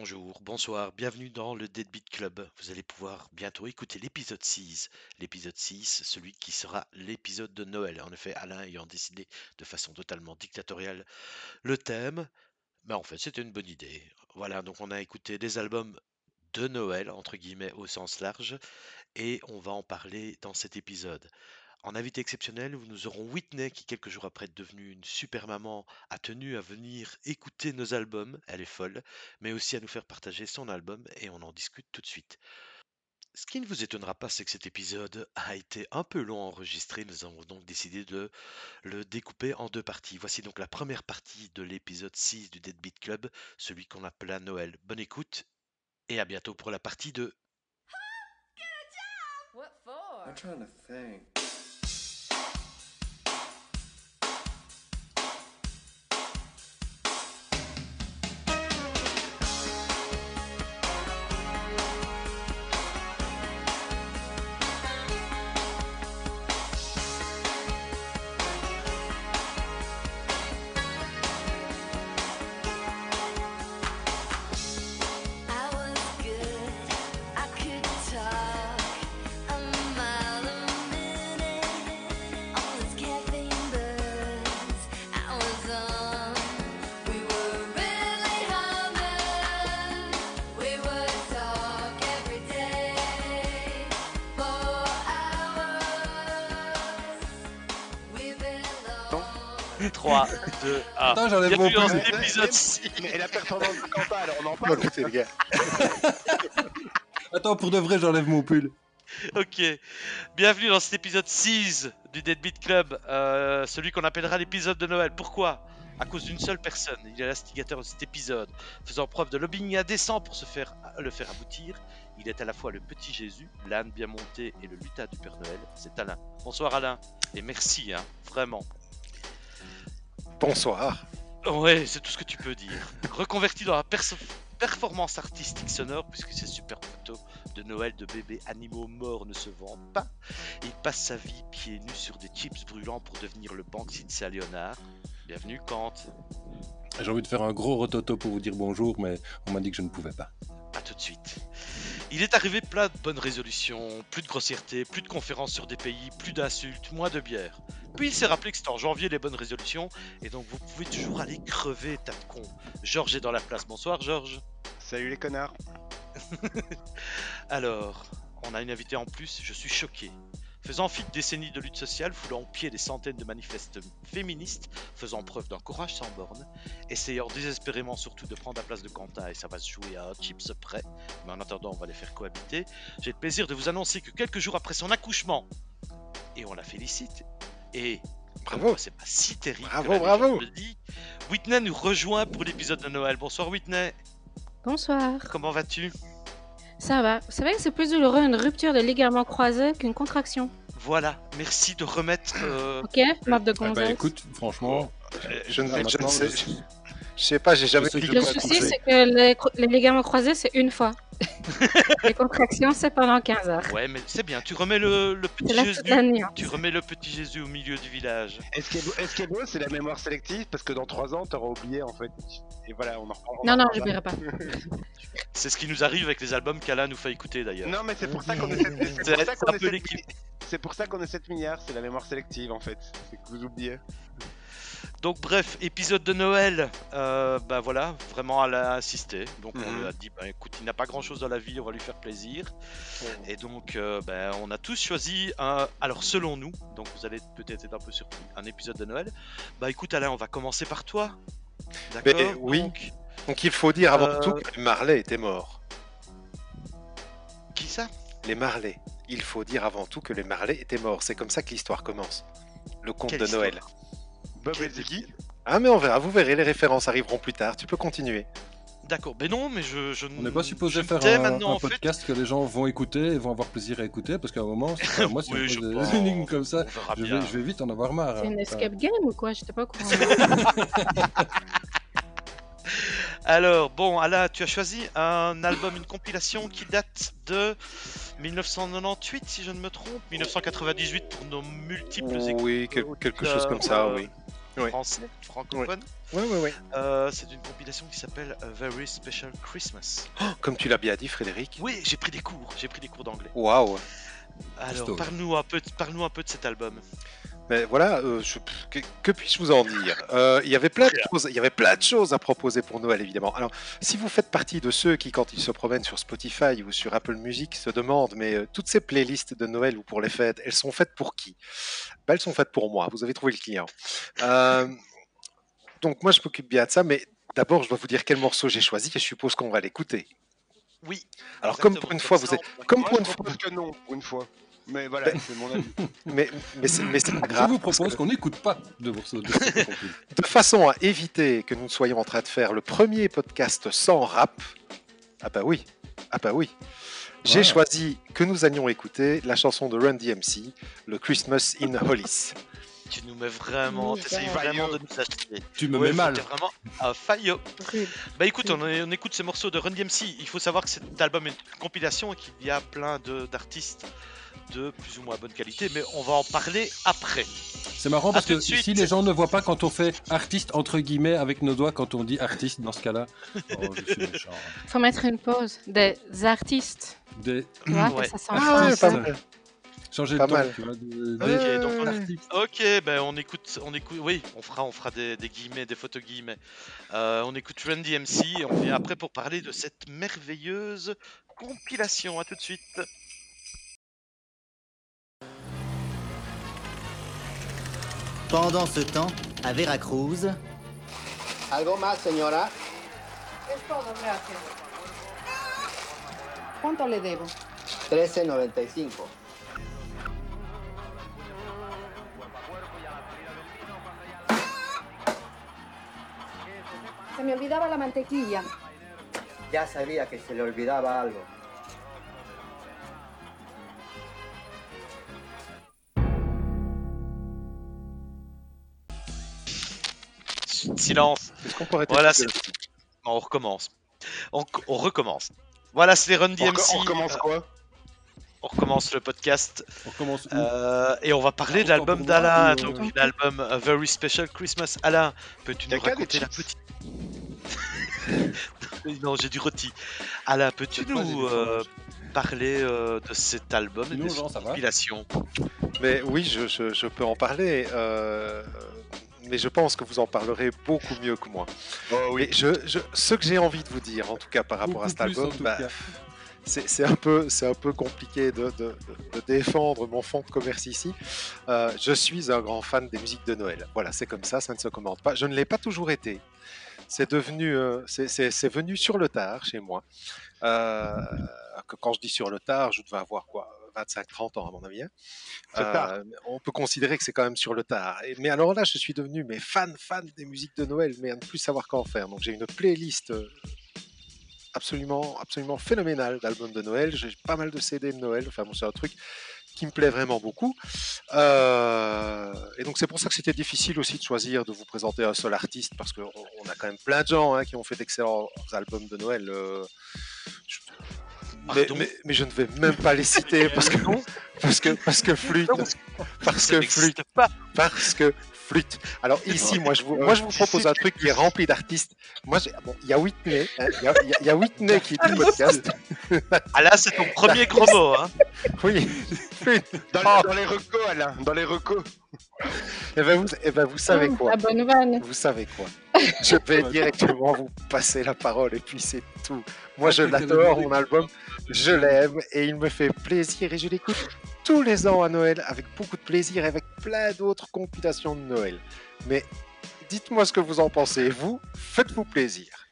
Bonjour, bonsoir, bienvenue dans le Deadbeat Club. Vous allez pouvoir bientôt écouter l'épisode 6. L'épisode 6, celui qui sera l'épisode de Noël. En effet, Alain ayant décidé de façon totalement dictatoriale le thème, mais en fait c'était une bonne idée. Voilà, donc on a écouté des albums de Noël, entre guillemets au sens large, et on va en parler dans cet épisode. En invité exceptionnel, nous aurons Whitney qui, quelques jours après être devenue une super maman, a tenu à venir écouter nos albums, elle est folle, mais aussi à nous faire partager son album et on en discute tout de suite. Ce qui ne vous étonnera pas, c'est que cet épisode a été un peu long à enregistrer. Nous avons donc décidé de le découper en deux parties. Voici donc la première partie de l'épisode 6 du Deadbeat Club, celui qu'on appelle Noël. Bonne écoute et à bientôt pour la partie 2. What 2, 1. Attends, j'enlève mon Bienvenue dans pull. cet épisode 6. Mais la performance de Quentin, alors on en parle. écoutez, les gars. Attends, pour de vrai, j'enlève mon pull. Ok, bienvenue dans cet épisode 6 du Deadbeat Club, euh, celui qu'on appellera l'épisode de Noël. Pourquoi? À cause d'une seule personne, il est l'instigateur de cet épisode, faisant preuve de lobbying indécent pour se faire, le faire aboutir. Il est à la fois le petit Jésus, l'âne bien monté et le lutin du Père Noël. C'est Alain. Bonsoir Alain, et merci, hein, vraiment. Bonsoir. Ouais, c'est tout ce que tu peux dire. Reconverti dans la performance artistique sonore, puisque ces superbes photos de Noël de bébés animaux morts ne se vendent pas, il passe sa vie pieds nus sur des chips brûlants pour devenir le Banksy de Saint Léonard. Bienvenue Kant. J'ai envie de faire un gros rototo pour vous dire bonjour, mais on m'a dit que je ne pouvais pas. À tout de suite. Il est arrivé plein de bonnes résolutions, plus de grossièreté, plus de conférences sur des pays, plus d'insultes, moins de bière. Puis il s'est rappelé que c'était en janvier les bonnes résolutions, et donc vous pouvez toujours aller crever, tas de cons. Georges est dans la place. Bonsoir Georges. Salut les connards. Alors, on a une invitée en plus, je suis choqué. Faisant fi de décennies de lutte sociale, foulant au pied des centaines de manifestes féministes, faisant preuve d'un courage sans borne, essayant désespérément surtout de prendre la place de Quentin et ça va se jouer à un chips près, mais en attendant on va les faire cohabiter, j'ai le plaisir de vous annoncer que quelques jours après son accouchement, et on la félicite, et Bravo. c'est pas si terrible Bravo, bravo. le dit, Whitney nous rejoint pour l'épisode de Noël. Bonsoir Whitney, Bonsoir. comment vas-tu? Ça va. Vous savez que c'est plus douloureux une rupture de ligament croisé qu'une contraction. Voilà, merci de remettre... euh, Ok Marque de Ah bah écoute, franchement, Je ne, Ah, je ne sais, je- sais pas, j'ai jamais pris de Le souci, c'est que les, les ligaments croisés, c'est une fois. les contractions, c'est pendant 15 heures. Ouais, mais c'est bien, tu remets le, le petit là Jésus. nuit. Tu remets le petit Jésus au milieu du village. Et ce qui est beau, ce c'est la mémoire sélective? Parce que dans 3 ans, t'auras oublié en fait. Et voilà, on en reprend. on Non, non, je verrai pas. C'est ce qui nous arrive avec les albums qu'Alain nous fait écouter d'ailleurs. Non, mais c'est pour ça qu'on est 7 C'est c'est pour ça c'est qu'on un est peu 7 l'équipe. C'est pour ça qu'on est 7 milliards, c'est la mémoire sélective en fait. C'est que vous oubliez. Donc bref, épisode de Noël, euh, bah voilà, vraiment elle a insisté. Donc on Mhm. lui a dit, bah écoute, il n'a pas grand chose dans la vie, on va lui faire plaisir. Et donc euh, bah, on a tous choisi un, alors selon nous, donc vous allez peut-être être un peu surpris, un épisode de Noël. Bah écoute Alain, on va commencer par toi. Mais D'accord oui. Donc, Donc il faut dire avant Euh, tout que les Marley étaient morts. qui ça? Les Marley. Il faut dire avant tout que les Marley étaient morts. C'est comme ça que l'histoire commence. Le conte Quelle de Noël. Bob Quel et Ziggy. Ah mais on verra, vous verrez, les références arriveront plus tard. Tu peux continuer. D'accord, mais non, mais je, je on n'est pas supposé faire un, fait. podcast que les gens vont éciter et vont avoir plaisir à écouter, parce qu'à un moment, moi, si Oui, je pense. des énigmes comme ça, je vais, je vais vite en avoir marre. C'est hein. une Enfin, escape game ou quoi? J'étais pas au courant. Alors, bon, Alain, tu as choisi un album, une compilation qui date de 1998, si je ne me trompe, 1998 pour nos multiples écoutes. Oui, quel- quelque chose comme ça, euh, oui. Oui. français, francophone. Ouais, ouais, ouais. Euh, c'est une compilation qui s'appelle A Very Special Christmas. Comme tu l'as bien dit, Frédéric. Oui, j'ai pris des cours, j'ai pris des cours d'anglais. Waouh. Alors, parle-nous un peu, parle-nous un peu de cet album. Mais voilà, euh, je- que, que puis-je vous en dire? Euh, Il y avait plein de choses. Il y avait plein de choses à proposer pour Noël, évidemment. Alors, si vous faites partie de ceux qui, quand ils se promènent sur Spotify ou sur Apple Music, se demandent, mais euh, toutes ces playlists de Noël ou pour les fêtes, elles sont faites pour qui? Ben, Elles sont faites pour moi. Vous avez trouvé le client. Donc moi, je m'occupe bien de ça, mais d'abord, je dois vous dire quel morceau j'ai choisi et je suppose qu'on va l'écouter. Oui. Alors, comme pour une fois, vous êtes- Comme pour une fois, que non, pour une fois. Mais voilà, Ben- c'est mon avis. mais, mais c'est pas Je grave. vous parce propose qu'on n'écoute pas de morceaux de de façon à éviter que nous ne soyons en train de faire le premier podcast sans rap. Ah bah oui, ah bah oui. J'ai choisi que nous allions écouter la chanson de Run DMC, le Christmas in Hollis. Tu nous mets vraiment, t'essayes vraiment de nous acheter. Tu me Ouais, mets mal. t'es vraiment un faillot. Bah écoute, on, on écoute ces morceaux de Run DMC. Il faut savoir que cet album est une compilation et qu'il y a plein de- d'artistes de plus ou moins bonne qualité, mais on va en parler après. C'est marrant parce que suite. si les gens ne voient pas quand on fait artiste entre guillemets avec nos doigts quand on dit artiste dans ce cas-là. Oh. Faut mettre une pause. Des artistes. Des Tu vois, Ouais. que ça sent Ah ouais, pas mal. changer Pas de mal. tu vois. de- Ok, donc on- ben on écoute, on écoute, oui, on fera, on fera des, des guillemets, des photos guillemets. Euh, on écoute Run DMC et on vient après pour parler de cette merveilleuse compilation. À tout de suite. Pendant ce temps, à Veracruz, ¿Algo más, señora? Es todo, gracias. ¿Cuánto le debo? 13.95. Se me olvidaba la mantequilla. Ya sabía que se le olvidaba algo. Silence. Est-ce qu'on pourrait Voilà, c'est- Bon, on recommence. On, on recommence. Voilà, c'est les Run On, DMC. on recommence Euh, quoi on recommence le podcast On recommence où euh, et on va parler Ah, de l'album autant pour moi, d'Alain, euh, donc l'album A Very Special Christmas. Alain, peux-tu nous raconter des la petite Non, j'ai du rôti. Alain, peux-tu nous euh, parler euh, de cet album et Sinon, de Jean, cette ça va compilation Mais oui, je, je- je peux en parler. euh, mais je pense que vous en parlerez beaucoup mieux que moi. Oh oui. Et je, je- ce que j'ai envie de vous dire, en tout cas par rapport à cet album, bah, c'est un peu, c'est un peu compliqué de, de- de défendre mon fonds de commerce ici. Euh, je suis un grand fan des musiques de Noël. Voilà, c'est comme ça, ça ne se commande pas. Je ne l'ai pas toujours été. C'est devenu, euh, c'est- c'est c'est venu sur le tard chez moi. Euh, que quand je dis sur le tard, je devais avoir quoi 25-30 ans à mon avis. hein. Tard. on peut considérer que c'est quand même sur le tard. Et- mais alors là, je suis devenu mais fan, fan des musiques de Noël, mais à ne plus savoir qu'en faire. Donc j'ai une playlist euh, absolument, absolument phénoménale d'albums de Noël. J'ai pas mal de CD de Noël. Enfin, bon, c'est un truc qui me plaît vraiment beaucoup. Euh, et donc c'est pour ça que c'était difficile aussi de choisir de vous présenter un seul artiste parce qu'on on a quand même plein de gens hein, qui ont fait d'excellents albums de Noël. euh, je- mais, Pardon mais- mais je ne vais même pas les citer parce que parce que parce que flûte parce que flûte pas. parce que flûte. Alors ici, moi je vous, moi, je vous propose un truc qui est rempli d'artistes. Moi, bon, il y a Whitney, hein, il y, a, il y a- il y a Whitney qui est du podcast. Ah là, c'est ton premier gros mot. Hein. Oui, flûte. Dans, Oh. les, dans les recos, Alain, dans les recos. Et ben vous, eh ben, vous savez quoi La bonne vanne. Vous savez quoi Je vais directement vous passer la parole et puis c'est tout. Moi, je l'adore, mon album. Je l'aime et il me fait plaisir et je l'écoute tous les ans à Noël avec beaucoup de plaisir et avec plein d'autres compilations de Noël. Mais dites-moi ce que vous en pensez. Vous, faites-vous plaisir.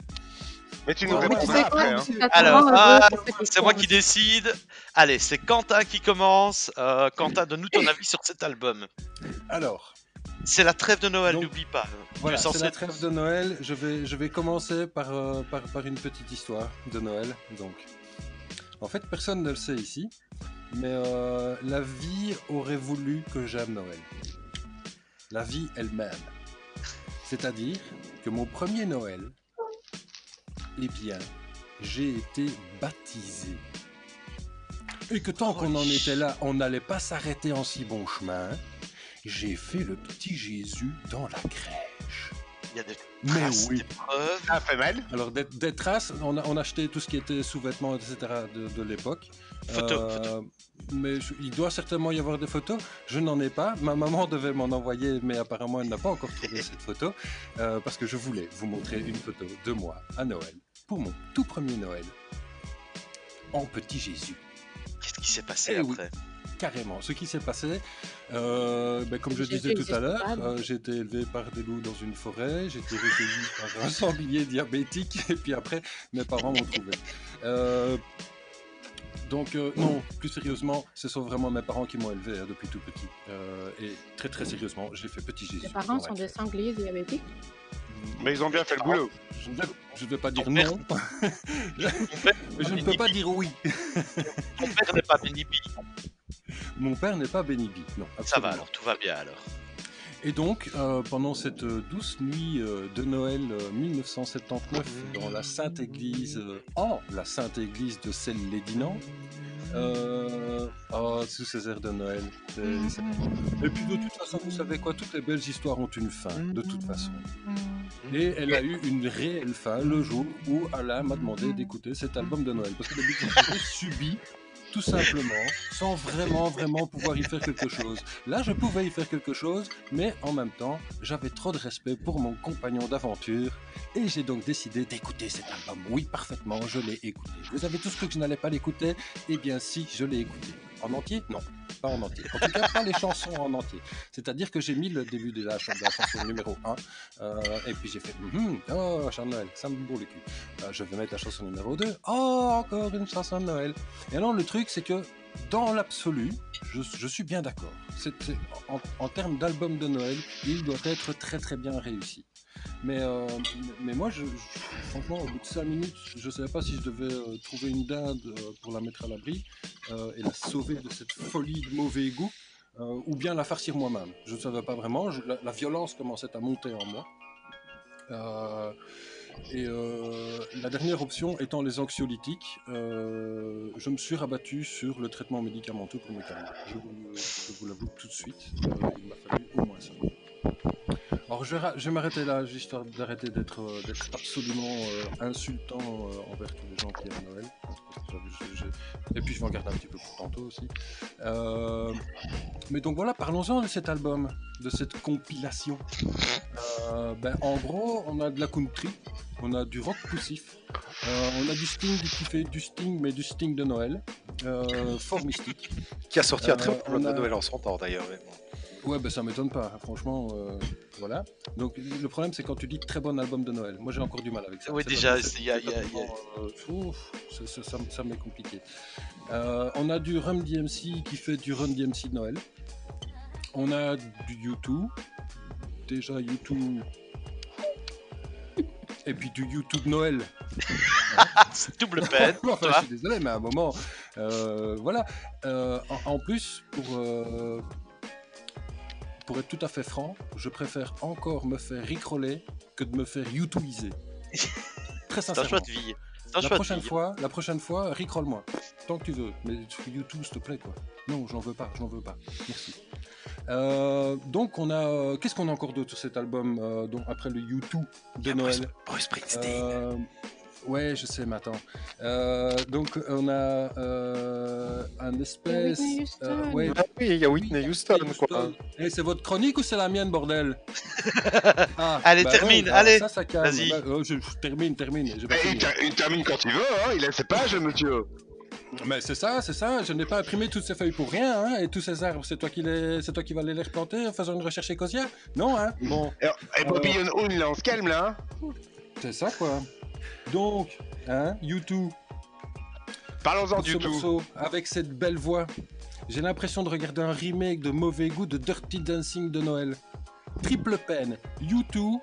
Mais tu nous quoi après. Hein. Alors, ah, C'est moi qui décide. Allez, c'est Quentin qui commence. Euh, Quentin, donne-nous ton avis sur cet album. Alors, C'est la trêve de Noël, n'oublie pas. voilà, Tu es c'est la trêve de Noël. Je vais, je vais commencer par, euh, par, par une petite histoire de Noël. Donc, en fait, personne ne le sait ici, mais euh, la vie aurait voulu que j'aime Noël. La vie elle-même. C'est-à-dire que mon premier Noël, eh bien, j'ai été baptisé. Et que tant qu'on en était là, on n'allait pas s'arrêter en si bon chemin. J'ai fait le petit Jésus dans la crèche. Il y a des Mais traces, oui. des preuves. Ça fait mal. Alors des, des traces, on a, on a acheté tout ce qui était sous-vêtements, etc. de, de l'époque. Photos, Euh, photos. Mais je- il doit certainement y avoir des photos. Je n'en ai pas. Ma maman devait m'en envoyer, mais apparemment elle n'a pas encore trouvé cette photo. euh, parce que je voulais vous montrer une photo de moi à Noël. Pour mon tout premier Noël. En petit Jésus. Qu'est-ce qui s'est passé Eh oui. Carrément. Ce qui s'est passé, euh, ben, comme je disais tout à l'heure, euh, j'ai été élevé par des loups dans une forêt, j'ai été recueilli par un sanglier diabétique, et puis après, mes parents m'ont trouvé. Euh, donc, euh, non, plus sérieusement, ce sont vraiment mes parents qui m'ont élevé hein, depuis tout petit. Euh, et très très sérieusement, j'ai fait petit Jésus. Tes parents sont des sangliers diabétiques? Mais ils ont bien fait le boulot. Je ne vais, je ne vais pas dire Ton non. je ne peux pas dire oui. Ton père n'est pas bénibi. Mon père n'est pas bénibi. Non, Ça va alors, tout va bien alors. Et donc, euh, pendant cette euh, douce nuit euh, de Noël euh, 1979, dans la Sainte Église, en la Sainte Église de Celle-les-Dinant, euh, oh, sous ces airs de Noël. c'est- Et puis de toute façon, vous savez quoi, toutes les belles histoires ont une fin, de toute façon. Et elle a eu une réelle fin le jour où Alain m'a demandé d'écouter cet album de Noël. Parce que d'habitude, je l'ai subi, tout simplement, sans vraiment, vraiment pouvoir y faire quelque chose. Là, je pouvais y faire quelque chose, mais en même temps, j'avais trop de respect pour mon compagnon d'aventure, et j'ai donc décidé d'écouter cet album. Oui, parfaitement, je l'ai écouté. Vous avez tous cru que je n'allais pas l'écouter Eh bien, si, je l'ai écouté. En entier? Non, pas en entier. En tout cas, pas les chansons en entier. C'est-à-dire que j'ai mis le début de la, chanson numéro 1, euh, et puis j'ai fait Mhm, Oh, Charles Noël, ça me bourre le cul. Euh, je vais mettre la chanson numéro 2. Oh, encore une chanson de Noël. Et alors, le truc, c'est que dans l'absolu, je, suis bien d'accord. En, en termes d'album de Noël, il doit être très très bien réussi. Mais, euh, mais moi, franchement, au bout de 5 minutes, je ne savais pas si je devais euh, trouver une dinde euh, pour la mettre à l'abri et la sauver de cette folie de mauvais goût, ou bien la farcir moi-même. Je ne savais pas vraiment. La, violence commençait à monter en moi. Et la dernière option étant les anxiolytiques, je me suis rabattu sur le traitement médicamenteux pour me calmer. Je vous, l'avoue tout de suite, il m'a fallu au moins ça. Alors je vais, m'arrêter là, juste d'arrêter d'être euh, absolument euh, insultant euh, envers tous les gens qui aiment Noël. Et puis je vais en garder un petit peu pour tantôt aussi. Euh, Mais donc voilà, parlons-en de cet album, de cette compilation. Ben, en gros, on a de la country, on a du rock poussif, on a du Sting qui fait du Sting, mais du Sting de Noël, fort mystique. Qui a sorti un très bon album a- de Noël en son temps d'ailleurs. Ouais, ben ça m'étonne pas, franchement, euh, voilà. Donc le problème, c'est quand tu dis très bon album de Noël. Moi, j'ai encore du mal avec ça. Oui, déjà, il y a- cet il y a- il y a- album, ouf, ça, ça- ça- ça m'est compliqué. Euh, on a du Run DMC qui fait du Run DMC de Noël. On a du U2. Déjà U2. Et puis du U2 de Noël. C'est double peine. Enfin, je suis désolé, mais à un moment, euh, voilà. En, en plus, pour, pour être tout à fait franc, je préfère encore me faire ricoler que de me faire youtubiser. Très C'est un sincèrement. choix de vie. C'est un La choix de prochaine vie. fois, la prochaine fois, ricolle-moi. Tant que tu veux. Mais YouTube, s'il te plaît, quoi. Non, j'en veux pas, j'en veux pas. Merci. Euh, donc on a, euh, qu'est-ce qu'on a encore d'autre sur cet album euh, donc après le YouTube de Noël? Bruce Springsteen. Ouais, je sais, mais attends. Euh, donc, on a euh, un espèce. Whitney Houston. euh, ouais, Ah oui, il y a Whitney Houston, quoi. Houston. Eh, c'est votre chronique ou c'est la mienne, bordel? Ah, Allez, bah termine, ouais, bah, allez, Ça, ça vas-y. Bah, euh, je, je termine, termine. pas Mais il, fini. ter- il termine quand il veut, hein. il a ses pages, monsieur. Mais c'est ça, c'est ça. Je n'ai pas imprimé toutes ces feuilles pour rien, hein, et tous ces arbres, c'est toi qui les, c'est toi qui vas les replanter en faisant une recherche écosière? Non, hein Bon. Et Bobby Youn, là, on se calme là. hein. C'est ça, quoi. Donc, hein, YouTube. Parlons-en du ce tout. morceau, avec cette belle voix. J'ai l'impression de regarder un remake de mauvais goût de Dirty Dancing de Noël. Triple peine. U2,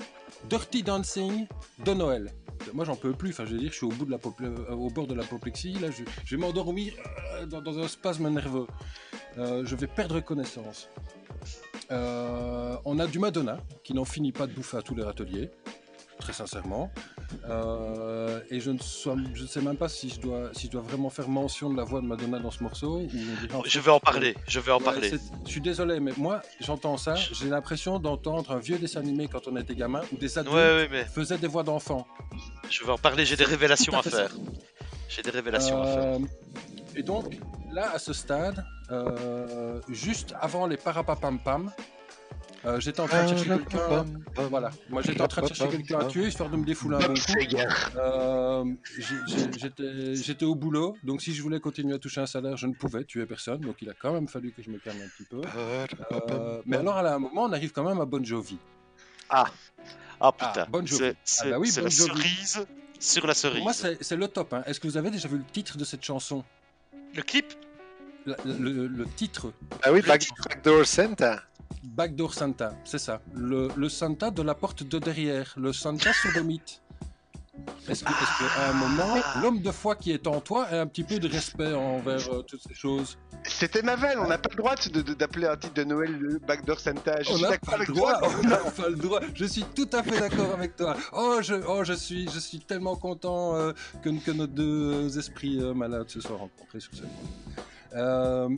Dirty Dancing de Noël. Moi j'en peux plus, enfin je veux dire, je suis au, bout de la pople- euh, au bord de l'apoplexie, là je, je vais m'endormir euh, dans, dans un spasme nerveux. Euh, je vais perdre connaissance. Euh, on a du Madonna, qui n'en finit pas de bouffer à tous les râteliers. Très sincèrement. Euh, et je ne, sois- je ne sais même pas si je, dois, si je dois vraiment faire mention de la voix de Madonna dans ce morceau. ou dirait Je vais en parler, je vais en Ouais, parler. Je suis désolé, mais moi, j'entends ça, j'ai l'impression d'entendre un vieux dessin animé quand on était gamin, où des adultes ouais, mais faisaient des voix d'enfants. je vais en parler, j'ai des révélations à faire. J'ai des révélations à faire. Euh, Et donc, là, à ce stade, euh, juste avant les parapapam-pam, euh, j'étais en train de chercher quelqu'un. Voilà, moi j'étais en train de chercher quelqu'un à tuer, histoire de me défouler un bon coup. Euh, J'étais au boulot, donc si je voulais continuer à toucher un salaire, je ne pouvais tuer personne, donc il a quand même fallu que je me calme un petit peu. Euh, mais alors, à un moment, on arrive quand même à Bon Jovi. Ah, ah putain, Bon Jovi. c'est Ah bah oui, c'est Bon la Jovi. cerise sur la cerise. Pour moi, c'est le top. hein. Est-ce que vous avez déjà vu le titre de cette chanson? Le clip? Le, le titre Ah oui, Back-. Backdoor Santa. Backdoor Santa, c'est ça. Le, le Santa de la porte de derrière, le Santa sodomite. Est-ce que, est-ce que, à un moment, l'homme de foi qui est en toi a un petit peu de respect envers euh, toutes ces choses? C'était ma vanne, on n'a pas le droit d'appeler un titre de Noël le Backdoor Santa. Je On n'a pas le droit, toi. on n'a pas le droit. Je suis tout à fait d'accord avec toi. Oh, je, oh, je suis, je suis tellement content euh, que, que nos deux esprits euh, malades se soient rencontrés sur cette. Euh,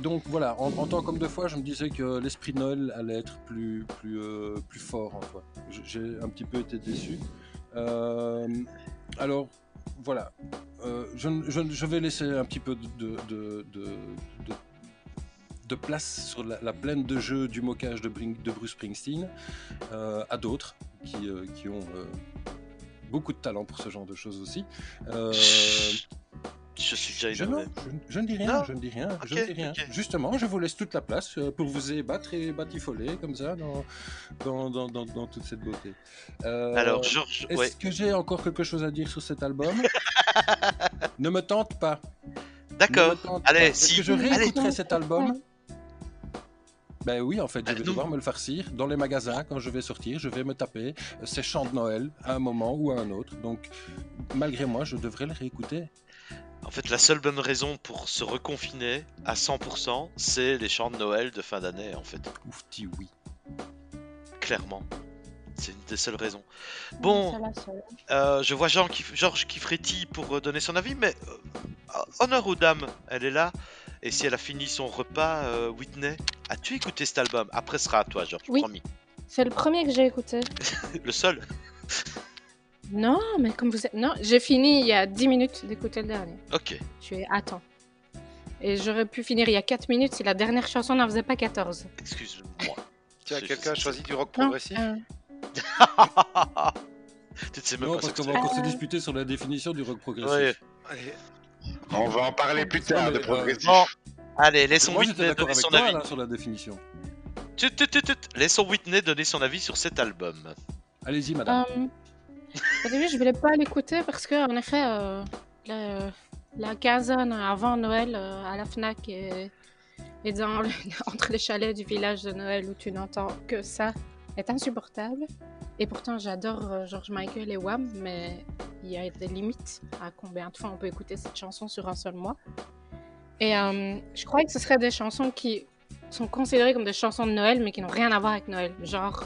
donc voilà, en, en tant qu'homme de foi, je me disais que l'esprit Noël allait être plus, plus, euh, plus fort en J'ai un petit peu été déçu. Euh, alors voilà, je, vais laisser un petit peu de, place sur la, la plaine de jeu du mocage de, Bruce Springsteen à d'autres qui, qui ont beaucoup de talent pour ce genre de choses aussi. Je suis déjà je, énervé. non, je- je ne dis rien, Non. je ne dis rien, je Ok, ne dis rien. ok. Justement, je vous laisse toute la place euh, pour vous ébattre et batifoler comme ça dans, dans, dans, dans- dans toute cette beauté. Euh, Alors, Georges, est-ce ouais. que j'ai encore quelque chose à dire sur cet album? Ne me tente pas. D'accord. Allez, pas. Est-ce si. que je Allez. réécouterai cet album? Ben oui, en fait, je Ah, vais devoir me le farcir dans les magasins quand je vais sortir. Je vais me taper ces chants de Noël à un moment ou à un autre. Donc, malgré moi, je devrais le réécouter. En fait, la seule bonne raison pour se reconfiner à 100%, c'est les chants de Noël de fin d'année, en fait. Ouf, dis oui. Clairement. C'est une des seules raisons. Bon, euh, je vois Jean qui, Georges qui frétille pour euh, donner son avis, mais euh, honneur aux dames, elle est là. Et si elle a fini son repas, euh, Whitney, as-tu écouté cet album? Après, ce sera à toi, Georges, Oui. promis. C'est le premier que j'ai écouté. Le seul? Non, mais comme vous êtes... Non, j'ai fini il y a 10 minutes d'écouter le dernier. Ok. Je suis à temps. Et j'aurais pu finir il y a 4 minutes si la dernière chanson n'en faisait pas 14. Excuse-moi. Tiens, quelqu'un a choisi du rock Non, progressif euh, tu sais même Non, pas ce parce qu'on va encore se disputer sur la définition du rock progressif. Ouais. Allez, On va en parler plus tard Non, de progressif. Bon, allez, laissons Whitney donner avec son toi avis. là, sur la définition. Tut, tut, tut, tut. Laissons Whitney donner son avis sur cet album. Allez-y, madame. Euh, au début, je voulais pas l'écouter parce que, en effet, euh, la, la quinzaine avant Noël euh, à la Fnac et, dans entre les chalets du village de Noël où tu n'entends que ça est insupportable. Et pourtant, j'adore euh, George Michael et Wham, mais il y a des limites à combien de fois on peut écouter cette chanson sur un seul mois. Et je croyais que ce seraient des chansons qui sont considérées comme des chansons de Noël, mais qui n'ont rien à voir avec Noël. Genre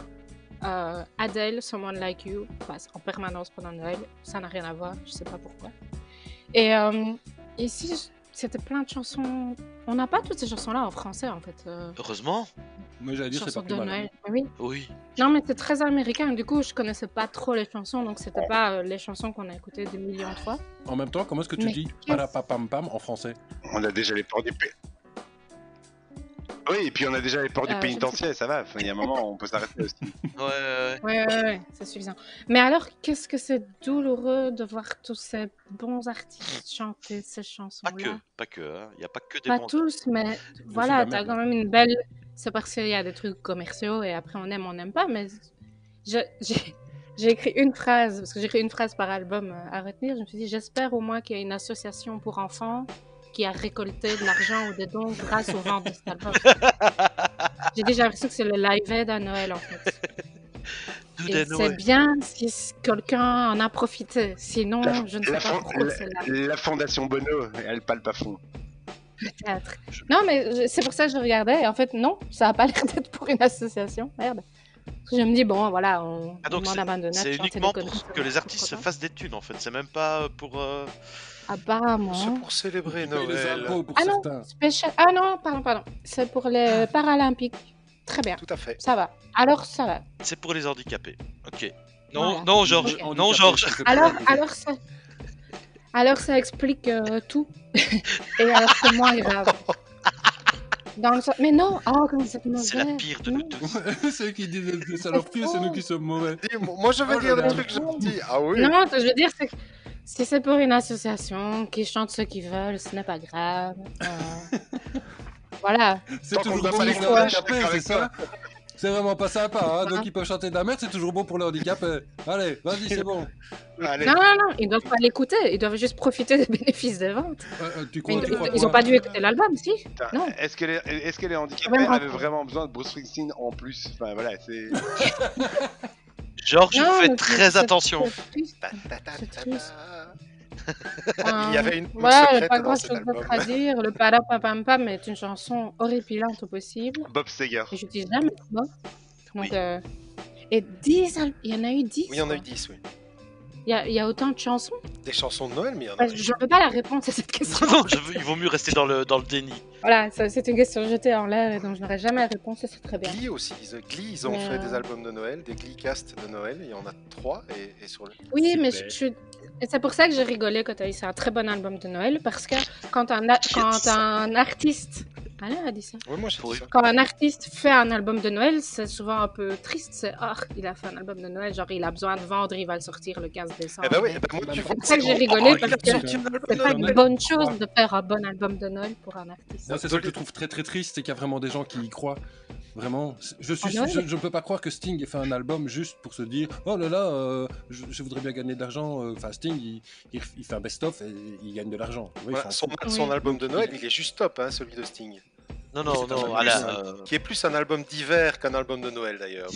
euh, Adele, Someone Like You, passe en permanence pendant Noël. Ça n'a rien à voir, je sais pas pourquoi. Et euh, ici, c'était plein de chansons. On n'a pas toutes ces chansons-là en français, en fait. euh, Heureusement. Moi, j'allais dire, c'est pas de plus mal. Noël. Oui. Oui. Non, mais c'est très américain. Du coup, je connaissais pas trop les chansons, donc c'était pas euh, les chansons qu'on a écoutées des millions de fois. En même temps, comment est-ce que tu Mais dis qu'est-ce- parapapam pam en français? On a déjà les ports du P. Oui, et puis on a déjà les ports Euh, du je pénitentiaire, ça va. Il y a un moment, on peut s'arrêter aussi. Ouais, ouais, ouais. Ouais, ouais, ouais, c'est suffisant. Mais alors, qu'est-ce que c'est douloureux de voir tous ces bons artistes chanter ces Pas que, chansons-là. pas que. hein. Il n'y a pas que des Pas bons. tous, mais voilà, t'as quand même une belle. C'est parce qu'il y a des trucs commerciaux et après on aime, on n'aime pas, mais je- j'ai j'ai écrit une phrase, parce que j'ai écrit une phrase par album euh, à retenir. Je me suis dit, j'espère au moins qu'il y a une association pour enfants qui a récolté de l'argent ou des dons grâce aux ventes de cet album. J'ai déjà l'impression que c'est le live aid à Noël en fait. Et c'est bien si quelqu'un en a profité. Sinon, La- je ne sais pas pourquoi. La fondation Bono, elle palpe à fond. Peut-être. Non, mais c'est pour ça que je regardais. Et en fait, non, ça a pas l'air d'être pour une association. Merde. Je me dis, bon, voilà, on, Ah, donc on demande c'est- uniquement pour que les artistes se fassent des thunes en fait, c'est même pas pour. euh, Apparemment. C'est pour célébrer Noël. pour Ah non, spécial- Ah non, pardon, pardon. C'est pour les Paralympiques. Très bien, Tout à fait. ça va. Alors, ça va. C'est pour les handicapés. Ok. Non, Voilà. non, Georges. Non, Georges. Alors, alors ça, alors ça explique euh, tout. Et alors c'est moins grave. Dans le sens- Mais non, oh, comme c'est mauvais. C'est la pire de nous tous. c'est eux qui disent des saloperies, c'est nous qui sommes mauvais. Moi, je vais Oh dire des trucs gentils. Ah oui. Non, ce que je veux dire, c'est que si c'est pour une association qui chante ce qu'ils veulent, ce n'est pas grave. Euh, voilà. C'est toujours pas les c'est avec ça C'est vraiment pas sympa, hein donc ils peuvent chanter de la merde, c'est toujours bon pour les handicapés. Allez, vas-y, c'est bon. Allez. Non, non, non, ils doivent pas l'écouter, ils doivent juste profiter des bénéfices des ventes. Euh, euh, tu crois, tu ils, crois ils ont pas dû écouter l'album, si? Non. Est-ce que les, est-ce que les handicapés avaient vraiment besoin de Bruce Springsteen en plus? Enfin voilà, c'est. Georges, mais très attention. c'est triste. Il y avait une, Voilà, pas grand chose album. d'autre à dire. Le Padapapam est une chanson horripilante au possible. Bob Seger. Et je dis jamais. Donc, Oui. euh, Et 10 al- Il y en a eu 10 Oui, il y en a eu 10, oui. Il y a, il y a autant de chansons Des chansons de Noël, mais il y en a Bah. Je ne veux pas la réponse à cette question. Non, je veux- il vaut mieux rester dans le, dans le déni. Voilà, c'est une question jetée en l'air et dont je n'aurai jamais la réponse c'est très bien. Glee aussi. Ils- Glee, ils ont Mais, fait euh, des albums de Noël, des Glee cast de Noël. Il y en a trois. Et, et sur le. Oui, mais je, suis- c'est pour ça que j'ai rigolé quand tu as dit c'est un très bon album de Noël parce que quand un, quand un artiste. Alain a dit ça. Oui, moi j'ai Oui. dit ça. Quand un artiste fait un album de Noël, c'est souvent un peu triste. C'est ah, il a fait un album de Noël, genre il a besoin de vendre, il va le sortir le 15 décembre. Eh ben oui, eh ben moi, tu C'est pour ça que j'ai oh, rigolé, oh, parce que C'est pas Noël. une bonne chose de faire un bon album de Noël pour un artiste. Moi, c'est ce que je trouve très très triste, c'est qu'il y a vraiment des gens qui y croient. Vraiment, je suis, Ah ouais je, je ne peux pas croire que Sting ait fait un album juste pour se dire, oh là là, euh, je, je voudrais bien gagner de l'argent. euh, Enfin, Sting, il, il, il fait un best-of et il gagne de l'argent. Oui, Voilà, enfin, son, Oui. son album de Noël, il est juste top, hein, celui de Sting. Non, non, non, euh, Qui est plus un album d'hiver qu'un album de Noël d'ailleurs.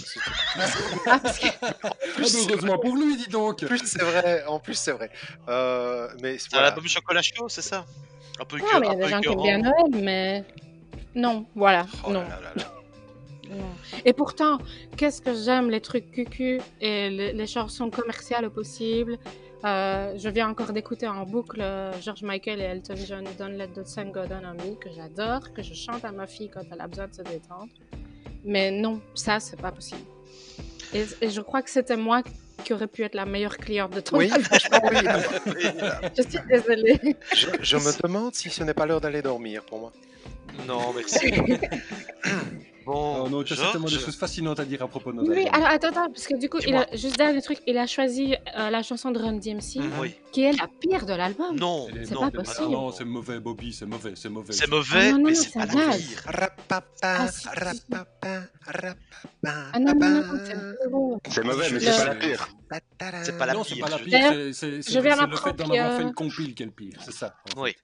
Ah, parce que- Ah, mais heureusement pour lui, dis donc. En plus, c'est vrai. En plus, c'est vrai. Euh, mais c'est un voilà. album chocolat chaud, c'est ça? Un peu Non, mais il y a des gens qui aiment bien Noël, mais non, voilà, Oh là non, là là là. non. Et pourtant, qu'est-ce que j'aime les trucs cucu et les, les chansons commerciales au possible. Euh, je viens encore d'écouter en boucle euh, George Michael et Elton John Don't Let the Sun Go Down on Me que j'adore, que je chante à ma fille quand elle a besoin de se détendre. Mais non, ça c'est pas possible. Et, et je crois que c'était moi qui aurais pu être la meilleure cliente de ton Oui, oui. Je suis désolée. Je, je me demande si ce n'est pas l'heure d'aller dormir pour moi. Non, merci. bon, Oh non, tu as certainement des choses fascinantes à dire à propos de nos Oui, albums. alors attends, attends, parce que du coup, il a, juste dernier truc, il a choisi euh, la chanson de Run DMC. Oui. qui est la pire de l'album. Non, C'est pas possible. non, c'est mauvais, Bobby, c'est mauvais, c'est mauvais. C'est mauvais, Ah, non, non, mais c'est pas la pire. Rapapa, Ah, Ah non, non, non, c'est zéro. C'est mauvais, mais c'est pas la pire. C'est pas la non, c'est pire. pas la je- pire, c'est- c'est c'est- je viens c'est le fait d'en avoir fait une compile qui est le pire, c'est ça. Oui.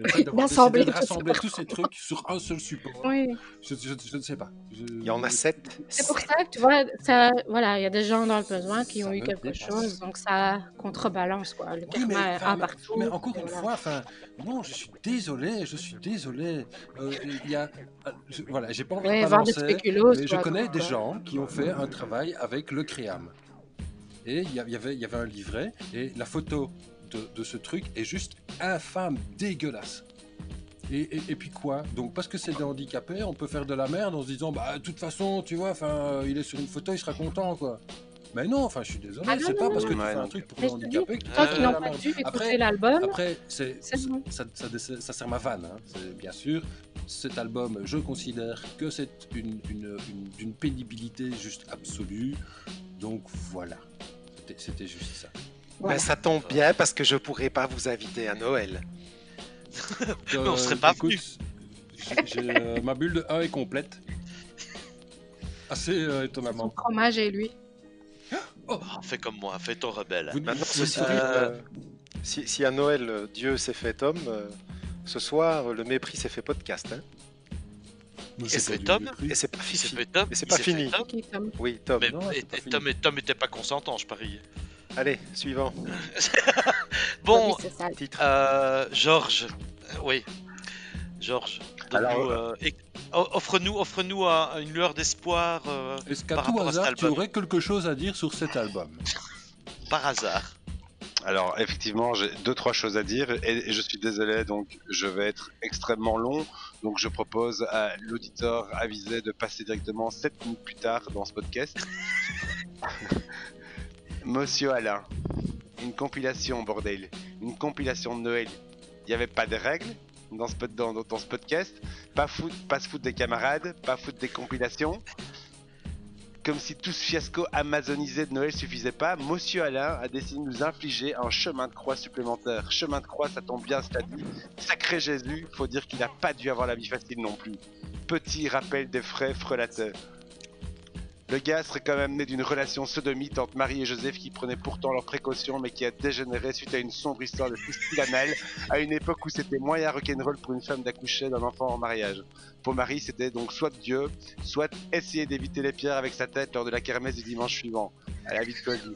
C'est le fait d'avoir D'assembler décidé de tous ces rassembler trucs. tous ces trucs sur un seul support. Oui, Je, je, je ne sais pas. Je- Il y en a sept. c'est pour ça que tu vois, ça, voilà, il y a des gens dans le besoin qui Ça ont eu quelque dépasse. chose, donc ça contrebalance quoi. Le Oui, mais, karma partout. mais encore une voilà. fois, enfin, non, je suis désolé, je suis désolé. Euh, Il y a, euh, je- voilà, j'ai pas envie Ouais, de balancer, spéculoos, mais je connais quoi. des gens qui ont fait un travail avec le Créam. Et il y avait, il y avait un livret, et la photo de, de ce truc est juste infâme, dégueulasse. Et, et- et puis quoi? Donc parce que c'est des handicapés, on peut faire de la merde en se disant bah de toute façon, tu vois, enfin, il est sur une photo, il sera content quoi. Mais non, enfin, je suis désolé, Ah c'est pas non, parce que non. tu fais un truc pour les handicapés que tu Toi fais la pas merde. dû écouter Après- l'album, Après, c'est, ça, ça, ça- ça sert ma vanne, hein. c'est bien sûr. Cet album, je considère que c'est une, une- pénibilité juste absolue. Donc voilà, c'était, c'était juste ça. Voilà. Ben, ça tombe bien parce que je pourrais pas vous inviter à Noël. Mais on serait pas écoute, euh, ma bulle de 1 est complète. Assez euh, son étonnamment. fromage et lui. Oh, fais comme moi, fais ton rebelle. Vous- Maintenant, vous- ceci vous- dit, Euh, euh, si, si à Noël euh, Dieu s'est fait homme, euh, ce soir le mépris s'est fait podcast. hein. Et c'est Tom. Et c'est pas Tom, il pas fini. Tom, Oui, Tom. Mais Non, et- c'est pas et fini. Tom, et Tom était pas consentant, je parie. Allez, suivant. Bon. Titre. euh, Georges, euh, oui, Georges, euh, é- O- Offre-nous, offre-nous un- une lueur d'espoir euh, Est-ce qu'à par tout rapport à cet hasard, tu aurais quelque chose à dire sur cet album par hasard. Alors effectivement, j'ai deux trois choses à dire et, et je suis désolé, donc je vais être extrêmement long. Donc je propose à l'auditeur avisé de passer directement 7 minutes plus tard dans ce podcast. Monsieur Alain, une compilation bordel, une compilation de Noël. Il n'y avait pas de règles dans ce, podcast, pas foot, pas se foutre des camarades, pas foutre des compilations. Comme si tout ce fiasco amazonisé de Noël suffisait pas, Monsieur Alain a décidé de nous infliger un chemin de croix supplémentaire. Chemin de croix, ça tombe bien, cela dit. Sacré Jésus, faut dire qu'il a pas dû avoir la vie facile non plus. Petit rappel des frais frelateurs. Le gars serait quand même né d'une relation sodomite entre Marie et Joseph qui prenaient pourtant leurs précautions mais qui a dégénéré suite à une sombre histoire de fistule à une époque où c'était moyen rock'n'roll pour une femme d'accoucher d'un enfant en mariage. Pour Marie, c'était donc soit Dieu, soit essayer d'éviter les pierres avec sa tête lors de la kermesse du dimanche suivant. À la vie de Cody.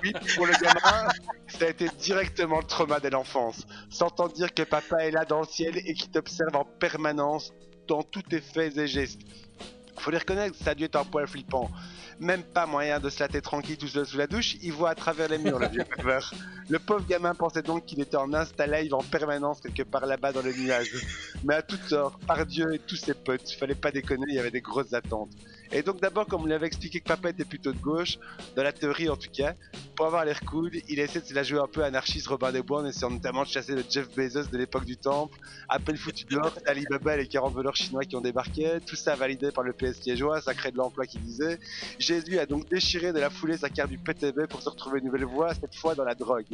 Puis, pour le gamin, ça a été directement le trauma de l'enfance. S'entend dire que papa est là dans le ciel et qui t'observe en permanence dans tous tes faits et gestes. Faut les reconnaître, dû être un poil flippant. Même pas moyen de se latter tranquille tout seul sous la douche, il voit à travers les murs, le vieux pervers. Le pauvre gamin pensait donc qu'il était en insta live en permanence quelque part là-bas dans les nuages. Mais à tout tort, par Dieu et tous ses potes, fallait pas déconner, il y avait des grosses attentes. Et donc d'abord, comme on lui avait expliqué que papa était plutôt de gauche, dans la théorie en tout cas, pour avoir l'air cool, il a essayé de se la jouer un peu anarchiste Robin des Bois en essayant notamment de chasser le Jeff Bezos de l'époque du temple, appel foutu dehors, Alibaba et les 40 voleurs chinois qui ont débarqué, tout ça validé par le PS liégeois, ça crée de l'emploi qui disait. Jésus a donc déchiré de la foulée sa carte du PTB pour se retrouver une nouvelle voie, cette fois dans la drogue.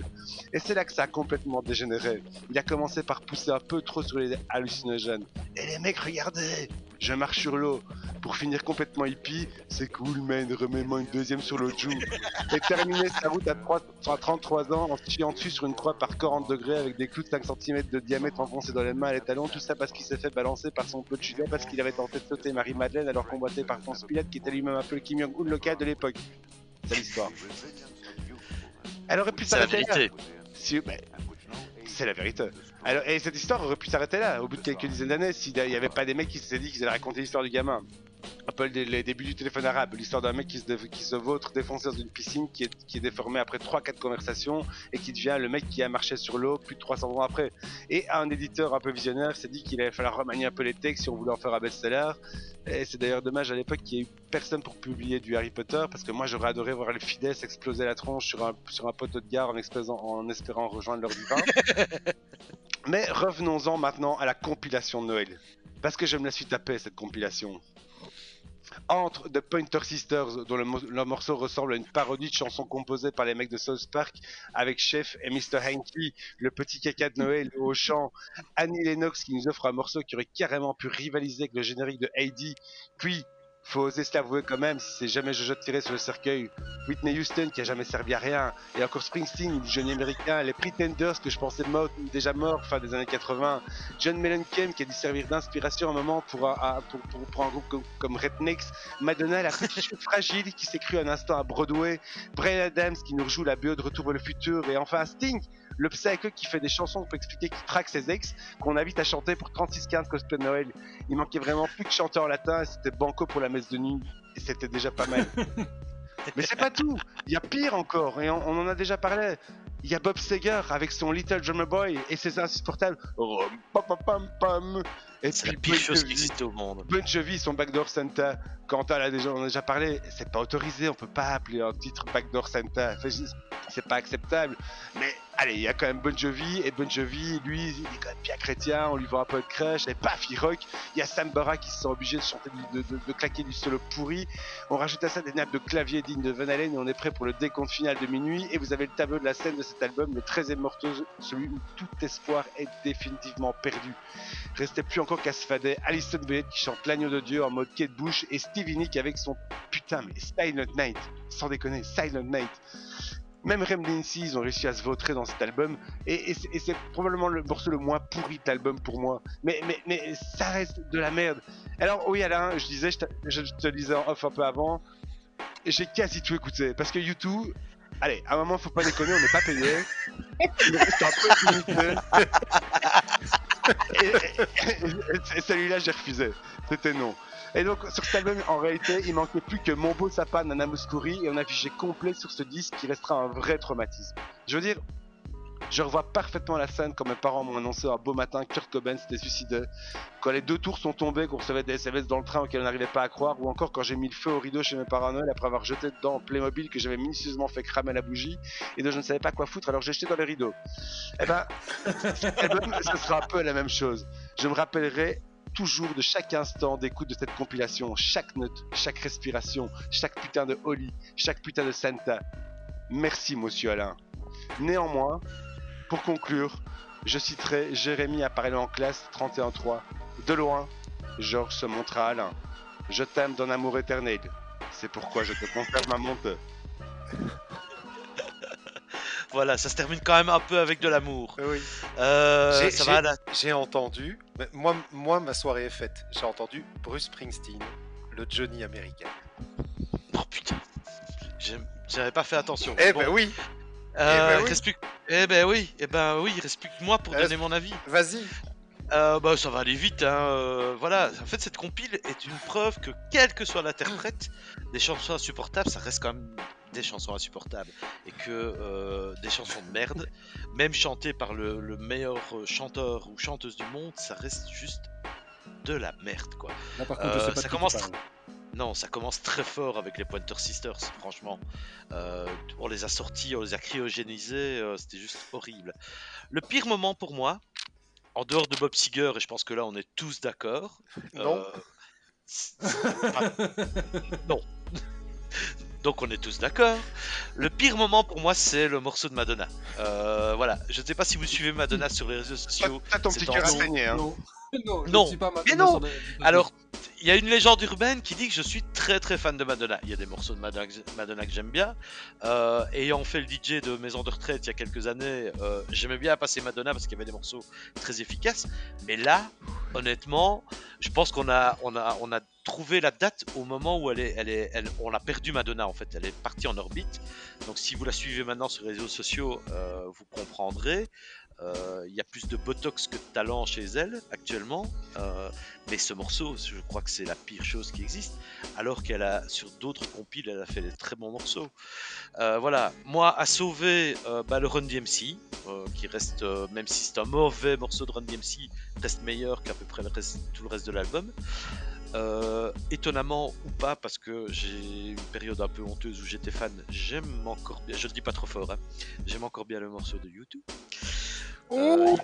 Et c'est là que ça a complètement dégénéré. Il a commencé par pousser un peu trop sur les hallucinogènes. Et les mecs, regardez Je marche sur l'eau. Pour finir complètement hippie, c'est cool, man, remets-moi une deuxième sur l'autre joue. Et terminer sa route à, 3 à 33 ans en se chiant dessus sur une croix par 40 degrés avec des clous de 5 cm de diamètre enfoncés dans les mains et les talons, tout ça parce qu'il s'est fait balancer par son peu de Julien parce qu'il avait tenté de sauter Marie-Madeleine alors combatté par Ponce Pilate qui était lui-même un peu le Kim Jong-un local de l'époque. C'est l'histoire. Elle aurait pu C'est la s'arrêter vérité. Si- c'est la vérité. Alors, et cette histoire aurait pu s'arrêter là, au bout de quelques dizaines d'années, s'il n'y avait pas des mecs qui se s'étaient dit qu'ils allaient raconter l'histoire du gamin. Un peu les, débuts du téléphone arabe, l'histoire d'un mec qui se, qui se vautre défoncé dans une piscine, qui est, qui est déformé après 3-4 conversations, et qui devient le mec qui a marché sur l'eau plus de 300 ans après. Et un éditeur un peu visionnaire s'est dit qu'il allait falloir remanier un peu les textes si on voulait en faire un best-seller. Et c'est d'ailleurs dommage à l'époque qu'il y ait eu personne pour publier du Harry Potter, parce que moi j'aurais adoré voir les fidèles exploser la tronche sur un, sur un poteau de gare en, explosant- en espérant rejoindre leur divin. Mais revenons-en maintenant à la compilation de Noël. Parce que je me la suis tapée cette compilation. Entre The Pointer Sisters, dont le, mo- le morceau ressemble à une parodie de chanson composée par les mecs de South Park, avec Chef et Mr. Hanky, le petit caca de Noël au chant, Annie Lennox qui nous offre un morceau qui aurait carrément pu rivaliser avec le générique de Heidi, puis, faut oser se l'avouer quand même, si c'est jamais Jojo tiré sur le cercueil, Whitney Houston qui a jamais servi à rien, et encore Springsteen, du génie américain, les Pretenders que je pensais déjà morts fin des années 80, John Mellencamp qui a dû servir d'inspiration un moment pour pour, un groupe comme, comme Rednecks, Madonna la petite fragile qui s'est crue un instant à Broadway, Brian Adams qui nous rejoue la BO de Retour vers le futur, et enfin Sting, le psycho qui fait des chansons pour expliquer qu'il traque ses ex, qu'on invite à chanter pour 36-15 cosplay de Noël. Il manquait vraiment plus que chanter en latin, et c'était banco pour la messe de nuit, et c'était déjà pas mal. Mais c'est pas tout, il y a pire encore, et on, on en a déjà parlé. Il y a Bob Seger avec son Little Drummer Boy et ses insupportables. Et C'est la pire chose qui existe au monde. Bon Jovi, son Backdoor Santa. Quentin l'a déjà, on en a déjà parlé, c'est pas autorisé, on peut pas appeler un titre Backdoor Santa. C'est pas acceptable. Mais allez, il y a quand même Bon Jovi, et Bon Jovi, lui, il est quand même bien chrétien, on lui vend un peu de crèche, et paf, il rock. Il y a Sam Barra qui se sent obligé de chanter, de, de- de claquer du solo pourri. On rajoute à ça des nappes de clavier dignes de Van Halen, et on est prêt pour le décompte final de minuit. Et vous avez le tableau de la scène de cet album, le 13e morceau, celui où tout espoir est définitivement perdu. Restait plus encore qu'à se fader Alison Bennett qui chante l'agneau de Dieu en mode Kate Bush et Stevie Nicks avec son putain mais Silent Night. Sans déconner, Silent Night. Même Rem Lindsay, ils ont réussi à se vautrer dans cet album et, et c'est- et c'est probablement le morceau le moins pourri de l'album pour moi. Mais, mais, mais ça reste de la merde. Alors oui Alain, je disais, je te, je te disais en off un peu avant, j'ai quasi tout écouté parce que YouTube, allez, à un moment faut pas déconner, on n'est pas payé. Il reste un peu. et, celui-là, j'ai refusé. C'était non. Et donc, sur cet album, en réalité, il manquait plus que Mon beau sapin de Nana Mouskouri et on affichait complet sur ce disque qui restera un vrai traumatisme. Je veux dire, je revois parfaitement la scène quand mes parents m'ont annoncé un beau matin que Kurt Cobain s'était suicidé, quand les deux tours sont tombés, qu'on recevait des SMS dans le train auxquels on n'arrivait pas à croire, ou encore quand j'ai mis le feu au rideau chez mes parents Noël après avoir jeté dedans Playmobil que j'avais minutieusement fait cramer la bougie et dont je ne savais pas quoi foutre alors j'ai jeté dans les rideaux. Eh ben, cet album, ce sera un peu la même chose. Je me rappellerai toujours de chaque instant d'écoute de cette compilation, chaque note, chaque respiration, chaque putain de Holly, chaque putain de Santa. Merci, monsieur Alain. Néanmoins, pour conclure, je citerai Jérémy apparemment en classe 31.3. De loin, Georges se montre à Alain. Je t'aime d'un amour éternel. C'est pourquoi je te conserve ma monte. Voilà, ça se termine quand même un peu avec de l'amour. Oui. Euh, J'ai- ça j'ai- va là J'ai entendu, mais moi, moi, ma soirée est faite. J'ai entendu Bruce Springsteen, le Johnny américain. Oh putain. J'ai- J'avais pas fait attention. Eh Bon, ben oui, euh, ben oui. reste plus que- Eh ben oui, eh ben oui, il reste plus que moi pour Euh, donner mon avis. vas-y. Euh, bah ça va aller vite, hein. euh, voilà. En fait, cette compile est une preuve que quel que soit l'interprète, des chansons insupportables, ça reste quand même des chansons insupportables. Et que euh, des chansons de merde, même chantées par le, le meilleur euh, chanteur ou chanteuse du monde, ça reste juste de la merde, quoi. Là, par contre, je Euh, sais pas de ça commence. Non, ça commence très fort avec les Pointer Sisters, franchement. Euh, on les a sortis, on les a cryogénisés, euh, c'était juste horrible. Le pire moment pour moi, en dehors de Bob Seger, et je pense que là on est tous d'accord. Non. euh, pas- non. Donc on est tous d'accord. Le pire moment pour moi, c'est le morceau de Madonna. Euh, voilà, je ne sais pas si vous suivez Madonna sur les réseaux sociaux. T'as ton petit cœur à long. saigner, hein. Non, non, je Non. ne suis pas Mais non. Alors, il y a une légende urbaine qui dit que je suis très très fan de Madonna. Il y a des morceaux de Madonna, que j'ai- Madonna que j'aime bien. Euh, ayant fait le DJ de Maison de retraite il y a quelques années, euh, j'aimais bien passer Madonna parce qu'il y avait des morceaux très efficaces. Mais là, honnêtement, je pense qu'on a, on a, on a trouvé la date au moment où elle est, elle est, elle- on a perdu Madonna en fait. Elle est partie en orbite. Donc si vous la suivez maintenant sur les réseaux sociaux, euh, vous comprendrez. Euh, Il y a plus de botox que de talent chez elle actuellement. Euh, mais ce morceau, je crois que c'est la pire chose qui existe. Alors qu'elle a, sur d'autres compiles, elle a fait des très bons morceaux. Euh, voilà, moi, à sauver euh, bah, le Run DMC, euh, qui reste, euh, même si c'est un mauvais morceau de Run DMC, reste meilleur qu'à peu près tout le reste de l'album. Euh, étonnamment ou pas, parce que j'ai une période un peu honteuse où j'étais fan, j'aime encore bien, je le dis pas trop fort, hein, j'aime encore bien le morceau de YouTube. Euh,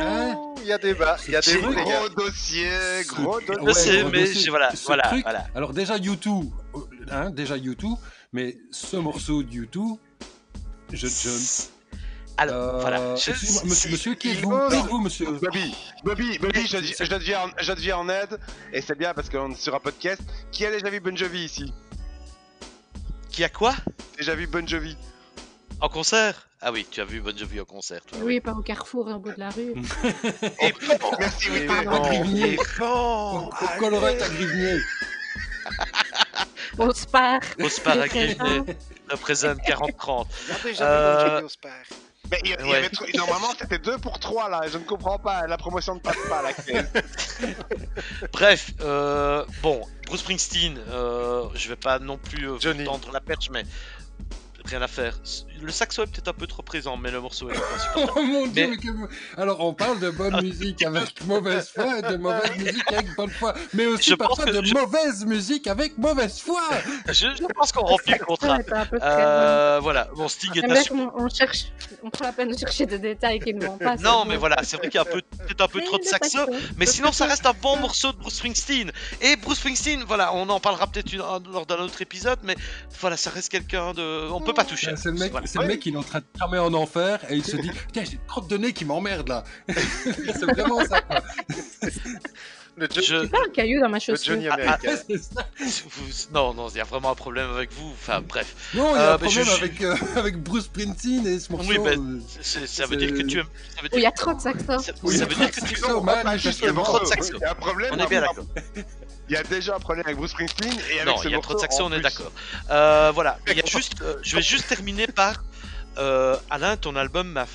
Hein Il y a débat, il y a gars. Gros dossier, gros dossier. Je mais dossier. voilà, Ce voilà, truc- voilà. Alors déjà YouTube, euh, hein, déjà YouTube, mais ce morceau de YouTube, je, je Alors, euh, voilà. je- excusez-moi, monsieur, monsieur, qui êtes-vous? êtes-vous, monsieur? Bobby, Bobby, Bobby, je, je, te viens, je te viens en aide, et c'est bien parce qu'on est sur un podcast. Qui a déjà vu Bon Jovi ici? Qui a quoi? Déjà vu Bon Jovi En concert? Ah oui, tu as vu Bon Jovi en concert, toi. Oui, pas au carrefour, au bout de la rue. Et Merci, oui. Pardon. À Grivnier, bon, au colorette à Grivnier. Au spar. Au Spar à. Grigny, représente 40-30. Il y a déjà Euh, vu Bon Jovi au Spar. Mais il y, avait trop- normalement c'était 2 pour 3 là, je ne comprends pas, la promotion ne passe pas là. Bref, euh, bon, Bruce Springsteen, euh, je vais pas non plus euh, vous Johnny. tendre la perche, mais rien à faire. Le saxo est peut-être un peu trop présent, mais le morceau est. Oh mon dieu, Mais- mais quel- Alors on parle de bonne musique avec mauvaise foi et de mauvaise musique avec bonne foi, mais aussi Je parfois que de je- mauvaise musique avec mauvaise foi. je, je pense qu'on remplit le contrat. Euh, voilà, bon, Sting est J'aime bien insupportable. qu'on on cherche, on prend la peine de chercher des détails qui ne vont pas. Non, mais voilà, c'est vrai qu'il y a peut-être un peu trop de saxo, mais sinon ça reste un bon morceau de Bruce Springsteen. Et Bruce Springsteen, voilà, on en parlera peut-être lors d'un autre épisode, mais voilà, ça reste quelqu'un de, on peut pas toucher. C'est le mec, Voilà. C'est le mec qui est en train de cramer en enfer et il se dit Tiens, j'ai une crotte de nez qui m'emmerde là. c'est vraiment ça. Le, Je- Pas un caillou dans ma le chaussure. Johnny Ah, américain. Vous- non, non, il y a vraiment un problème avec vous. Enfin, bref. Non, il y Euh, a un mais je- problème je- avec, euh, avec Bruce Springsteen et ce morceau. Oui, ben, euh, Ça veut dire que tu aimes. Il y a trop de saxo. ça, Oui, ça veut dire que tu. pas il y a trop de morceau. saxo. Il y a un problème. On est bien d'accord. Il y a déjà un problème avec Bruce Springsteen et avec Non, il y a trop de morceau saxo, en on est d'accord. Euh, voilà, il y a juste, euh, je vais juste terminer par euh, Alain, ton album, m'a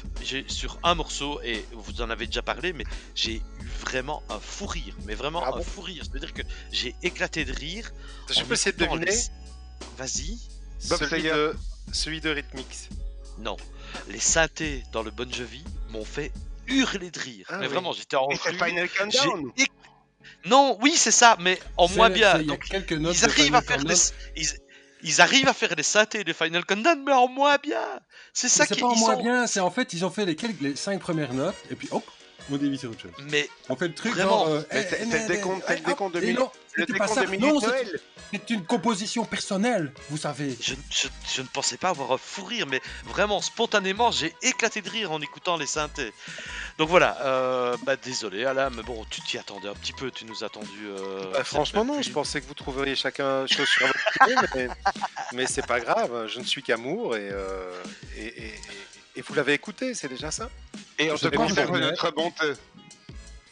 sur un morceau, et vous en avez déjà parlé, mais j'ai eu vraiment un fou rire. Mais vraiment Ah un bon? fou rire. C'est-à-dire que j'ai éclaté de rire. Je peux essayer de deviner? les- Vas-y. Bob celui de, celui de Rhythmix. Non. Les synthés dans le Bon Jovi m'ont fait hurler de rire. Ah mais oui. vraiment, j'étais en Et c'est flux. Final J'ai Non, oui, c'est ça, mais en C'est- moins c'est- bien. Il y a Donc, quelques notes ils arrivent à faire des, ils, ils arrivent à faire des synthés de Final Countdown, mais en moins bien. C'est ça Mais C'est qui pas en moins sont- bien, c'est en fait, ils ont fait les, quelques, les cinq premières notes, et puis hop, on dévie sur autre chose. Mais On fait le truc Vraiment. genre. euh, Mais eh, c'est- eh, c'est le eh, décompte- c'est le décompte de minutes- non, Le c'était pas décompte de minutes Non, c'est- Noël. c'est une composition personnelle, vous savez. je, je- je ne pensais pas avoir un fou rire, mais vraiment spontanément, j'ai éclaté de rire en écoutant les synthés. Donc voilà, euh, bah désolé Alain, mais bon, tu t'y attendais un petit peu, tu nous as attendu. euh, Bah, franchement, non, pluie. je pensais que vous trouveriez chacun chose sur votre pied, mais, mais c'est pas grave, je ne suis qu'amour et, euh, et, et- et- et vous l'avez écouté, c'est déjà ça Et on Je te permettre. notre bonté.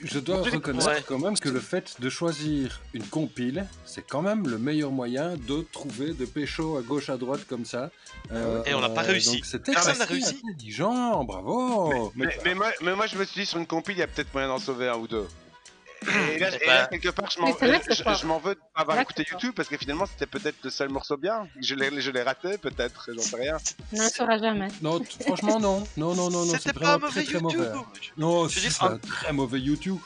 Je dois Ouais. reconnaître quand même que le fait de choisir une compile, c'est quand même le meilleur moyen de trouver de pécho à gauche à droite comme ça. Euh, Et on n'a pas euh, réussi. Personne n'a réussi. intelligent, bravo. Mais, mais moi, mais moi, je me suis dit, sur une compile, il y a peut-être moyen d'en sauver un ou deux. Et là, et là, quelque part, je m'en veux de pas avoir C'est vrai écouté YouTube parce que finalement, c'était peut-être le seul morceau bien. Je l'ai je l'ai raté, peut-être, j'en sais rien. On ne le saura jamais. Non, franchement, non. Non, non, non, non, C'était c'est pas un vraiment mauvais très, très YouTube. mauvais. Non, c'est un très mauvais YouTube.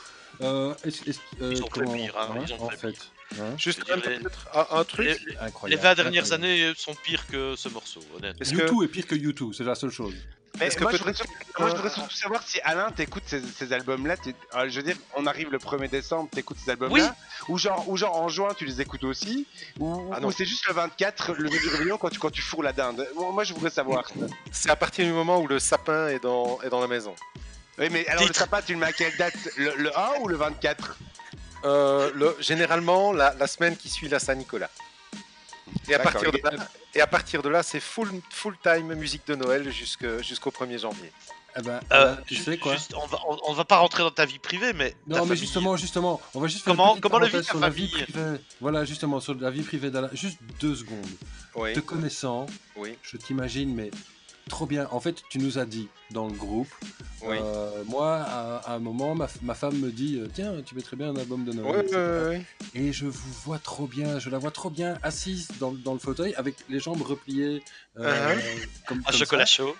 Euh, est-ce- est-ce- euh, Ils ont fait comment- pire, hein, hein, ils ont en fait fait. pire. Hein Juste dire, un, peut-être un, un truc Les, les incroyable. 20 dernières incroyable. années sont pires que ce morceau, honnêtement. Est-ce que- YouTube est pire que YouTube, c'est la seule chose. Mais moi, je voudrais, surtout- moi, je voudrais surtout savoir si Alain t'écoutes ces, ces albums-là. euh, je veux dire, on arrive le 1er décembre, t'écoutes ces albums-là. Ou genre, ou genre en juin, tu les écoutes aussi. Ou, Ah non. ou c'est juste le 24, le jour du réveillon, quand tu, quand tu fourres la dinde. Moi, moi, je voudrais savoir. C'est à partir du moment où le sapin est dans, est dans la maison. Oui, mais alors le Titre. sapin, tu le mets à quelle date le, le 1 ou le 24 Euh, le, généralement, la, la semaine qui suit la Saint-Nicolas. Et à, partir de là, et à partir de là, c'est full, full time musique de Noël jusque- jusqu'au 1er janvier. Eh ben, Euh, tu sais quoi juste, on, va, on, on va pas rentrer dans ta vie privée, mais. Non, mais famille- justement, justement, on va juste faire Comment- comment le vit ta sur la vie privée. Voilà, justement, sur la vie privée d'Alain. Juste deux secondes. Oui, Te connaissant, oui, je t'imagine, mais trop bien. En fait, tu nous as dit dans le groupe. oui. euh, moi, à, à un moment, ma, ma femme me dit euh, Tiens, tu mettrais bien un album de Noël. oui, etc. oui, oui. Et je vous vois trop bien, je la vois trop bien assise dans, dans le fauteuil avec les jambes repliées. euh, Uh-huh. comme, Un comme chocolat ça. chaud.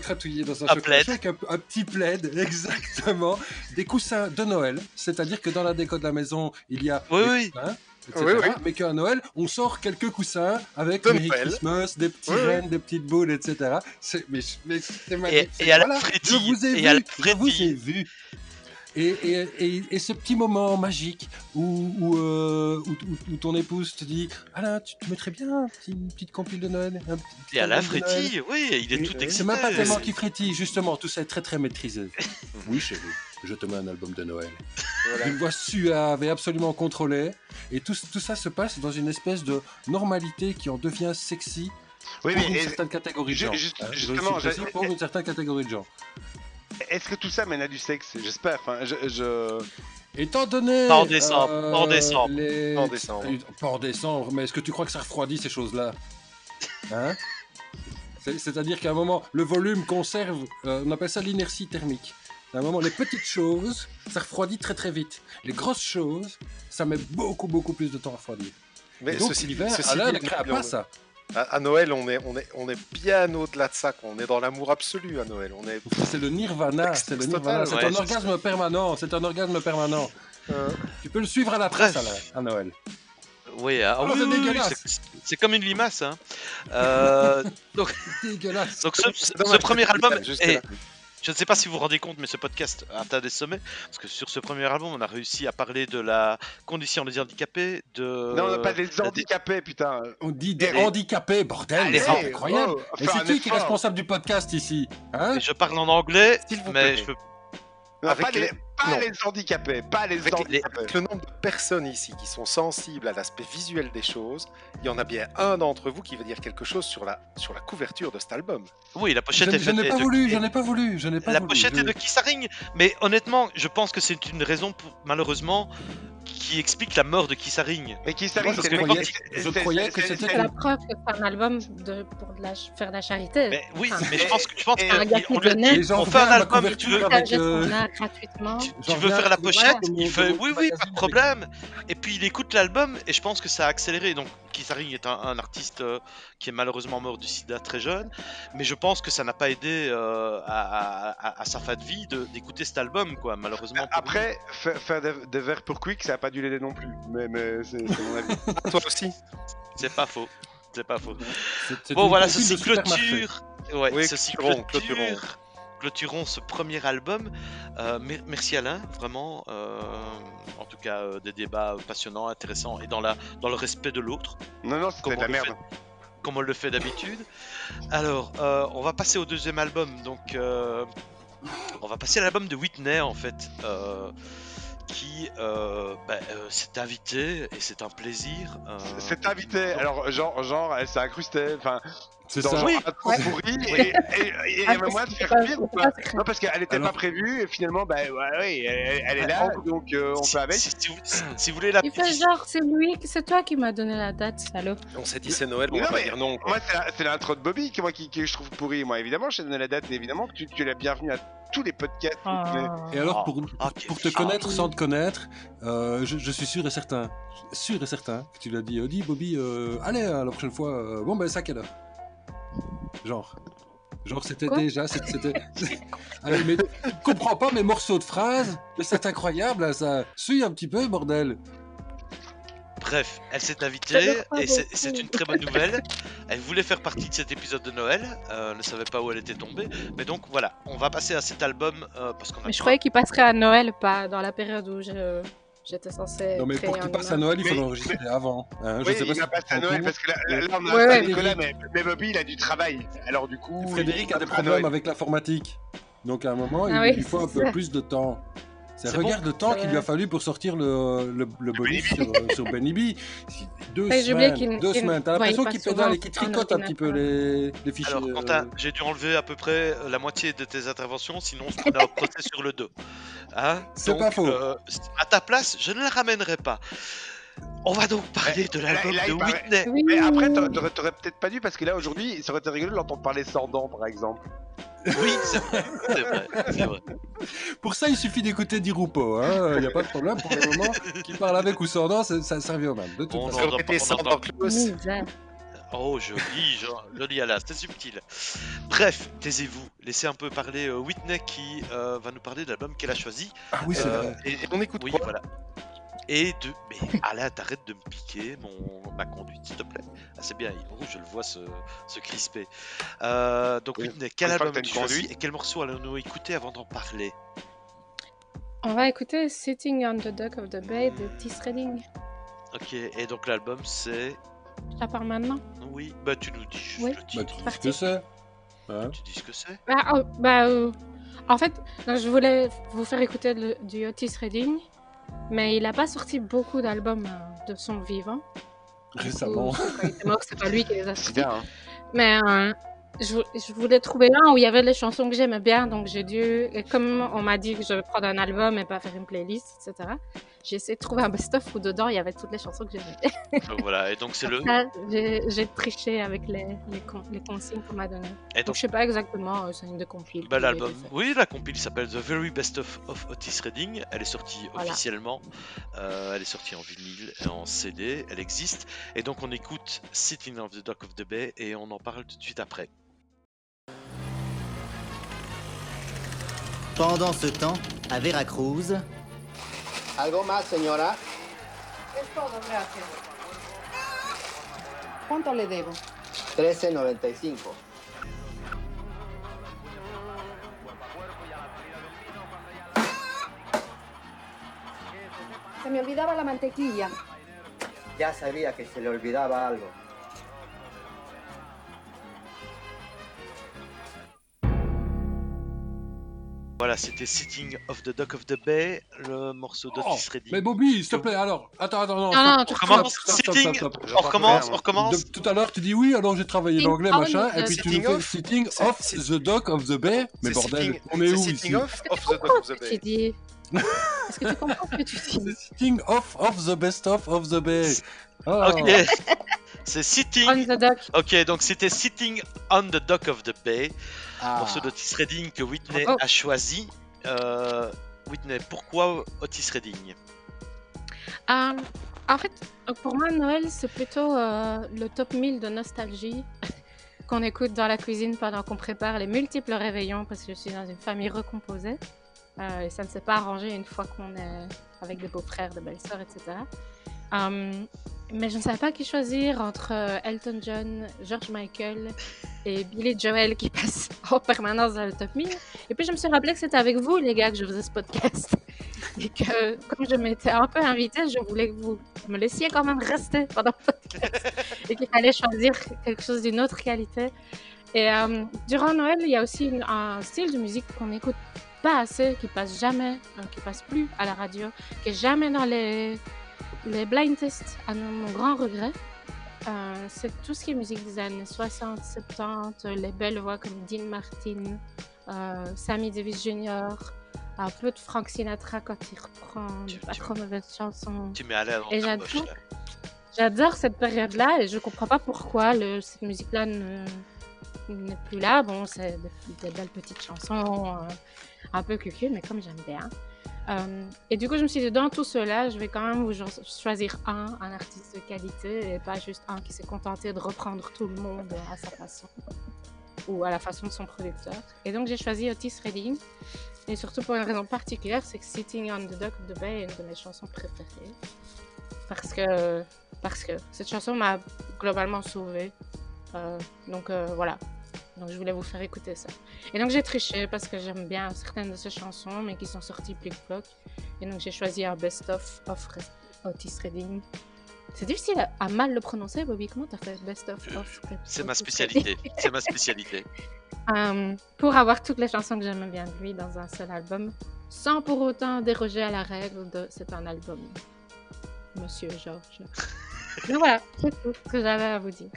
Trapouillé dans un, Un chocolat plaid. chaud avec un, un petit plaid, exactement. Des coussins de Noël, c'est-à-dire que dans la déco de la maison, il y a Oui, des oui. coussins, etc. Oui, oui. Mais qu'à Noël, on sort quelques coussins avec De Merry Noël. Christmas, des petits Oui, oui. rennes, des petites boules, etc. C'est, mais, mais c'est Et, magnifique. et à la Voilà, je vous ai Et à la vu, je vous ai frétille. vu. Et, et, et, et ce petit moment magique où, où, euh, où, où- où ton épouse te dit Alain, tu te mettrais bien une petite compile de Noël un petit- petit Et Noël frétille, oui, il est Et, tout excité. C'est même pas tellement qui frétille, justement, tout ça est très très maîtrisé. oui, chérie, je te mets un album de Noël. Voilà. Une voix suave et absolument contrôlée. Et tout, tout ça se passe dans une espèce de normalité qui en devient sexy Oui, pour mais une certaine catégorie de gens. juste- Hein, justement, pour une certaine catégorie de gens. Est-ce que tout ça mène à du sexe? J'espère. Enfin, je, je- Étant donné. Pas en décembre, euh, pas en décembre. les- Pas en décembre. Pas en décembre, mais est-ce que tu crois que ça refroidit ces choses-là? Hein? C'est- C'est-à-dire qu'à un moment, le volume conserve, euh, on appelle ça l'inertie thermique. À un moment, les petites choses, ça refroidit très très vite. Les grosses choses, ça met beaucoup beaucoup plus de temps à refroidir. Mais Et donc, ceci, l'hiver, ceci Alain dit, ne on- pas ça. À, à Noël, on est, on, est, on est bien au-delà de ça. quoi. On est dans l'amour absolu à Noël. On est... C'est le nirvana, c'est le total, nirvana, c'est ouais, un orgasme permanent, c'est un orgasme permanent. Tu peux le suivre à la Alain, à Noël. Oui, ah, Oh, oui, c'est oui, comme une limace. Hein. Euh, Dégueulasse. donc ce, ce- ce dommage premier album, et je ne sais pas si vous vous rendez compte, mais ce podcast atteint des sommets, parce que sur ce premier album, on a réussi à parler de la condition des handicapés, de... Non, on n'a pas des des- handicapés, putain. On dit des handicapés, bordel, Allez, c'est oh, incroyable. oh, Et faire c'est qui qui est responsable du podcast ici hein? Et je parle en anglais, mais plaît. je peux... Non, Avec pas, les... les- pas non. les handicapés, pas les Avec les- handicapés. Avec le nombre de personnes ici qui sont sensibles à l'aspect visuel des choses, il y en a bien un d'entre vous qui veut dire quelque chose sur la, sur la couverture de cet album. Oui, la Je, pochette est je faite n'ai pas de- voulu, je n'ai pas voulu, je n'ai pas La voulu. pochette je- est de Kissaring, mais honnêtement, je pense que c'est une raison pour- malheureusement qui explique la mort de Kissaring. Mais je c'est je croyais que c'est- c'était C'est la preuve que c'est un album de, pour de la, faire de la charité. Mais oui, Enfin, mais je pense que je pense gars on fait un album, tu veux, avec, euh, gratuitement. tu veux reviens faire la pochette, il fait oui, oui, pas de problème. Et puis il écoute l'album et je pense que ça a accéléré. Donc Kissaring est un, un artiste euh, qui est malheureusement mort du sida très jeune, mais je pense que ça n'a pas aidé euh, à, à- à sa fin de vie de- d'écouter cet album, quoi. Malheureusement. Après, fa- faire des, des verres pour Quick, ça a pas dû l'aider non plus. Mais, mais c'est c'est mon avis. Toi aussi c'est pas faux. C'est pas faux. C'est- c'est Bon voilà, ceci clôture. Ouais, Oui, ceci clôturons, clôture. Clôturons. Ce premier album. Euh, mer- merci Alain, vraiment. euh, en tout cas, euh, des débats passionnants, intéressants et dans, la, dans le respect de l'autre, Non, non, c'était de la merde. fait- comme on le fait d'habitude. Alors, on va passer au deuxième album. Donc, on va passer à l'album de Whitney en fait. qui euh, bah, euh, s'est invité et c'est un plaisir. euh, Cet invité, alors genre, genre elle s'est incrustée, enfin, C'est ça. genre Oui. Ouais. pourri, et et- et il y Ah, avait moyen de faire pire ou pas. Non, parce qu'elle était Alors- pas prévue, et finalement, bah ouais, ouais, elle, elle est là, donc euh, on si, fait avec. si- si vous, si vous voulez la Il fait genre, c'est lui, c'est toi qui m'as donné la date, salaud. On s'est dit c'est Noël, on Mais va mais dire non. quoi. Moi, c'est l'intro de Bobby que, moi, qui, je trouve pourri. Moi, évidemment, je t'ai donné la date, et évidemment que tu, tu es la bienvenue à tous les podcasts. mais- Et alors, pour, Ah, pour te connaître sans te connaître, euh, je, je suis sûr et certain, sûr et certain que tu l'as dit, euh, dis Bobby, euh, allez, à la prochaine fois, euh, bon ben, c'est à quelle heure Genre. Genre, c'était déjà. c'était- allez, mais tu comprends pas mes morceaux de phrases Mais c'est incroyable, là, ça. Suis un petit peu, bordel Bref, elle s'est invitée et c'est une très bonne nouvelle. Elle voulait faire partie de cet épisode de Noël, euh, elle ne savait pas où elle était tombée. Mais donc voilà, on va passer à cet album euh, parce qu'on a. Mais je croyais qu'il passerait à Noël, pas dans la période où je- j'étais censé. Non, mais pour qu'il passe à. Noël, il faut Mais- l'enregistrer avant. hein, je sais pas il si te à Noël parce que là, là, là, on a Ouais, un ouais. Nicolas, mais, mais Bobby, il a du travail. Alors, du coup. Frédéric a des passe problèmes avec l'informatique. Donc à un moment, Ah il oui, faut un peu plus de temps. Regarde le temps qu'il lui a fallu pour sortir le, le, le bonus sur, euh, sur Benny B. Deux Ouais, semaines, qu'il- deux qu'il- semaines. T'as l'impression il qu'il pédale et qu'il tricote un petit peu les, les fichiers. Alors, euh, Quentin, j'ai dû enlever à peu près euh, la moitié de tes interventions, sinon on se prenait un procès sur le dos. Hein C'est Donc, pas faux. euh, à ta place, je ne la ramènerai pas. On va donc parler de là- l'album là, de paraît- Whitney. Oui. Mais après, t'aurais- peut-être pas dû parce que là, aujourd'hui, ça aurait été rigolo de l'entendre parler sans dents, par exemple. Oui, c'est vrai, c'est vrai, c'est vrai. Pour ça, il suffit d'écouter Dirupo. Il n'y a pas de problème. Pour le moment, qu'il parle avec ou sans dents, ça, ça servait au même. De toute On façon. On sans dents. Oh, joli, jo- joli Alain, c'était subtil. Bref, taisez-vous, laissez un peu parler euh, Whitney qui euh, va nous parler de l'album qu'elle a choisi. Ah oui, c'est Euh, vrai. Et, et on écoute Oui, quoi? voilà. Et de. Mais Alain, t'arrêtes de me piquer mon... ma conduite, s'il te plaît. Ah, c'est bien, il- oh, je le vois se, se crisper. Euh, donc, Oui, quel album que tu choisis et quel morceau allons-nous écouter avant d'en parler? On va écouter Sitting on the Dock of the Bay de Tis Redding. Ok, et donc l'album c'est. Je la parle maintenant. Oui, bah tu nous dis juste Oui. le Bah, titre. tu dis ce que c'est. Tu dis ce que c'est? Bah, oh, bah, euh, en fait, je voulais vous faire écouter le- du Otis Redding, mais il n'a pas sorti beaucoup d'albums euh, de son vivant. Récemment. C'est pas lui qui les a C'est sortis. bien, hein. Mais euh, je, je voulais trouver un où il y avait les chansons que j'aimais bien, donc j'ai dû, et comme on m'a dit que je vais prendre un album et pas faire une playlist, etc., j'ai essayé de trouver un best-of où dedans il y avait toutes les chansons que j'aimais. Donc voilà, et donc c'est le. J'ai triché avec les, les, con- les consignes qu'on m'a données. Et Donc donc, je sais pas exactement, euh, c'est une de compile. bah, l'album. Oui, la compile s'appelle The Very Best of, of Otis Redding. Elle est sortie Voilà. officiellement. Euh, elle est sortie en vinyle et en CD. Elle existe. Et donc on écoute Sitting on the Dock of the Bay et on en parle tout de suite après. Pendant ce temps, à Veracruz, ¿Algo más, señora? Es todo, gracias. ¿Cuánto le debo? 13.95. Se me olvidaba la mantequilla. Ya sabía que se le olvidaba algo. Voilà, c'était Sitting of the Dock of the Bay, le morceau Oh, d'Otis Redding. mais Bobby, s'il te plaît, alors. Attends, attends, non. Non, non, tu recommences. Sitting. On recommence, on recommence. Tout à l'heure, tu dis oui, alors j'ai travaillé Sitting l'anglais, machin, the- et puis tu Sitting nous fais Sitting c'est- the dock of the bay. Mais bordel, sitting- on est où sitting ici off, off the dock of the J'ai bay. Est-ce que tu comprends ce que tu dis? Sitting off of the best of of the bay. Oh. Ok. C'est Sitting. On the dock. Ok, donc c'était Sitting on the Dock of the Bay, Ah. morceau d'Otis Redding que Whitney Oh. a choisi. Euh, Whitney, pourquoi Otis Redding? Euh, en fait, pour moi, Noël, c'est plutôt euh, le top 1000 de nostalgie qu'on écoute dans la cuisine pendant qu'on prépare les multiples réveillons parce que je suis dans une famille recomposée. Euh, et ça ne s'est pas arrangé une fois qu'on est avec des beaux-frères, des belles-sœurs, etc. Euh, mais je ne savais pas qui choisir entre euh, Elton John, George Michael et Billy Joel qui passe en permanence dans le top 1000. Et puis je me suis rappelé que c'était avec vous, les gars, que je faisais ce podcast. Et que comme je m'étais un peu invitée, je voulais que vous me laissiez quand même rester pendant le podcast. et qu'il fallait choisir quelque chose d'une autre qualité. Et euh, durant Noël, il y a aussi un style de musique qu'on n'écoute pas assez, qui passe jamais, euh, qui passe plus à la radio, qui est jamais dans les, les blind tests, à mon grand regret. Euh, c'est tout ce qui est musique des années 60, 70, les belles voix comme Dean Martin, euh, Sammy Davis Jr., un peu de Frank Sinatra quand il reprend Tu- pas tu- trop mauvaises chansons. Tu mets à dans Et j'adore. J'adore cette période-là et je comprends pas pourquoi le, cette musique-là ne- n'est plus là. Bon, c'est des, des belles petites chansons, euh, un peu cucu, mais comme j'aime bien. Euh, et du coup, je me suis dit, dans tout cela, je vais quand même choisir un, un artiste de qualité et pas juste un qui s'est contenté de reprendre tout le monde à sa façon ou à la façon de son producteur. Et donc, j'ai choisi Otis Redding. Et surtout pour une raison particulière, c'est que Sitting on the Dock of the Bay est une de mes chansons préférées. Parce que, parce que cette chanson m'a globalement sauvée. Euh, donc euh, voilà. Donc je voulais vous faire écouter ça. Et donc j'ai triché parce que j'aime bien certaines de ces chansons, mais qui sont sorties plic-ploc. Et donc j'ai choisi un best-of of Otis Redding. C'est difficile à, à mal le prononcer, Bobby. Comment t'as fait best-of of Re- C'est ma spécialité. C'est ma spécialité. euh, pour avoir toutes les chansons que j'aime bien de lui dans un seul album, sans pour autant déroger à la règle de c'est un album. Monsieur Georges. Mais voilà, c'est tout ce que j'avais à vous dire.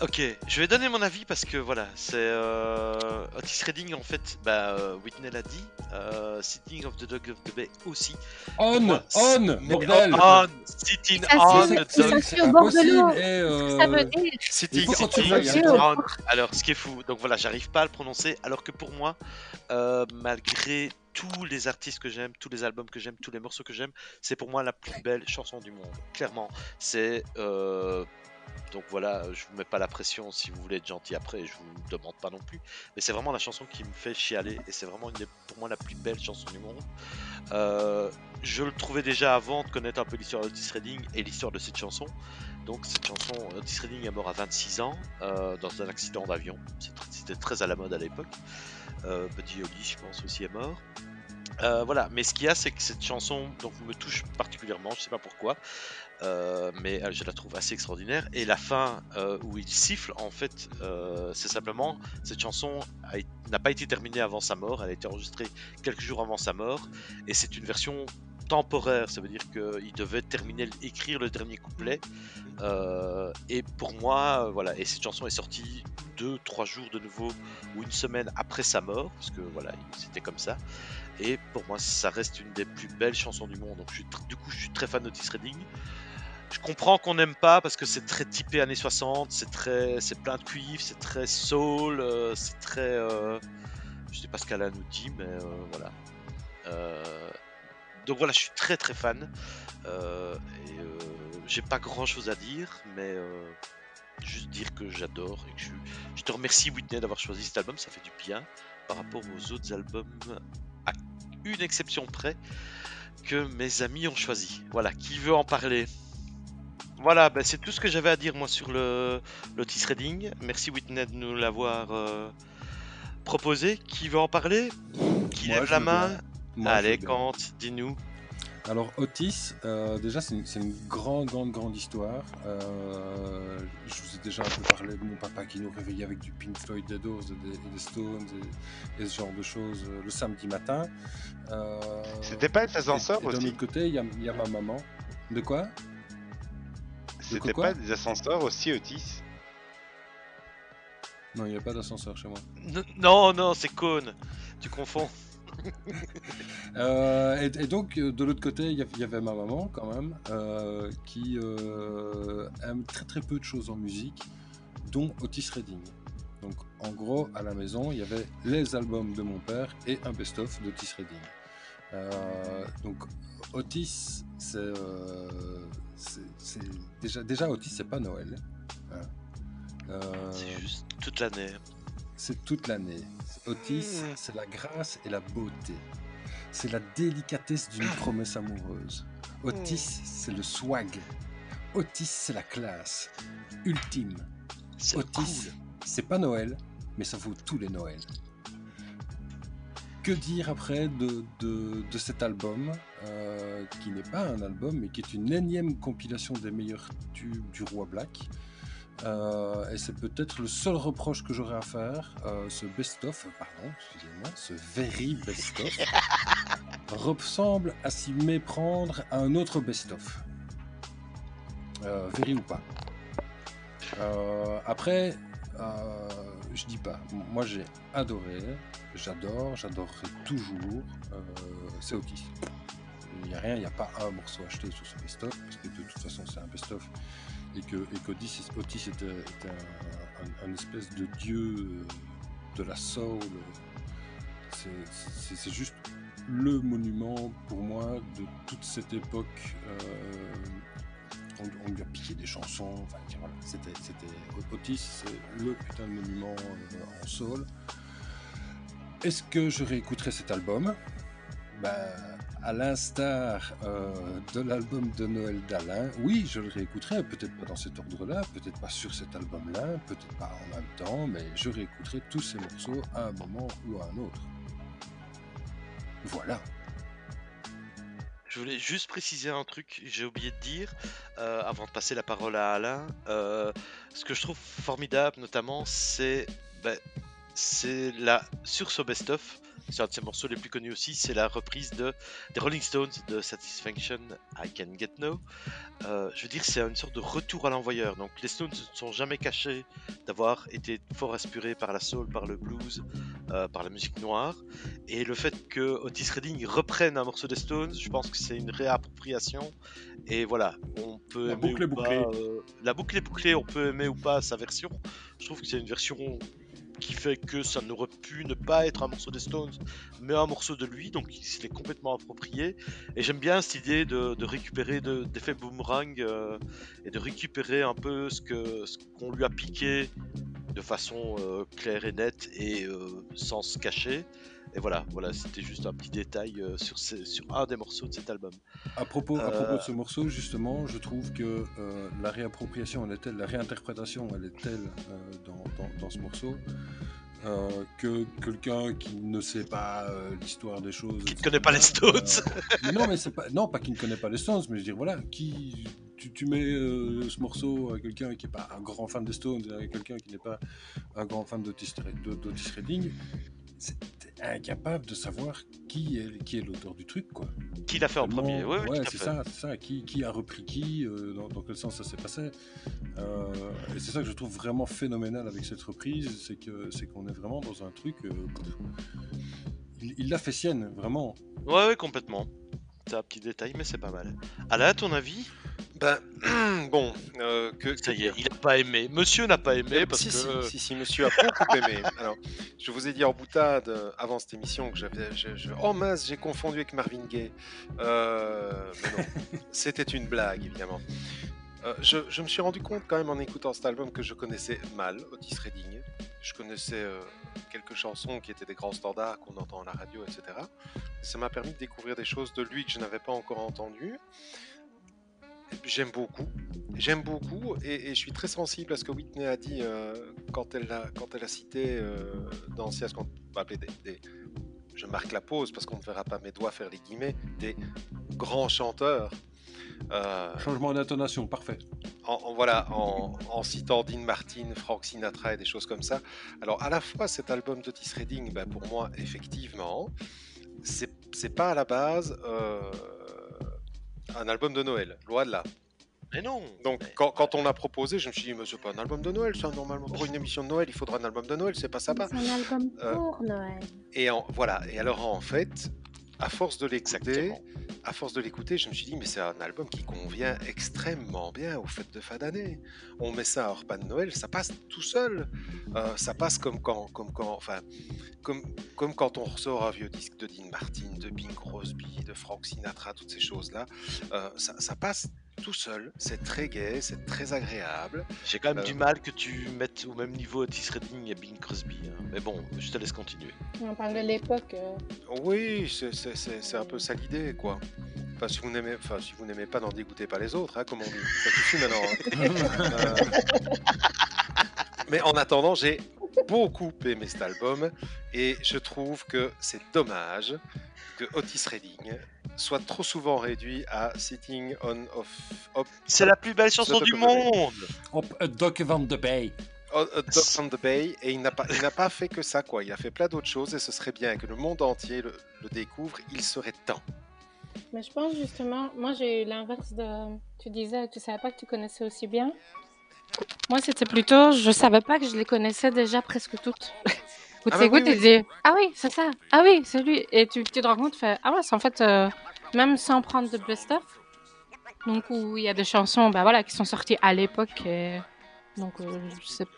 Ok, je vais donner mon avis parce que voilà, c'est euh, Otis Redding en fait, bah, euh, Whitney l'a dit, euh, Sitting of the Dog of the Bay aussi. On, Moi, on, bordel. On, sitting on the dog. C'est impossible. Et, Qu'est-ce que ça veut euh, dire? Sitting, sitting on. jeu. Alors, ce qui est fou, donc voilà, j'arrive pas à le prononcer, alors que pour moi, euh, malgré tous les artistes que j'aime, tous les albums que j'aime, tous les morceaux que j'aime, c'est pour moi la plus belle chanson du monde. Clairement, c'est euh, donc voilà, je vous mets pas la pression si vous voulez être gentil après, je vous demande pas non plus, mais c'est vraiment la chanson qui me fait chialer et c'est vraiment une des- pour moi la plus belle chanson du monde. Euh, je le trouvais déjà avant de connaître un peu l'histoire d'Otis Redding et l'histoire de cette chanson. Donc cette chanson, Otis Redding est mort à 26 ans euh, dans un accident d'avion. C'était très à la mode à l'époque. Euh, Buddy je pense aussi est mort. Euh, voilà, mais ce qu'il y a, c'est que cette chanson donc, me touche particulièrement, je sais pas pourquoi, euh, mais euh, je la trouve assez extraordinaire. Et la fin euh, où il siffle, en fait, c'est simplement cette chanson n'a pas été terminée avant sa mort, elle a été enregistrée quelques jours avant sa mort, et c'est une version temporaire, ça veut dire qu'il devait terminer, écrire le dernier couplet. Et pour moi, voilà, et cette chanson est sortie deux, trois jours de nouveau ou une semaine après sa mort, parce que voilà, il- c'était comme ça. Et pour moi, ça reste une des plus belles chansons du monde. Donc, du coup, je suis très fan d'Otis Redding. Je comprends qu'on n'aime pas parce que c'est très typé années 60, c'est très, c'est plein de cuivre, c'est très soul, euh, c'est très, euh, je sais pas ce qu'Alain nous dit, mais euh, voilà. Euh, donc voilà, je suis très très fan. J'ai pas grand chose à dire, mais juste dire que j'adore et que je, je te remercie Whitney d'avoir choisi cet album, ça fait du bien par rapport aux autres albums, à une exception près, que mes amis ont choisi. Voilà, qui veut en parler? Voilà, ben, c'est tout ce que j'avais à dire moi sur le l'Otis Redding. Merci Whitney de nous l'avoir euh, proposé. Qui veut en parler? Qui Moi, lève la main? Moi, Allez. Kant, dis-nous. Alors Otis, euh, déjà c'est une, grande, grande, grande histoire. Euh, je vous ai déjà un peu parlé de mon papa qui nous réveillait avec du Pink Floyd, des Doors, et des, et des Stones et, et ce genre de choses le samedi matin. Euh, C'était pas ascenseurs et- et D'un aussi autre côté, il y a, il y a ma maman. De quoi? C'était pas des ascenseurs aussi, Otis Non, il n'y a pas d'ascenseur chez moi. N- non, non, c'est Cône. Tu confonds. Euh, et, et donc, euh, de l'autre côté, il y avait ma maman, quand même, euh, qui euh, aime très très peu de choses en musique, dont Otis Redding. Donc, en gros, à la maison, il y avait les albums de mon père et un best-of d'Otis Redding. Euh, donc, Otis, c'est. C'est- déjà, déjà, Otis, c'est pas Noël. hein. Euh, C'est juste toute l'année. c'est toute l'année. Otis, Mm. c'est la grâce et la beauté. C'est la délicatesse d'une promesse amoureuse. Otis, c'est le swag. Otis, c'est la classe ultime. Otis, cool. c'est pas Noël, mais ça vaut tous les Noëls. Que dire après de, de- de cet album, euh, qui n'est pas un album, mais qui est une énième compilation des meilleurs tubes du roi Black Euh, et c'est peut-être le seul reproche que j'aurais à faire. euh, ce best-of, pardon, excusez-moi, ce very best-of ressemble à s'y méprendre à un autre best-of. Very ou pas. Après, je dis pas. Moi, j'ai adoré, j'adore, j'adorerai toujours. euh, c'est Otis. Il n'y a rien, il n'y a pas un morceau acheté sur ce best-of, parce que de toute façon, c'est un best-of. Et que et Otis était, était un, espèce de dieu euh, de la soul. C'est- juste le monument pour moi de toute cette époque. euh, on, lui a piqué des chansons. Enfin, voilà, c'était, Otis, c'est le putain de monument euh, en soul. Est-ce que je réécouterai cet album? Ben, à l'instar euh, de l'album de Noël d'Alain, oui, je le réécouterai, peut-être pas dans cet ordre-là, peut-être pas sur cet album-là, peut-être pas en même temps, mais je réécouterai tous ces morceaux à un moment ou à un autre. Voilà. Je voulais juste préciser un truc, j'ai oublié de dire, euh, avant de passer la parole à Alain. Euh, ce que je trouve formidable, notamment, c'est ben, c'est la sur ce best-of, c'est un de ses morceaux les plus connus aussi, c'est la reprise de des Rolling Stones de Satisfaction I Can Get No. Euh, je veux dire, c'est une sorte de retour à l'envoyeur. Donc, les Stones ne se sont jamais cachés d'avoir été fort inspirés par la soul, par le blues, euh, par la musique noire. Et le fait que Otis Redding reprenne un morceau des Stones, je pense que c'est une réappropriation. Et voilà, on peut La aimer boucle ou est bouclée. pas, euh, la boucle est bouclée, on peut aimer ou pas sa version. Je trouve que c'est une version qui fait que ça n'aurait pu ne pas être un morceau des Stones, mais un morceau de lui, donc il se l'est complètement approprié. Et j'aime bien cette idée de, de récupérer de- d'effets boomerang euh, et de récupérer un peu ce qu'on lui a piqué de façon euh, claire et nette et euh, sans se cacher. Et voilà, voilà, c'était juste un petit détail euh, sur, ces- sur un des morceaux de cet album. À propos, à Euh, propos de ce morceau, justement, je trouve que euh, la réappropriation, elle est telle, la réinterprétation, elle est telle dans, dans- dans ce morceau euh, que quelqu'un qui ne sait pas euh, l'histoire des choses. Qui ne connaît pas les Stones. euh, non, mais c'est pas, non, pas qui ne connaît pas les Stones, mais je veux dire, voilà, qui, tu, tu mets ce morceau à quelqu'un qui n'est pas un grand fan des Stones, à quelqu'un qui n'est pas un grand fan d'Otis de- Redding, incapable de savoir qui est, qui est l'auteur du truc, quoi. Qui l'a fait en premier Oui, oui, ouais, tout à c'est ça, c'est ça. Qui, qui a repris qui, euh, dans, dans quel sens ça s'est passé. Euh, et c'est ça que je trouve vraiment phénoménal avec cette reprise, c'est que c'est qu'on est vraiment dans un truc. euh, il il l'a fait sienne, vraiment. Ouais, ouais, complètement. C'est un petit détail, mais c'est pas mal. Alain, à ton avis Ben, bon, euh, que, Ça y est, il n'a pas aimé. Monsieur n'a pas aimé parce si, que. si, si, si, monsieur a beaucoup aimé. Alors, je vous ai dit en boutade euh, avant cette émission que j'avais. je- je- Oh mince, j'ai confondu avec Marvin Gaye. Euh, mais non, c'était une blague, évidemment. Je, je me suis rendu compte quand même en écoutant cet album que je connaissais mal Otis Redding. Je connaissais quelques chansons qui étaient des grands standards qu'on entend à la radio, etc. Ça m'a permis de découvrir des choses de lui que je n'avais pas encore entendues. J'aime beaucoup, j'aime beaucoup, et, et je suis très sensible à ce que Whitney a dit euh, quand, elle a, quand elle a cité euh, dans ce qu'on va appeler des, des- je marque la pause parce qu'on ne verra pas mes doigts faire les guillemets, des grands chanteurs. Euh, Changement d'intonation, parfait. en, en- voilà, en, en citant Dean Martin, Frank Sinatra et des choses comme ça. Alors, à la fois, cet album d'Otis Redding, ben, pour moi, effectivement, c'est c'est pas à la base euh, un album de Noël, loin de là. Mais non. Donc mais- quand, quand on l'a proposé, je me suis dit, mais c'est pas un album de Noël, ça, normalement. Pour une émission de Noël, il faudra un album de Noël, c'est pas ça. C'est un album Euh, pour Noël. Et en, voilà. Et alors en fait, à force de l'écouter, à force de l'écouter, je me suis dit, mais c'est un album qui convient extrêmement bien aux fêtes de fin d'année. On met ça à un repas de Noël, ça passe tout seul. Euh, ça passe comme quand, comme quand, enfin, comme, comme quand on ressort un vieux disque de Dean Martin, de Bing Crosby, de Frank Sinatra, toutes ces choses-là. Euh, ça, ça passe tout seul. C'est très gai, c'est très agréable. J'ai quand même Euh. du mal que tu mettes au même niveau Otis Redding et Bing Crosby. hein. Mais bon, je te laisse continuer. On parle de l'époque. euh, Oui, c'est- c'est c'est- c'est un peu ça l'idée, quoi. Enfin, si vous n'aimez, enfin, si vous n'aimez pas, n'en dégoûtez pas les autres, hein, comme on dit. Ça suffit maintenant. hein. Euh, Mais en attendant, j'ai beaucoup aimé cet album et je trouve que c'est dommage que Otis Redding soit trop souvent réduit à Sitting on of, of C'est la plus belle chanson du monde Dock van de Bay. on, a Dock on the Bay et il n'a pas, il n'a pas fait que ça, quoi. Il a fait plein d'autres choses et ce serait bien que le monde entier le, le découvre. Il serait temps. Mais je pense justement, moi j'ai eu l'inverse de. Tu disais que tu savais pas que tu connaissais aussi bien. Moi c'était plutôt, je savais pas que je les connaissais déjà presque toutes. Tu Ah bah oui, écoutes et tu dis, ah oui, c'est ça, ah oui, c'est lui. Et tu, tu te rends compte, tu fais, ah ouais, c'est en fait, euh, même sans prendre de best-of, donc où il y a des chansons bah voilà, qui sont sorties à l'époque, et donc euh,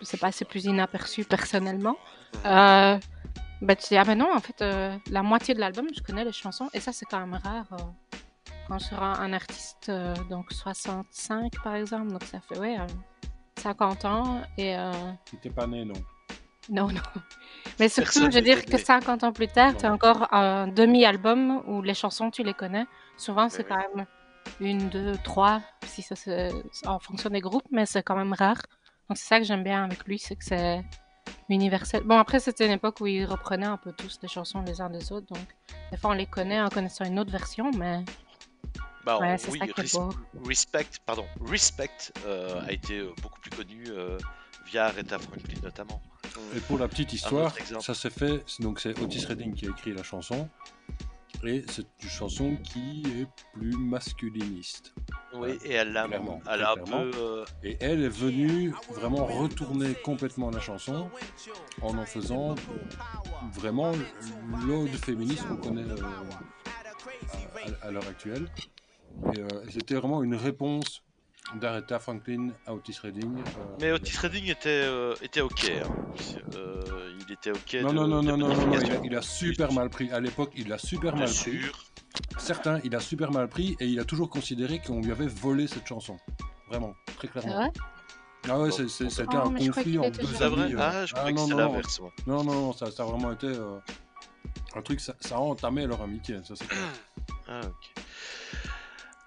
c'est passé plus inaperçu personnellement. Euh, bah tu dis, ah ben non, en fait, euh, la moitié de l'album, je connais les chansons, et ça c'est quand même rare. euh, quand sur un, un artiste, donc 65 par exemple, donc ça fait, ouais, 50 ans, et... euh, Tu n'étais pas né, non non, non. Mais surtout, Personne je veux dire que né. 50 ans plus tard, tu as encore un demi-album où les chansons, tu les connais. Souvent, c'est oui. quand même une, deux, trois, si ça se... en fonction des groupes, mais c'est quand même rare. Donc, c'est ça que j'aime bien avec lui, c'est que c'est universel. Bon, après, c'était une époque où il reprenait un peu tous les chansons les uns des autres. Donc, des fois, on les connaît en connaissant une autre version, mais Bah, ouais, oui, Res-. Respect, pardon, Respect euh, a été euh, beaucoup plus connu euh, via Aretha Franklin notamment. Et pour la petite histoire, ça s'est fait. Donc c'est Otis Redding qui a écrit la chanson. Et c'est une chanson qui est plus masculiniste. Oui, et elle l'a, Clairement, elle a un peu. euh, Et elle est venue vraiment retourner complètement la chanson en en faisant vraiment l'ode féministe qu'on connaît euh, à, à l'heure actuelle. Et euh, c'était vraiment une réponse d'Aretha Franklin à Otis Redding. euh, Mais Otis Redding était, euh, était ok. hein. Euh, il était ok. Non, de- non, non, de non, non, non, non, il, a, modification. il a super mal pris. À l'époque, il a super Bien mal pris. sûr. Certains, il a super mal pris et il a toujours considéré qu'on lui avait volé cette chanson. Vraiment, très C'est clairement. vrai Ah ouais, Bon. c'est- c'est- c'était Oh, un conflit en deux euh. Ah, je croyais que non, c'était non, l'inverse. non, non, non, ça, ça a vraiment été euh, un truc, ça, ça a entamé leur amitié, ça c'est clair. Ah, ok.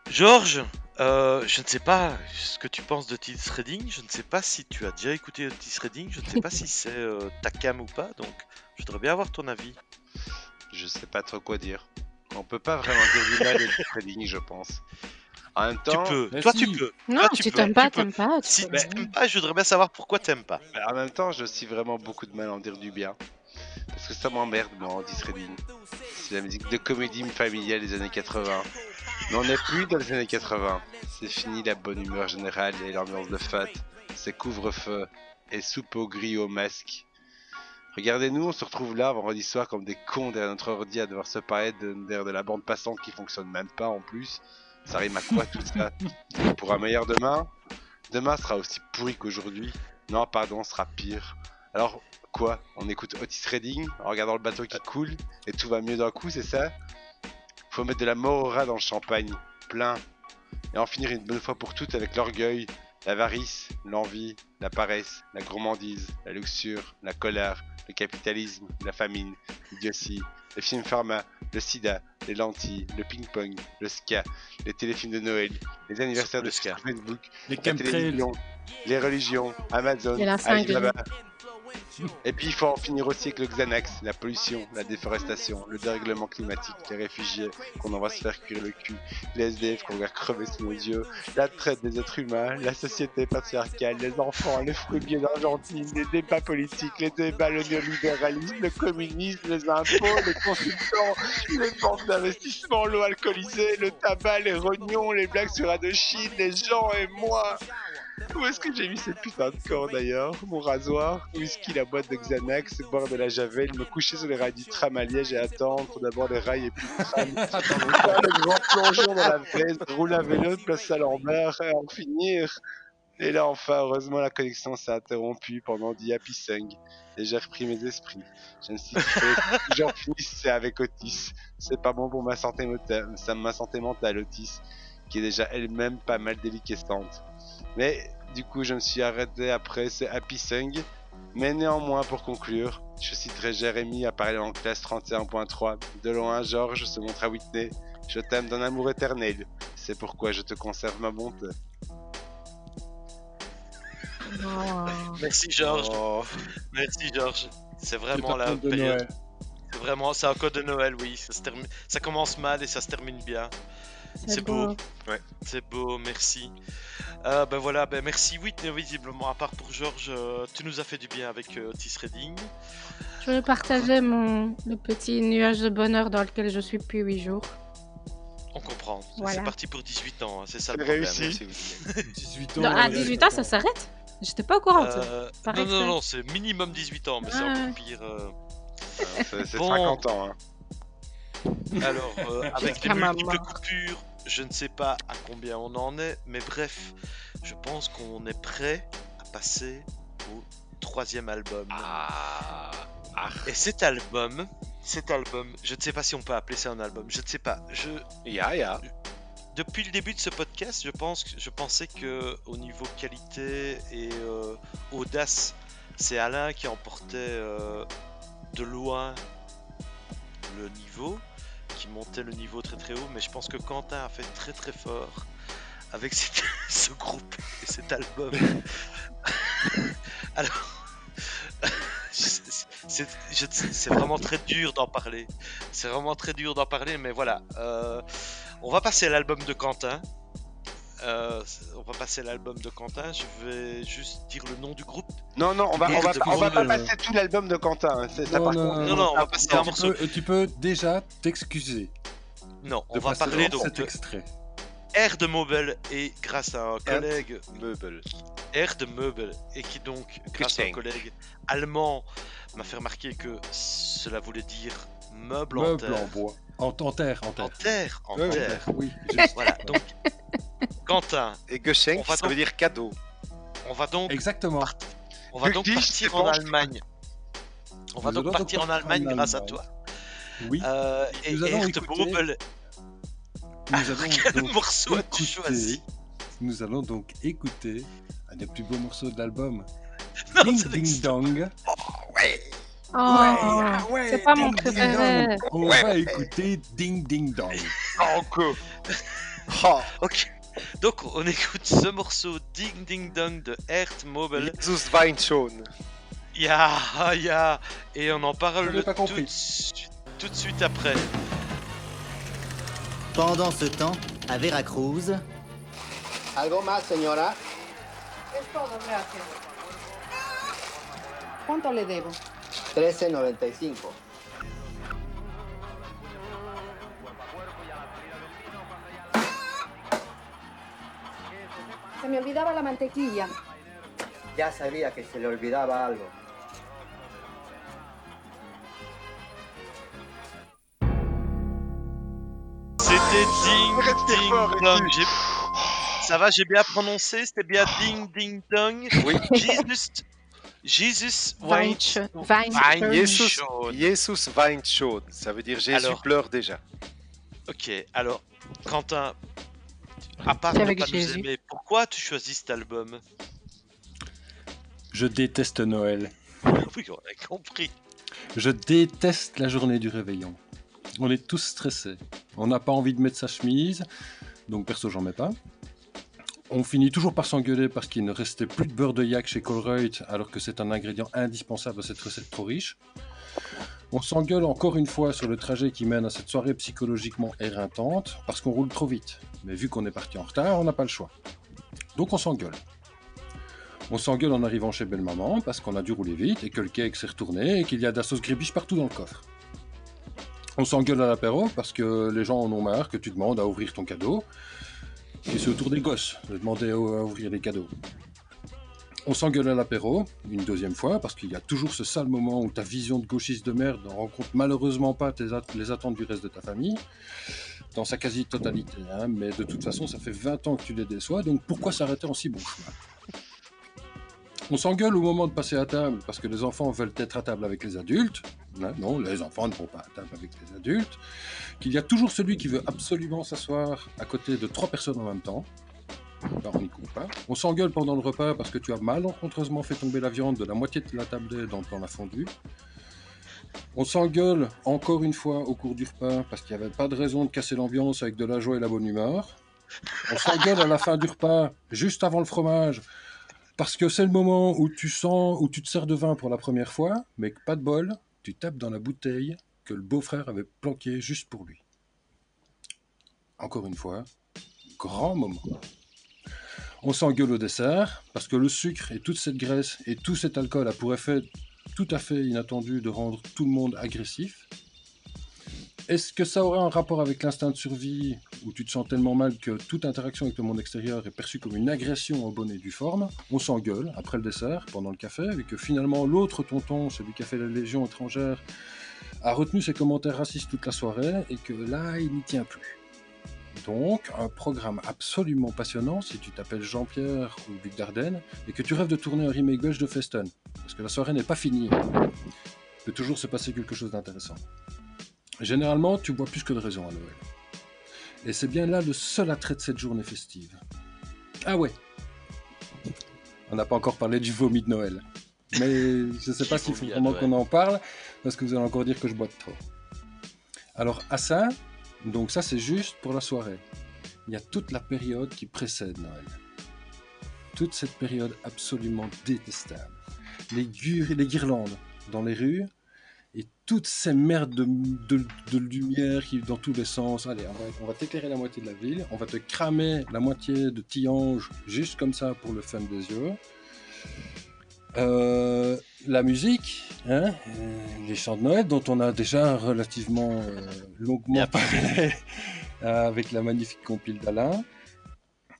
Georges, euh, je ne sais pas ce que tu penses de Otis Redding. Je ne sais pas si tu as déjà écouté Otis Redding. Je ne sais pas si c'est euh, ta cam ou pas. Donc, je voudrais bien avoir ton avis. Je sais pas trop quoi dire. On peut pas vraiment dire du mal de trading, je pense. En même Tu temps, peux. mais Toi, si. tu peux. Non, Toi, tu tu t'aimes pas, t'aimes pas. tu Si t'aimes pas, je voudrais bien savoir pourquoi t'aimes pas. mais en même temps, je suis vraiment beaucoup de mal à en dire du bien. Parce que ça m'emmerde, moi, Otis Redding. C'est la musique de comédie familiale des années 80. On n'est plus dans les années 80. C'est fini la bonne humeur générale et l'ambiance de fête. C'est couvre-feu et soupe au gris au masque. Regardez-nous, on se retrouve là vendredi soir comme des cons derrière notre ordi à devoir se parler de, derrière de la bande passante qui fonctionne même pas en plus. Ça rime à quoi tout ça? Pour un meilleur demain? Demain sera aussi pourri qu'aujourd'hui. Non, pardon, sera pire. Alors, quoi? On écoute Otis Redding en regardant le bateau qui coule et tout va mieux d'un coup, c'est ça? Faut mettre de la rat dans le champagne, plein. Et en finir une bonne fois pour toutes avec l'orgueil, l'avarice, l'envie, la paresse, la gourmandise, la luxure, la colère, le capitalisme, la famine, l'idiotie, le film pharma, le sida, les lentilles, le ping-pong, le ska, les téléfilms de Noël, les anniversaires Le de ska. Facebook, Les la télévision, les religions, Amazon, Et la 5G. Alibaba, Et puis il faut en finir aussi avec le Xanax, la pollution, la déforestation, le dérèglement climatique, les réfugiés qu'on envoie se faire cuire le cul, les SDF qu'on regarde crever sous nos yeux, la traite des êtres humains, la société patriarcale, les enfants, les fruitiers d'Argentine, les débats politiques, les débats, le néolibéralisme, le communisme, les impôts, les consultants, les banques d'investissement, l'eau alcoolisée, le tabac, les rognons, les blagues sur Indochine, les gens et moi. Où est-ce que j'ai mis cette putain de corps d'ailleurs Mon rasoir, whisky, la boîte de Xanax, boire de la javel, me coucher sur les rails du tram à Liège et attendre d'abord les rails et puis le tram. Faire le grand plongeon dans la veste, rouler à vélo de place Saint-Lambert et en finir. Et là enfin, heureusement la connexion s'est interrompue pendant The Happy Sung et j'ai repris mes esprits. Je me suis dit j'en finisse avec Otis. C'est pas bon pour ma santé, ma santé mentale, Otis, qui est déjà elle-même pas mal déliquescente. Mais du coup, je me suis arrêté après ce Happy Sung. Mais néanmoins, pour conclure, je citerai Jérémy à parler en classe 31.3. De loin, Georges se montre à Whitney. Je t'aime d'un amour éternel. C'est pourquoi je te conserve ma bonté. Oh. Merci Georges. Oh, Merci Georges. C'est vraiment la période. Vraiment, c'est un code de Noël, oui. Ça, se termine- ça commence mal et ça se termine bien. C'est beau. C'est beau, merci. Euh, ben voilà, ben merci Whitney, visiblement, à part pour Georges, euh, tu nous as fait du bien avec euh, Otis Redding. Je vais partager mon le petit nuage de bonheur dans lequel je suis depuis 8 jours. On comprend. Voilà. C'est parti pour 18 ans, hein, c'est ça le C'est problème. réussi. Merci, Whitney. 18 ans. Non, à ouais, 18 ans, ça s'arrête J'étais pas au courant. Euh, non, non, non, c'est minimum 18 ans, mais c'est Ah. encore pire. euh. C'est c'est Bon. 50 ans. Hein. Alors, euh, avec les multiples coupures, je ne sais pas à combien on en est, mais bref, je pense qu'on est prêt à passer au troisième album. ah, ah, Et cet album, cet album, je ne sais pas si on peut appeler ça un album, je ne sais pas. Je, ya, ya. depuis le début de ce podcast, je pense, je pensais que au niveau qualité et euh, audace, c'est Alain qui emportait euh, de loin le niveau, qui montait le niveau très très haut, mais je pense que Quentin a fait très très fort avec ce groupe et cet album. Alors, c'est vraiment très dur d'en parler. C'est vraiment très dur d'en parler, mais voilà. euh, on va passer à l'album de Quentin. Euh, on va passer à l'album de Quentin. Je vais juste dire le nom du groupe. Non, non, on va, on va, de on va pas Quentin. passer tout l'album de Quentin. hein, c'est ça Non, par non, contre. Non, non, on va passer à un Tu morceau. peux, tu peux déjà t'excuser Non, on de va parler donc cet de extrait. R de Mobile et grâce à un collègue Meuble. R de Meuble et qui donc grâce à un collègue allemand m'a fait remarquer que cela voulait dire meuble, en Meuble en terre. bois. En, en terre, en En terre. terre, en Ouais, ouais. terre. Oui. Voilà, donc Quentin, Et Geschenk, On va ça veut donc- dire cadeau. on va donc Exactement. partir- on va donc partir en Allemagne. On va donc partir en en Allemagne grâce à toi. Oui. Euh, et Nous allons écouter- Nous allons quel donc morceau as-tu écouter- choisi Nous allons donc écouter un des plus beaux morceaux de l'album. Ding Ding Dong. Oh, ouais, c'est pas mon préféré. On va écouter Ding Ding Dong. Encore. Oh, Ok. Donc on écoute ce morceau Ding Ding Dong de Ert Mobile. Jesus Wein schon. Ya, ya. Et on en parle pas tout de, suite, tout de suite après. Pendant ce temps, à Veracruz, ¿Algo más, señora? Es todo, gracias. ¿Cuánto le debo? 13.95. Se me olvidaba la mantequilla. Ya sabía que se le olvidaba algo. C'était Ding Ding Dong. Ça va, j'ai bien prononcé, c'était bien Ding Ding Dong. Oui. Jesus, schon. Jesus Wein schon. Ça veut dire Jésus Alors. pleure déjà. Ok, alors, Quentin, à part ne avec pas nous Jésus. aimer, pourquoi tu choisis cet album? Je déteste Noël. Oui, on a compris. Je déteste la journée du réveillon. On est tous stressés. On n'a pas envie de mettre sa chemise, donc perso j'en mets pas. On finit toujours par s'engueuler parce qu'il ne restait plus de beurre de yak chez Colruyt, alors que c'est un ingrédient indispensable à cette recette trop riche. On s'engueule encore une fois sur le trajet qui mène à cette soirée psychologiquement éreintante, parce qu'on roule trop vite. Mais vu qu'on est parti en retard, on n'a pas le choix. Donc on s'engueule. On s'engueule en arrivant chez Belle-Maman, parce qu'on a dû rouler vite, et que le cake s'est retourné, et qu'il y a de la sauce gribiche partout dans le coffre. On s'engueule à l'apéro, parce que les gens en ont marre que tu demandes à ouvrir ton cadeau, et c'est au tour des gosses de demander à ouvrir les cadeaux. On s'engueule à l'apéro, une deuxième fois, parce qu'il y a toujours ce sale moment où ta vision de gauchiste de merde ne rencontre malheureusement pas les attentes du reste de ta famille, dans sa quasi-totalité. hein, mais de toute façon, ça fait 20 ans que tu les déçois, donc pourquoi s'arrêter en si bon chemin? On s'engueule au moment de passer à table, parce que les enfants veulent être à table avec les adultes. hein, non, les enfants ne vont pas à table avec les adultes. Qu'il y a toujours celui qui veut absolument s'asseoir à côté de trois personnes en même temps. On s'engueule pendant le repas parce que tu as malencontreusement fait tomber la viande de la moitié de la table dans, dans la fondue. On s'engueule encore une fois au cours du repas parce qu'il n'y avait pas de raison de casser l'ambiance avec de la joie et la bonne humeur. On s'engueule à la fin du repas, juste avant le fromage, parce que c'est le moment où tu sens, où tu te sers de vin pour la première fois, mais que pas de bol, tu tapes dans la bouteille que le beau-frère avait planquée juste pour lui. Encore une fois, grand moment. On s'engueule au dessert, parce que le sucre et toute cette graisse et tout cet alcool a pour effet tout à fait inattendu de rendre tout le monde agressif. Est-ce que ça aurait un rapport avec l'instinct de survie, où tu te sens tellement mal que toute interaction avec le monde extérieur est perçue comme une agression en bonne et due forme On s'engueule après le dessert, pendant le café, et que finalement l'autre tonton, celui qui a fait la Légion étrangère, a retenu ses commentaires racistes toute la soirée, et que là, il n'y tient plus. Donc, un programme absolument passionnant si tu t'appelles Jean-Pierre ou Luc Dardenne et que tu rêves de tourner un remake belge de Feston. Parce que la soirée n'est pas finie. Il peut toujours se passer quelque chose d'intéressant. Généralement, tu bois plus que de raison à Noël. Et c'est bien là le seul attrait de cette journée festive. Ah ouais On n'a pas encore parlé du vomi de Noël. Mais je ne sais pas s'il faut vraiment qu'on en parle, parce que vous allez encore dire que je bois de trop. Alors, à ça, donc ça c'est juste pour la soirée. Il y a toute la période qui précède Noël. Toute cette période absolument détestable. Les, les guirlandes dans les rues et toutes ces merdes de, de- de lumière qui dans tous les sens. Allez, on va, on va t'éclairer la moitié de la ville, on va te cramer la moitié de Tillange juste comme ça pour le fun des yeux. Euh, la musique, hein, euh, les chants de Noël dont on a déjà relativement euh, longuement parlé euh, avec la magnifique compile d'Alain.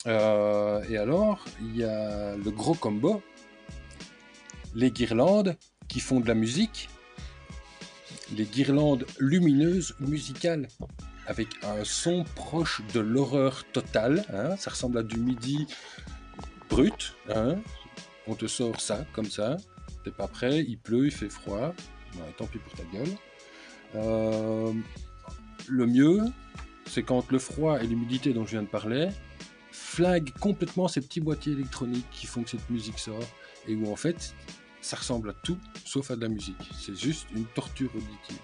Euh, et alors, il y a le gros combo, les guirlandes qui font de la musique, les guirlandes lumineuses musicales avec un son proche de l'horreur totale. hein, ça ressemble à du midi brut. hein, on te sort ça comme ça. T'es pas prêt, il pleut, il fait froid. Tant pis pour ta gueule. Euh, le mieux, c'est quand le froid et l'humidité dont je viens de parler flinguent complètement ces petits boîtiers électroniques qui font que cette musique sort et où en fait ça ressemble à tout sauf à de la musique. C'est juste une torture auditive.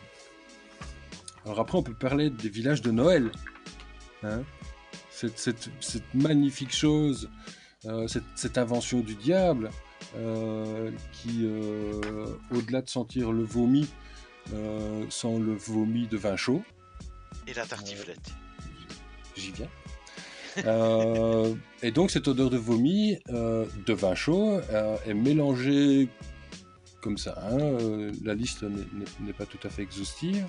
Alors après, on peut parler des villages de Noël. Hein cette, cette- cette magnifique chose, euh, cette, cette invention du diable, euh, qui, euh, au-delà de sentir le vomi, sent le vomi de vin chaud. Et la tartiflette. J'y viens. Euh, et donc cette odeur de vomi euh, de vin chaud euh, est mélangée comme ça. hein, euh, la liste n'est- pas tout à fait exhaustive.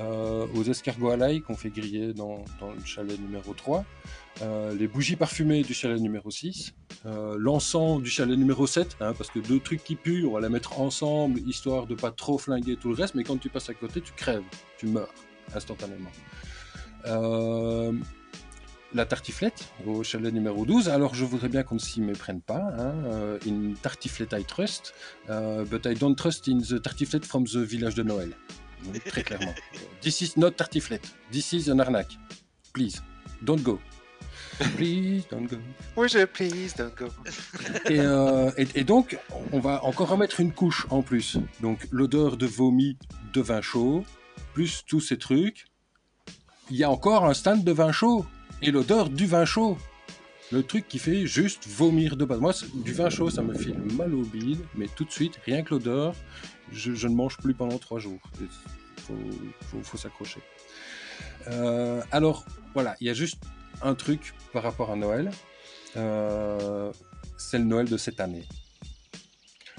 euh, aux escargots à l'ail qu'on fait griller dans, le chalet numéro 3. euh, les bougies parfumées du chalet numéro 6. euh, L'encens du chalet numéro 7. hein, parce que deux trucs qui puent, on va les mettre ensemble histoire de pas trop flinguer tout le reste. Mais quand tu passes à côté, tu crèves. Tu meurs instantanément. La tartiflette au chalet numéro 12. Alors, je voudrais bien qu'on ne s'y méprenne pas. Hein. euh, in tartiflette I trust, euh, but I don't trust in the tartiflette from the village de Noël. Donc, très clairement. This is not tartiflette. This is an arnaque. Please, don't go. Please, don't go. Oui, je please, don't go. Et, euh, et- et donc, on va encore remettre une couche en plus. Donc, l'odeur de vomi de vin chaud, plus tous ces trucs. Il y a encore un stand de vin chaud et l'odeur du vin chaud. Le truc qui fait juste vomir de base. Moi, du vin chaud, ça me file mal au bide, mais tout de suite, rien que l'odeur, je, ne mange plus pendant trois jours. Il faut, s'accrocher. Euh, alors, voilà, il y a juste un truc par rapport à Noël. Euh, c'est le Noël de cette année.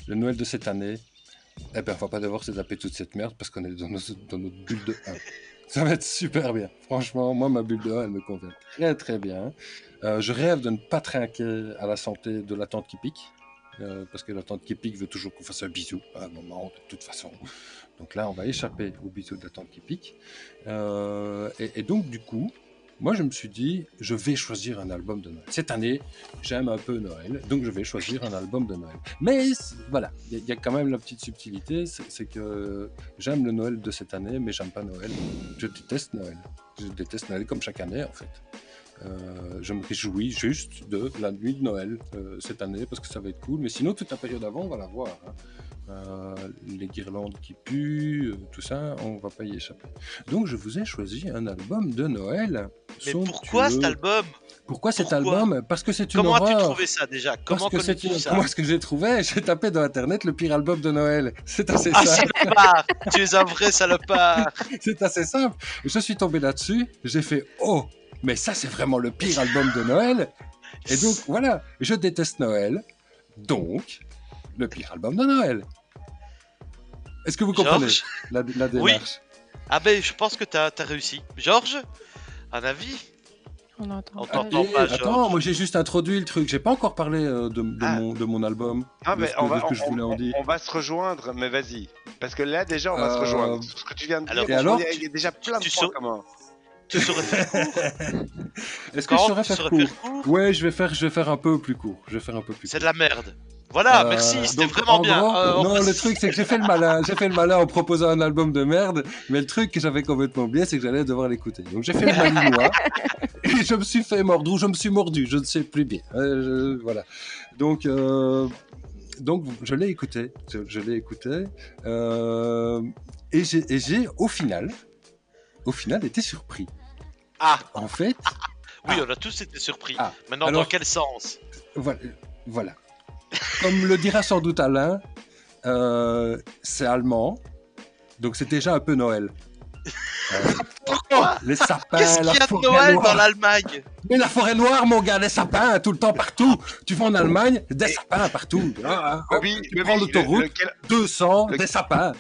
Le Noël de cette année, eh ben, on va pas devoir se taper toute cette merde parce qu'on est dans, dans notre bulle de 1. Ça va être super bien. Franchement, moi, ma bulle de 1, elle me convient très très bien. Euh, je rêve de ne pas trinquer à la santé de la tante qui pique. euh, parce que la tante qui pique veut toujours qu'on fasse un bisou à un moment, de toute façon. Donc là, on va échapper au bisou de la tante qui pique. Euh, et donc, du coup, moi, je me suis dit, je vais choisir un album de Noël. Cette année, j'aime un peu Noël, donc je vais choisir un album de Noël. Mais voilà, il y, a- quand même la petite subtilité, c'est que j'aime le Noël de cette année, mais j'aime pas Noël. Je déteste Noël. Je déteste Noël comme chaque année, en fait. Euh, je me réjouis juste de la nuit de Noël euh, cette année parce que ça va être cool. Mais sinon, toute la période avant, on va la voir. hein. Euh, les guirlandes qui puent, euh, tout ça, on va pas y échapper. Donc, je vous ai choisi un album de Noël. Mais pourquoi cet album? Pourquoi cet album? Parce que c'est une Comment as-tu horreur. trouvé ça déjà? Comment Parce que c'est une... ça? Comment est-ce que j'ai trouvé? J'ai tapé dans internet le pire album de Noël. C'est assez Ah, simple. salopard Tu es un vrai salopard C'est assez simple. Je suis tombé là-dessus. J'ai fait oh, mais ça c'est vraiment le pire album de Noël. Et donc voilà, je déteste Noël. Donc le pire album de Noël. Est-ce que vous comprenez la, la Oui. démarche? Ah ben, je pense que t'as as réussi. Georges Un avis? On entend On pas. t'entend Et pas, Attends, moi j'ai juste introduit le truc. J'ai pas encore parlé euh, de, de Ah. mon, de mon album. Ah, mais on va, se rejoindre, mais vas-y. Parce que là, déjà, on va se Euh, rejoindre. Ce que tu viens de alors- dire, Et alors, il y a- il y a déjà plein de tu points sau- communs. Tu saurais faire court Est-ce que je saurais tu faire saurais court faire court Ouais, je vais faire, je vais faire un peu plus court. Je vais faire un peu plus C'est de la merde. Voilà, Euh, merci, c'était vraiment en bien. gros, Euh, on non, le truc, c'est que j'ai fait le malin. J'ai fait le malin en proposant un album de merde, mais le truc que j'avais complètement oublié, c'est que j'allais devoir l'écouter. Donc j'ai fait le malinois et je me suis fait mordre ou je me suis mordu, je ne sais plus bien. Euh, je- voilà. Donc, euh, donc je l'ai écouté. Je, je l'ai écouté. euh, et j'ai, et j'ai, au final, au final, été surpris. Ah, En fait, oui, on a tous été surpris. Ah, Maintenant, alors- dans quel sens? Voilà. voilà. Comme le dira sans doute Alain, euh, c'est allemand, donc c'est déjà un peu Noël. Euh, Pourquoi les sapins, Qu'est-ce qu'il y a de Noël noire. dans l'Allemagne? Mais la forêt noire, mon gars, les sapins, tout le temps, partout. Tu vas en Allemagne, des sapins partout. Ah, ah, Bobby, tu Bobby, prends le- l'autoroute, le cal- 200, le- des sapins.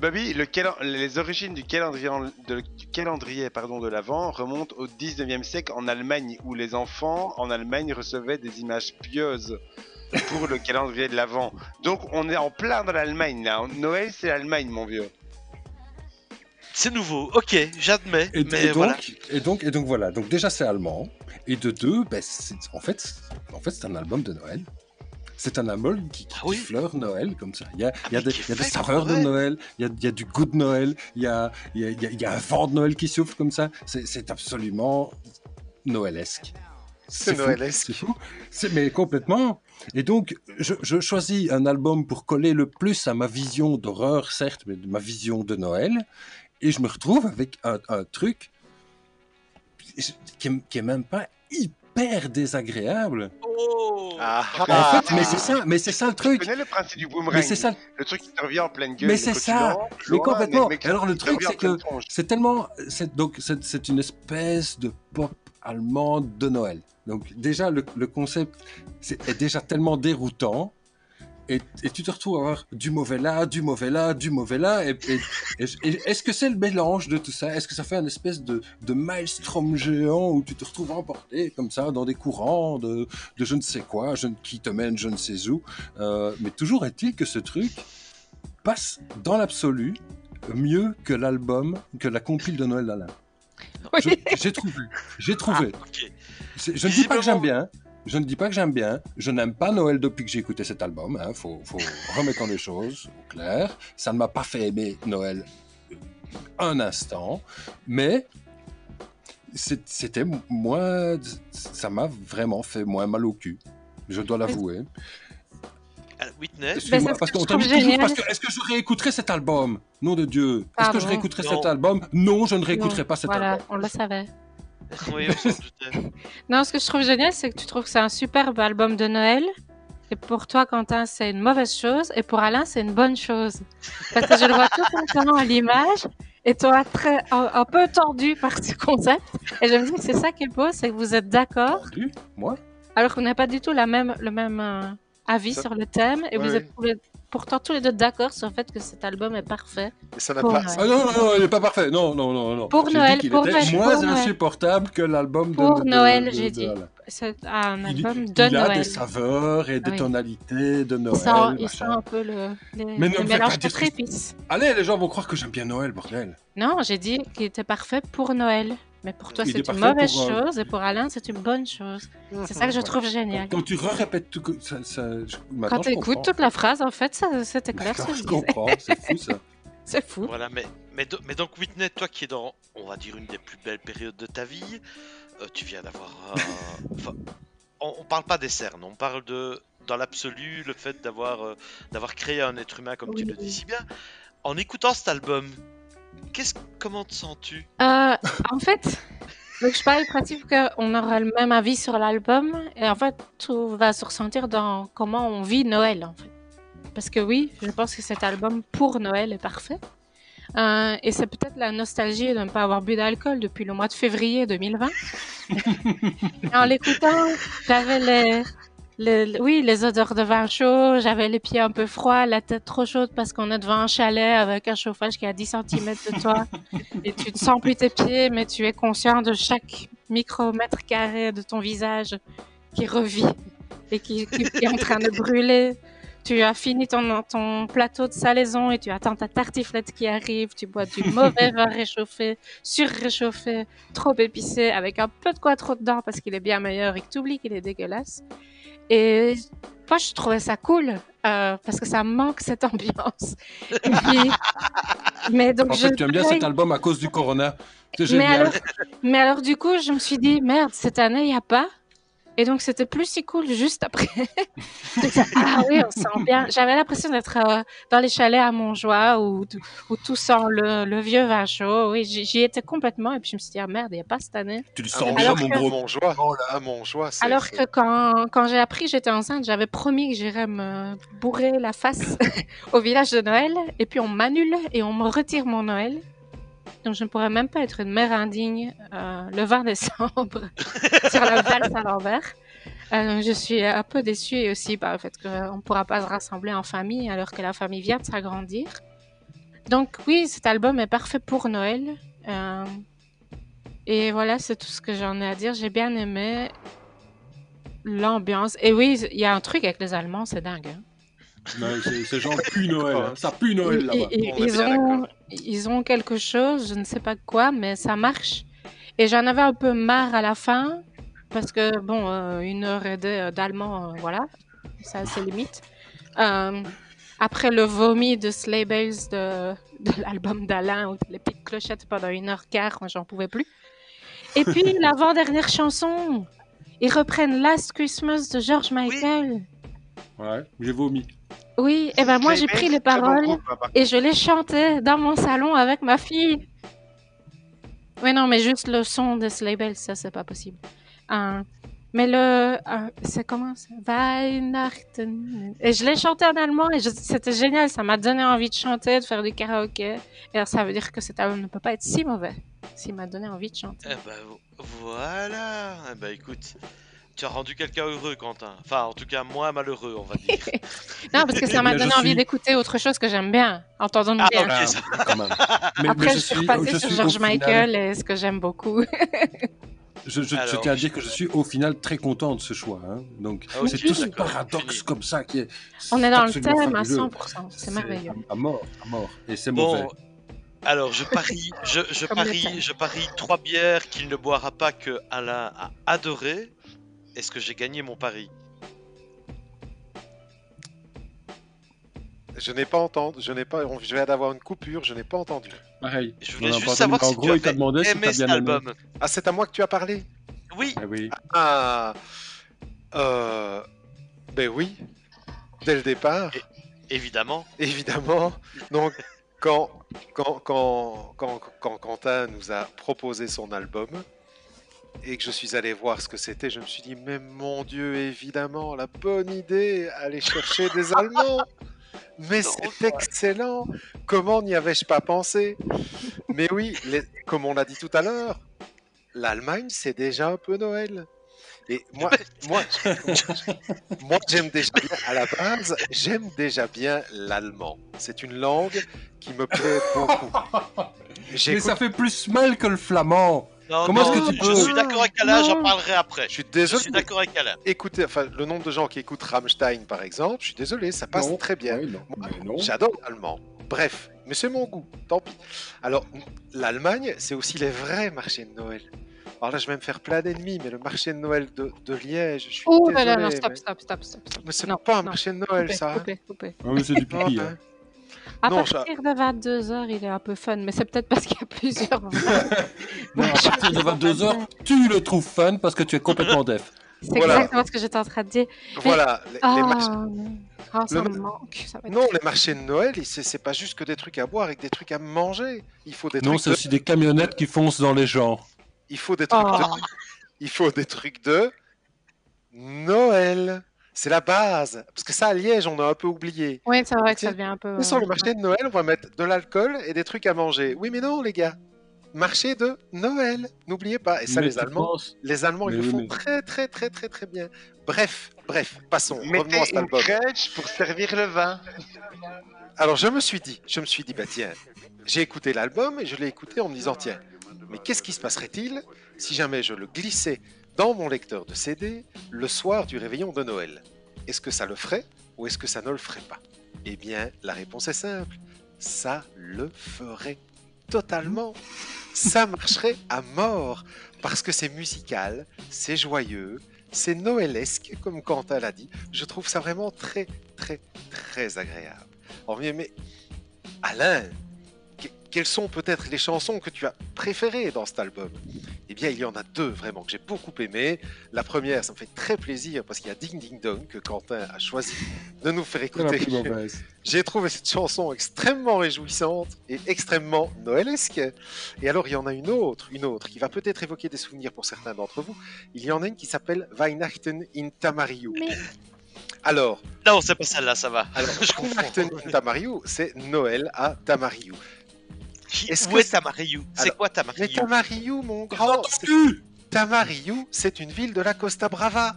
Bobby, le les origines du calendrier, en- de- du calendrier pardon, de l'Avent remontent au 19e siècle en Allemagne, où les enfants en Allemagne recevaient des images pieuses pour le calendrier de l'Avent. Donc on est en plein dans l'Allemagne là. Noël, c'est l'Allemagne, mon vieux. C'est nouveau, ok, j'admets. Et, mais et donc, voilà. et donc, et donc voilà. Donc déjà c'est allemand. Et de deux, ben, c'est- en fait, en fait c'est un album de Noël. C'est un album qui, qui Ah oui. fleure Noël comme ça. Il y a, y des, y a saveurs de Noël. Il y a, il y a du goût de Noël, il y a, il y a, il y a- il y a un vent de Noël qui souffle comme ça. C'est absolument noëlesque. C'est noëlesque. C'est Mais complètement. Et donc, je, je choisis un album pour coller le plus à ma vision d'horreur, certes, mais de ma vision de Noël. Et je me retrouve avec un, un truc qui est, qui est même pas hyper désagréable. Oh Ah, En ah, fait, mais c'est ça, mais c'est ça le Tu truc. connais le principe du boomerang? Mais c'est ça, Le truc qui te revient en pleine gueule. Mais c'est tu ça. mais complètement. Alors le truc, c'est que c'est tellement, c'est donc c'est une espèce de pop allemande de Noël. Donc déjà le, le concept c'est- est déjà tellement déroutant. Et, et tu te retrouves à avoir du mauvais là, du mauvais là, du mauvais là. Et, et- et- et est-ce que c'est le mélange de tout ça? Est-ce que ça fait un espèce de, de maelstrom géant où tu te retrouves emporté comme ça dans des courants de, de je ne sais quoi, je, qui te mène je ne sais où? Euh, Mais toujours est-il que ce truc passe dans l'absolu mieux que l'album, que la compile de Noël d'Alain. Oui. J'ai trouvé. J'ai trouvé. Ah, Je ne dis pas que j'aime bien. Je ne dis pas que j'aime bien. Je n'aime pas Noël depuis que j'ai écouté cet album. Hein. Faut, faut remettre les choses au clair. Ça ne m'a pas fait aimer Noël un instant. Mais c'était moins. Ça m'a vraiment fait moins mal au cul. Je dois l'avouer. Ah, Witness ce parce que qu'on toujours parce que est-ce que je réécouterai cet album? Nom de Dieu. Est-ce que je réécouterai Non. cet album? Non, je ne réécouterai Non, pas cet Voilà, album. on le savait. Oui, on s'en doutait. Non, ce que je trouve génial, c'est que tu trouves que c'est un superbe album de Noël. Et pour toi, Quentin, c'est une mauvaise chose. Et pour Alain, c'est une bonne chose. Parce que je le vois tout content à l'image. Et toi, très, un, un peu tordu par ce concept. Et je me dis que c'est ça qui est beau, c'est que vous êtes d'accord. Tordu Moi? Alors qu'on n'a pas du tout la même, le même euh, avis Ça- sur le thème. Et Ouais, vous êtes pourtant tous les deux d'accord sur le fait que cet album est parfait. Mais ça n'a Pour pas. Noël. Ah non, non, non, il n'est pas parfait. Non, non, non, non. Pour J'ai Noël, dit qu'il pour était Noël, moins pour Noël. insupportable que l'album de Pour de- Noël, de- j'ai de- dit. voilà. C'est un Il, album de il a Noël. des saveurs et des Oui. tonalités de Noël. Il sent, il sent un peu le, les, Mais dire contre que- épices. Allez, les gens vont croire que j'aime bien Noël, bordel. Non, j'ai dit qu'il était parfait pour Noël. Mais pour toi, c'est une mauvaise pour, euh, chose et pour Alain, c'est une bonne chose. C'est ça que je Voilà. trouve génial. Quand tu répètes tout, ça, ça, je- maintenant, Quand tu écoutes toute la phrase, en fait, ça- c'était clair ce je je disais. comprends, c'est fou ça. C'est fou. Voilà, mais, mais, do- mais donc Whitney, toi qui es dans, on va dire, une des plus belles périodes de ta vie, euh, tu viens d'avoir... euh, enfin, on, on parle pas des cernes, on parle de, dans l'absolu, le fait d'avoir euh, d'avoir créé un être humain, comme tu le dis si bien. En écoutant cet album, qu'est-ce, comment te sens-tu? Euh, en fait, donc je parle du principe qu'on aura le même avis sur l'album. Et en fait, tout va se ressentir dans comment on vit Noël, en fait. Parce que oui, je pense que cet album pour Noël est parfait. Euh, et c'est peut-être la nostalgie de ne pas avoir bu d'alcool depuis le mois de février 2020. Et en l'écoutant, j'avais les, oui, les odeurs de vin chaud, j'avais les pieds un peu froids, la tête trop chaude parce qu'on est devant un chalet avec un chauffage qui est à 10 cm de toi. et tu ne sens plus tes pieds, mais tu es conscient de chaque micromètre carré de ton visage qui revit et qui est en train de brûler. Tu as fini ton, ton plateau de salaison et tu attends ta tartiflette qui arrive. Tu bois du mauvais vin réchauffé, surréchauffé, trop épicé, avec un peu de quoi trop dedans parce qu'il est bien meilleur et que tu oublies qu'il est dégueulasse. Et moi, je trouvais ça cool euh, parce que ça manque cette ambiance. Et puis, mais donc En je fait, tu aimes bien cet album à cause du Corona. Mais alors, mais alors, du coup, je me suis dit, merde, cette année, il n'y a pas. Et donc, c'était plus si cool juste après. Ah oui, on sent bien. J'avais l'impression d'être euh, dans les chalets à Montjoie où, tout- où tout sent le, le vieux vin chaud. Oui, j'y étais complètement. Et puis, je me suis dit, ah merde, il n'y a pas cette année. Tu le Ah, sens mon bien, mon gros. Mon joie. Oh Ah, mon joie. c'est- Alors que quand, quand j'ai appris que j'étais enceinte, j'avais promis que j'irais me bourrer la face au village de Noël. Et puis, on m'annule et on me retire mon Noël. Donc, je ne pourrais même pas être une mère indigne euh, le 20 décembre sur la valse à l'envers. Euh, je suis un peu déçue aussi par le fait qu'on ne pourra pas se rassembler en famille alors que la famille vient de s'agrandir. Donc oui, cet album est parfait pour Noël. Euh, et voilà, c'est tout ce que j'en ai à dire. J'ai bien aimé l'ambiance. Et oui, il y a un truc avec les Allemands, c'est dingue. hein. C'est- Ces gens puent Noël. hein. Ça pue Noël Ils- là-bas. ils- bien ont, ils ont quelque chose, je ne sais pas quoi, mais ça marche. Et j'en avais un peu marre à la fin, parce que, bon, euh, une heure et demie d'allemand, euh, voilà, ça c'est limite. Euh, après le vomi de Sleigh Bells de, de l'album d'Alain, les petites clochettes pendant une heure quart, moi j'en pouvais plus. Et puis l'avant-dernière chanson, ils reprennent Last Christmas de George Michael. Ouais, j'ai vomi. Oui, et ben moi j'ai pris les bon paroles groupe, hein, et je les chantais dans mon salon avec ma fille. Oui, non, mais juste le son de Sleigh Bells, ça c'est pas possible. Euh, mais le. euh, c'est comment ça? Weihnachten. Et je l'ai chanté en allemand et je- c'était génial, ça m'a donné envie de chanter, de faire du karaoké. Et alors, ça veut dire que cet album ne peut pas être si mauvais s'il m'a donné envie de chanter. Eh ben vo- voilà. Eh ben écoute, tu as rendu quelqu'un heureux, Quentin. Enfin, en tout cas, moi malheureux, on va dire. Non, parce que ça m'a donné envie suis- d'écouter autre chose que j'aime bien, entendons Ah, bien. ok, Ah, ça- quand même. Mais, Après, mais je, suis repassée je sur suis George final- Michael et ce que j'aime beaucoup. Je, je- je Alors, tiens à dire que je suis au final très content de ce choix. hein. Donc, Ah, c'est tout ce paradoxe comme ça qui est. On est dans le thème à fabuleux. 100%, c'est merveilleux. À, mort, à mort. Et c'est Bon, mauvais. alors je parie, je, parie, je parie trois bières qu'il ne boira pas que Alain a adoré. Est-ce que j'ai gagné mon pari? Je n'ai pas entendu. Je n'ai pas. Je viens d'avoir une coupure. Je n'ai pas entendu. Pareil. Je voulais juste savoir si tu gros, avais demandé si aimé bien aimé. album. Ah, c'est à moi que tu as parlé? Oui, Ah oui. Ah. Euh. Ben oui. Dès le départ. évidemment. Évidemment. Donc, quand, quand, quand, quand, quand Quentin nous a proposé son album, et que je suis allé voir ce que c'était, je me suis dit, mais mon Dieu, évidemment, la bonne idée, aller chercher des Allemands. Mais c'est excellent. Comment n'y avais-je pas pensé? Mais oui, les- comme on l'a dit tout à l'heure, l'Allemagne, c'est déjà un peu Noël. Et moi, moi, moi j'aime déjà bien, à la base, j'aime déjà bien l'allemand. C'est une langue qui me plaît beaucoup. Mais ça fait plus mal que le flamand. Non, Comment non, est-ce que tu je suis d'accord avec Alain, j'en parlerai après. Je suis Je désolé. suis d'accord avec Alain. Écoutez, enfin, le nombre de gens qui écoutent Rammstein, par exemple, je suis désolé, ça passe Non. très bien. Oui, non. Moi, Mais non. J'adore l'allemand. Bref, mais c'est mon goût, tant pis. Alors, l'Allemagne, c'est aussi les vrais marchés de Noël. Alors là, je vais me faire plein d'ennemis, mais le marché de Noël de, de Liège, je suis Oh désolé. là là, non, stop, mais, stop, stop, stop. stop. mais c'est Non, pas un non. marché de Noël, Coupez, ça. hein. coupez, coupez. Ah oui, c'est du pipi. Ouais. hein. À Non, ça- partir de 22h, il est un peu fun, mais c'est peut-être parce qu'il y a plusieurs. Non, à partir de 22h, tu le trouves fun parce que tu es complètement def. C'est Voilà. exactement ce que j'étais en train de dire. Voilà, les, les Ah, marchés- non. Ça Le- me manque. Ça va être- Non, les marchés de Noël, c'est pas juste que des trucs à boire et que des trucs à manger. Il faut des Non, trucs c'est de... aussi des camionnettes qui foncent dans les gens. Il faut des trucs Oh. de... Il faut des trucs de Noël. C'est la base. Parce que ça, à Liège, on a un peu oublié. Oui, c'est vrai que ça devient un peu. Mais sur le euh, marché de Noël, on va mettre de l'alcool et des trucs à manger. Oui, mais non, les gars. Marché de Noël. N'oubliez pas. Et ça, Mais les Allemands, penses- les Allemands, ils le font mais- très, très, très, très, très bien. Bref, bref, passons. Revenons à Mettez cet une album. crèche pour servir le vin. Alors je me suis dit, je me suis dit, bah tiens, j'ai écouté l'album et je l'ai écouté en me disant, tiens, mais qu'est-ce qui se passerait-il si jamais je le glissais dans mon lecteur de CD le soir du réveillon de Noël Est-ce que ça le ferait ou est-ce que ça ne le ferait pas? Eh bien, la réponse est simple, ça le ferait totalement. Ça marcherait à mort parce que c'est musical, c'est joyeux, c'est noëlesque, comme Quentin l'a dit. Je trouve ça vraiment très, très, très agréable. Alors, mais, Alain, quelles sont peut-être les chansons que tu as préférées dans cet album? Eh bien, il y en a deux vraiment que j'ai beaucoup aimé. La première, ça me fait très plaisir parce qu'il y a Ding Ding Dong que Quentin a choisi de nous faire écouter. J'ai trouvé cette chanson extrêmement réjouissante et extrêmement noëlesque. Et alors, il y en a une autre, une autre, qui va peut-être évoquer des souvenirs pour certains d'entre vous. Il y en a une qui s'appelle Weihnachten in Tamariu. Mais Alors, Non, c'est pas celle-là, ça va. alors Je comprends. Weihnachten in Tamariu, c'est Noël à Tamariu. Qui- Est-ce que est c'est- Tamariu quoi Mais Tamariu Tamariu, mon grand, Tamariu, c'est une ville de la Costa Brava.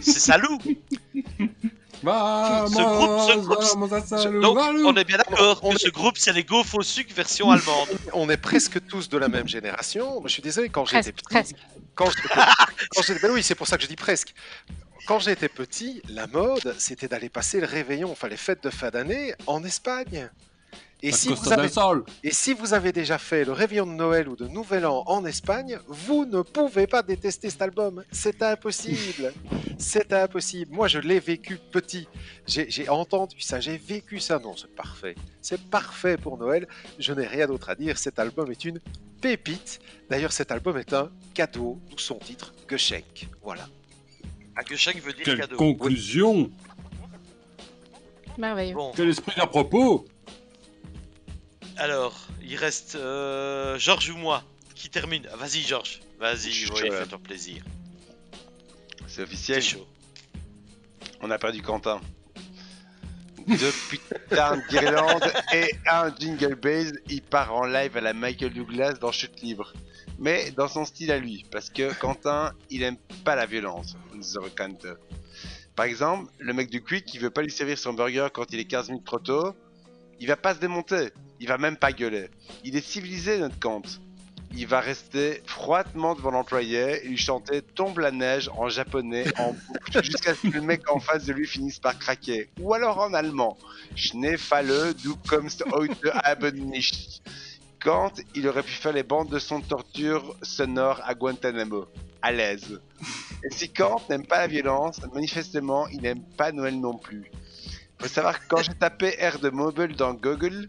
C'est Salou Ce groupe- ce groupe- Donc, on est bien d'accord On que est- ce groupe, c'est les gaufres au sucre version allemande. On est presque tous de la même génération. Je suis désolé, quand j'étais petit, presque. quand j'étais quand j'étais- ben oui, c'est pour ça que je dis presque. Quand j'étais petit, la mode, c'était d'aller passer le réveillon, enfin les fêtes de fin d'année, en Espagne. Et si, vous avez, Sol. et si vous avez déjà fait le réveillon de Noël ou de Nouvel An en Espagne, vous ne pouvez pas détester cet album. C'est impossible. C'est impossible. Moi, je l'ai vécu petit. J'ai entendu ça, j'ai vécu ça. Non, c'est parfait. C'est parfait pour Noël. Je n'ai rien d'autre à dire. Cet album est une pépite. D'ailleurs, cet album est un cadeau, d'où son titre, Geschenk. Voilà. Ah, que chaque veut dire Quelle cadeau. conclusion Merveilleux. Bon, Quel esprit à propos alors, il reste euh, Georges ou moi qui termine. Ah, Vas-y, Georges. Vas-y, oui, fais-toi plaisir. C'est officiel, chaud. on a perdu Quentin. Deux putains de guirlandes et un jingle base, il part en live à la Michael Douglas dans Chute Libre. Mais dans son style à lui, parce que Quentin, il aime pas la violence. Par exemple, le mec du Quick qui veut pas lui servir son burger quand il est 15 minutes trop tôt, il va pas se démonter, il va même pas gueuler. Il est civilisé notre Kant. Il va rester froidement devant l'employé et lui chanter Tombe la neige en japonais en boucle jusqu'à ce que le mec en face de lui finisse par craquer. Ou alors en allemand. Schneefalle, du kommst heute Abend nicht. Kant, il aurait pu faire les bandes de son torture sonore à Guantanamo. À l'aise. Et si Kant n'aime pas la violence, manifestement, il n'aime pas Noël non plus. Faut savoir que quand j'ai tapé R de mobile dans Google,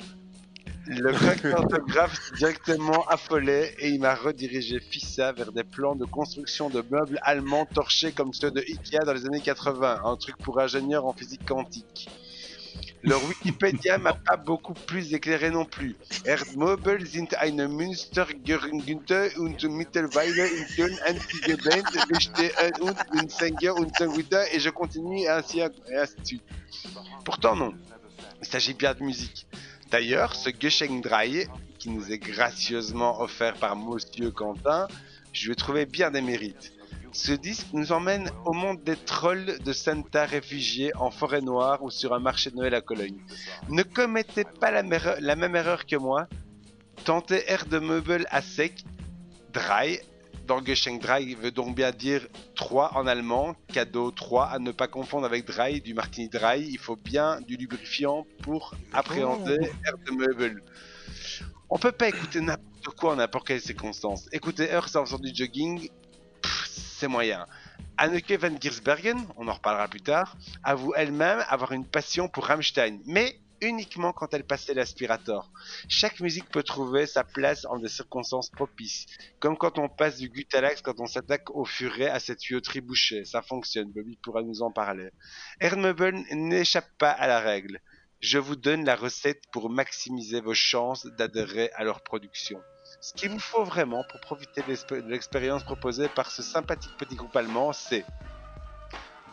le d'orthographe s'est directement affolé et il m'a redirigé FISA vers des plans de construction de meubles allemands torchés comme ceux de Ikea dans les années 80, un truc pour ingénieurs en physique quantique. Leur Wikipédia m'a pas beaucoup plus éclairé non plus. Erdmöbel sind eine Münstergeründete und mittlerweile in Köln antigebend, bestehen und in Sänger und Sängerwitter, et je continue ainsi, et ainsi de suite. Pourtant non, il s'agit bien de musique. D'ailleurs, ce Geschenk qui nous est gracieusement offert par Monsieur Quentin, je lui ai trouvé bien des mérites. Ce disque nous emmène au monde des trolls de Santa réfugiés en forêt noire ou sur un marché de Noël à Cologne. Ne commettez pas la, la même erreur que moi. Tentez air de meuble à sec, dry. Dry veut donc bien dire 3 en allemand, cadeau 3 à ne pas confondre avec dry, du martini dry. Il faut bien du lubrifiant pour appréhender air de meuble. On peut pas écouter n'importe quoi en n'importe quelle circonstance. Écouter Earth en faisant du jogging, c'est moyen. Anneke van Giersbergen, on en reparlera plus tard, avoue elle-même avoir une passion pour Rammstein, mais uniquement quand elle passait l'aspirator. Chaque musique peut trouver sa place en des circonstances propices, comme quand on passe du Gutalax quand on s'attaque au furet à cette tuyauterie bouchée. Ça fonctionne, Bobby pourra nous en parler. Erdmöbel n'échappe pas à la règle. Je vous donne la recette pour maximiser vos chances d'adhérer à leur production. Ce qu'il vous faut vraiment pour profiter de l'expérience proposée par ce sympathique petit groupe allemand, c'est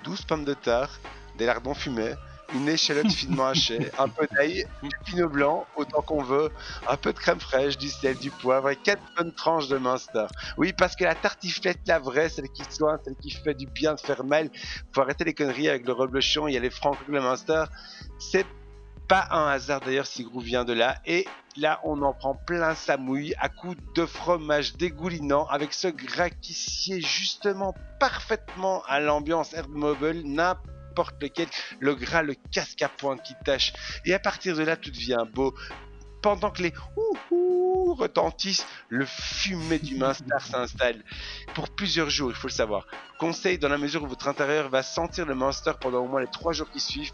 12 pommes de terre, des lardons fumés, une échalote finement hachée, un peu d'ail, du pinot blanc, autant qu'on veut, un peu de crème fraîche, du sel, du poivre et 4 bonnes tranches de Munster. Oui, parce que la tartiflette, la vraie, celle qui soigne, celle qui fait du bien de faire mal, faut arrêter les conneries avec le reblochon, il y a les francs le Munster, c'est pas un hasard d'ailleurs si Grou vient de là. Et là, on en prend plein sa mouille à coups de fromage dégoulinant avec ce gras qui sied justement parfaitement à l'ambiance Erdmobile, n'importe lequel. Le gras, le casque à pointe qui tâche. Et à partir de là, tout devient beau. Pendant que les ouh ouh retentissent, le fumet du Munster s'installe pour plusieurs jours, il faut le savoir. Conseil dans la mesure où votre intérieur va sentir le Munster pendant au moins les trois jours qui suivent,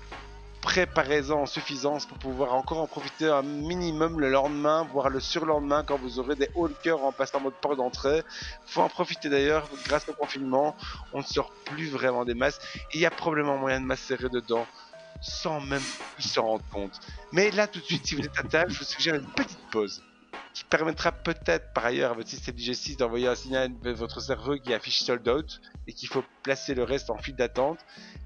préparez-en en suffisance pour pouvoir encore en profiter un minimum le lendemain, voire le surlendemain quand vous aurez des hauts de cœur en passant mode porte d'entrée. Faut en profiter d'ailleurs, grâce au confinement, on ne sort plus vraiment des masses il y a probablement moyen de macérer dedans sans même s'en rendent compte. Mais là tout de suite, si vous êtes à table, je vous suggère une petite pause qui permettra peut-être par ailleurs à votre système digestif d'envoyer un signal de votre cerveau qui affiche sold out et qu'il faut placer le reste en file d'attente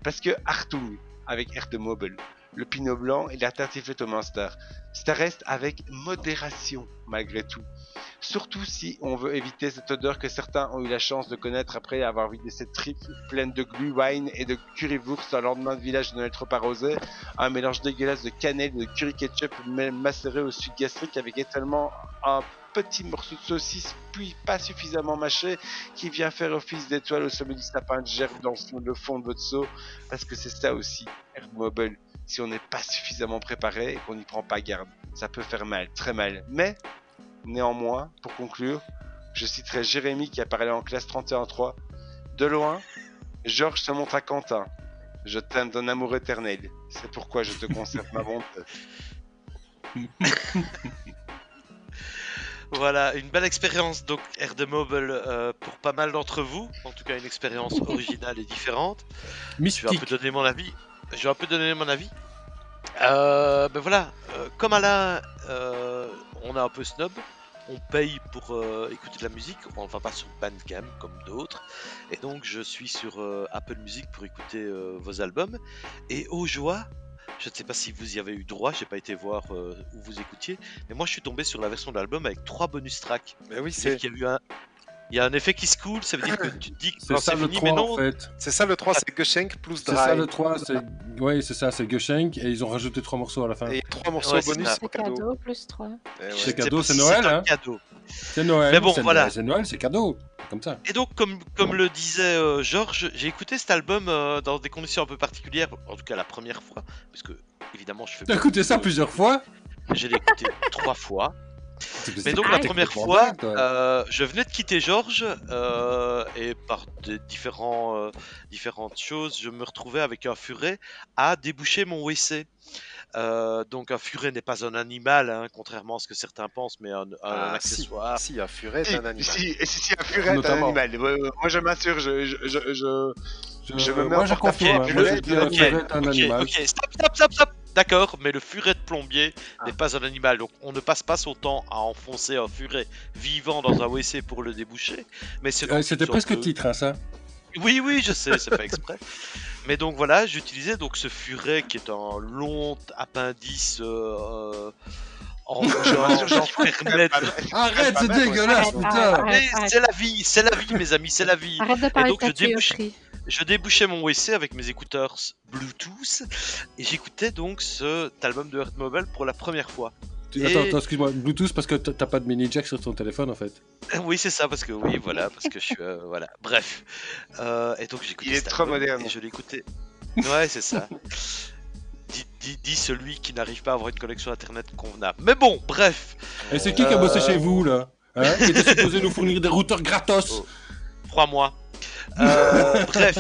parce que Artung avec Air de Mobile, le Pinot Blanc et la tartiflette au Munster. Ça reste avec modération malgré tout. Surtout si on veut éviter cette odeur que certains ont eu la chance de connaître après avoir vidé cette tripe pleine de glühwein et de currywurst un lendemain de village de Noël trop un mélange dégueulasse de cannelle et de curry ketchup macéré au sucre gastrique avec également un petit morceau de saucisse puis pas suffisamment mâché qui vient faire office d'étoile au sommet du sapin de gerbe dans le fond de votre seau parce que c'est ça aussi, Erdmobile. Si on n'est pas suffisamment préparé et qu'on n'y prend pas garde, ça peut faire mal, très mal. Mais, néanmoins, pour conclure, je citerai Jérémy qui a parlé en classe 31-3. De loin, Georges se montre à Quentin. Je t'aime d'un amour éternel. C'est pourquoi je te conserve ma bonté. Voilà, une belle expérience donc Air de Mobile euh, pour pas mal d'entre vous. En tout cas, une expérience originale et différente. Je vais un Mystique. peu donner mon avis. Je vais un peu donner mon avis. Euh, ben voilà, euh, comme Alain, euh, on est un peu snob. On paye pour écouter de la musique. On va pas sur Bandcamp comme d'autres. Et donc, je suis sur Apple Music pour écouter vos albums. Et aux joies, je ne sais pas si vous y avez eu droit. J'ai pas été voir euh, où vous écoutiez. Mais moi, je suis tombé sur la version de l'album avec trois bonus tracks. Mais oui, C'est qu'il y a eu un. Il y a un effet qui se coule, ça veut dire que tu te dis que C'est ça le fini, 3 mais non, en fait. c'est ça le 3, c'est Geschenk plus C'est ça le 3, c'est... Oui, c'est ça, c'est Geschenk et ils ont rajouté trois morceaux à la fin. Et trois morceaux Ouais, bonus C'est cadeau. cadeau plus 3. Eh ouais. C'est cadeau, c'est si Noël, hein. cadeau. C'est Noël, Mais bon, voilà. C'est Noël, c'est cadeau. Comme ça. Et donc, comme, comme le disait euh, Georges, j'ai écouté cet album euh, dans des conditions un peu particulières, en tout cas la première fois, parce que évidemment je fais. T'as écouté ça plusieurs fois? Je l'ai écouté trois fois. C'est- Mais donc la première fois, euh, je venais de quitter Georges euh, et par des différents, euh, différentes choses, je me retrouvais avec un furet à déboucher mon WC. Euh, donc un furet n'est pas un animal, hein, contrairement à ce que certains pensent, mais un, un Ah, si. accessoire. Si, un furet est Si, un animal. si, si, si, un furet est un animal. Moi je m'assure, je, je, je, je- me mets moi, en je confirme. c'est un animal. ok, stop, stop, stop, stop. D'accord, mais le furet de plombier Ah. n'est pas un animal, donc on ne passe pas son temps à enfoncer un furet vivant dans un WC pour le déboucher. Mais c'est Euh, C'était presque de- titre, hein, ça. Oui, oui, je sais, c'est pas exprès. Mais donc voilà, j'utilisais donc ce furet qui est un long appendice euh, en genre Arrête, c'est dégueulasse, putain c'est la vie, c'est la vie, mes amis, c'est la vie. Arrête de parler donc, de je débouche-. Je débouchais mon WC avec mes écouteurs Bluetooth et j'écoutais donc cet album de Earth Mobile pour la première fois. Et- Attends, attends, excuse-moi, Bluetooth parce que t'as pas de mini jack sur ton téléphone en fait. Oui, c'est ça, parce que oui, voilà, parce que je suis. euh, voilà, bref. Euh, et donc j'écoutais Il est trop moderne. Et je l'écoutais. Ouais, c'est ça. Dit, dit- dit celui qui n'arrive pas à avoir une connexion internet convenable. Mais bon, bref. Et c'est qui qui a bossé Euh, chez vous là hein Qui était supposé nous fournir des routeurs gratos? Oh. Trois mois. Euh, bref,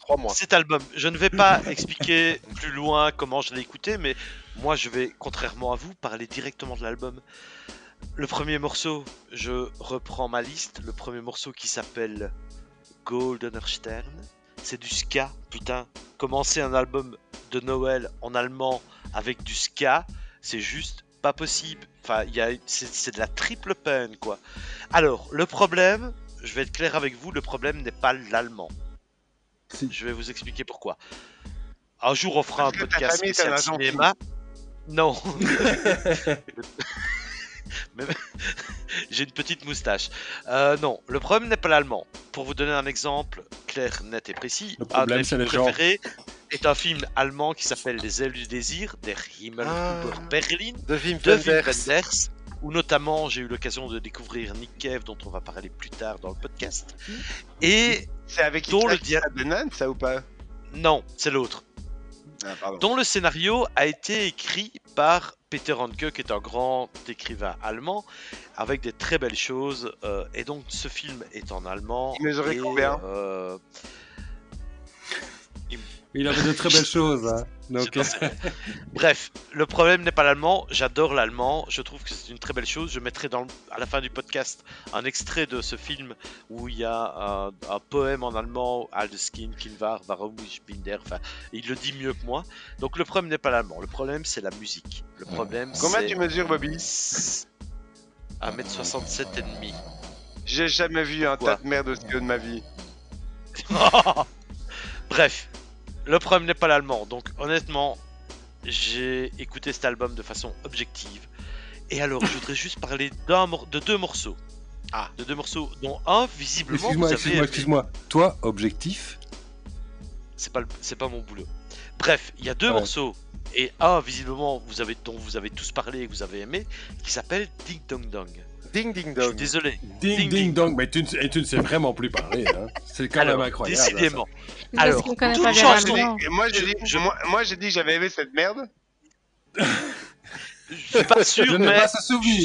Trois mois. cet album, je ne vais pas expliquer plus loin comment je l'ai écouté, mais moi je vais, contrairement à vous, parler directement de l'album. Le premier morceau, je reprends ma liste. Le premier morceau qui s'appelle Goldener Stern. C'est du ska, putain. Commencer un album de Noël en allemand avec du ska, c'est juste pas possible. Enfin, c'est de la triple peine, quoi. Alors, le problème, je vais être clair avec vous, le problème n'est pas l'allemand. Si. Je vais vous expliquer pourquoi. Un jour, on fera un Parce podcast spécial cinéma. Non. J'ai une petite moustache. Euh, non, le problème n'est pas l'allemand. Pour vous donner un exemple clair, net et précis, Le un problème, de mes c'est films les gens. préférés est un film allemand qui s'appelle Les ailes du désir, Der Himmel Ah. über Berlin, De Wim de Wim Wenders. Où notamment j'ai eu l'occasion de découvrir Nick Cave, dont on va parler plus tard dans le podcast. Et C'est avec Dont le dia- de Nan, ça ou pas? Non, c'est l'autre. Ah, dont le scénario a été écrit par Peter Handke, qui est un grand écrivain allemand, avec des très belles choses. euh, et donc, ce film est en allemand. Il mesurait combien? euh, Il avait de très belles choses. Hein. Donc. Bref, le problème n'est pas l'allemand. J'adore l'allemand. Je trouve que c'est une très belle chose. Je mettrai dans, le- à la fin du podcast un extrait de ce film où il y a un, un poème en allemand, Aldeskin, Kinvar, Warum ich bin der. Enfin, il le dit mieux que moi. Donc le problème n'est pas l'allemand. Le problème, c'est la musique. Le problème, Combien tu mesures, Bobby? 1m67 et demi. J'ai jamais vu un Quoi? tas de merde aussi haut de ma vie. Bref, le problème n'est pas l'allemand. Donc honnêtement, j'ai écouté cet album de façon objective. Et alors, je voudrais juste parler d'un mor- de deux morceaux. Ah. De deux morceaux, dont un visiblement excuse-moi, excuse-moi, excuse-moi. Toi, objectif? C'est pas le- pas mon boulot. Bref, il y a deux Ouais. morceaux et un visiblement vous avez dont vous avez tous parlé et que vous avez aimé qui s'appelle Ding Dong Dong. Ding ding Je suis dong. désolé. Ding Ding, ding, ding. dong, mais tu, ne- et tu ne sais vraiment plus parler. Hein. C'est quand Alors, même incroyable. hein, décidément. Alors, toute pas chanson- moi, j'ai dit, je- moi, moi, j'ai dit que j'avais aimé cette merde. Je suis pas sûr, Je n'ai mais pas ce souvenir.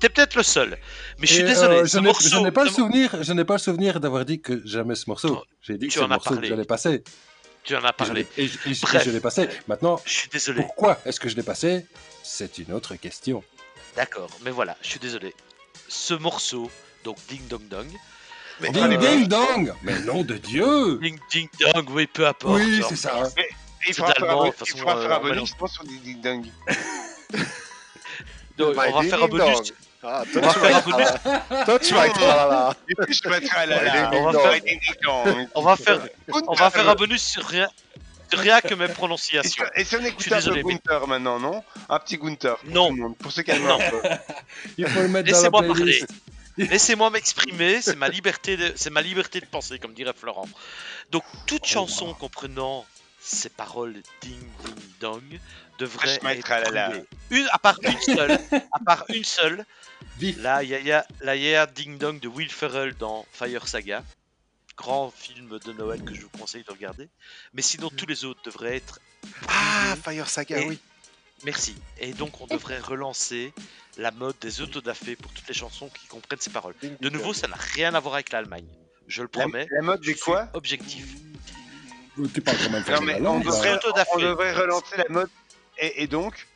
t'es peut-être le seul. Mais je suis Et, désolé. euh, ce je n'ai- morceau- je n'ai pas le ce- souvenir. Je n'ai pas le souvenir d'avoir dit que j'aimais ce morceau. Oh, J'ai dit que tu le as morceau que j'allais passer. Tu en as parlé. Et, je- et je- et Bref. je l'ai passé. Maintenant, Je suis désolé. pourquoi est-ce que je l'ai passé? C'est une autre question. D'accord, mais voilà, je suis désolé. Ce morceau, donc Ding Dong Dong. Mais Ding allez, ding dong Mais nom de Dieu Ding Ding Dong, oui, peu importe. Oui, c'est ça. Et il faudra faire un, euh, bonus, mélange. je pense, sur des ding dong. Donc, My on va ding faire un ding bonus. Ah, toi, On va tu faire vas un être. Toi, tu vas être là, là. Et puis, je mettrai à la ding on va faire-. On va faire, on va faire un bonus sur rien, rien que mes prononciations. Et si on Je suis écoutait un peu Gunther maintenant, non? Un petit Gunther. pour Non. tout le monde, Pour se calmer un peu. Il faut le mettre dans la Laissez-moi parler. playlist. Laissez-moi m'exprimer, c'est ma liberté de, c'est ma liberté de penser, comme dirait Florent. Donc toute chanson comprenant ces paroles ding ding dong devrait être à la la. Une, à part une seule, à part une seule, Vif. la yaya, la yaya ding dong de Will Ferrell dans Fire Saga, grand film de Noël que je vous conseille de regarder. Mais sinon tous les autres devraient être Ah, Fire Saga, Et- oui. Merci. Et donc on devrait relancer la mode des autodafés pour toutes les chansons qui comprennent ces paroles. De nouveau, ça n'a rien à voir avec l'Allemagne. Je le promets. la mode suis quoi Objectif. Tu parles quand même Non, mais la on langue. devrait, là. Da on devrait relancer la mode. Et, et donc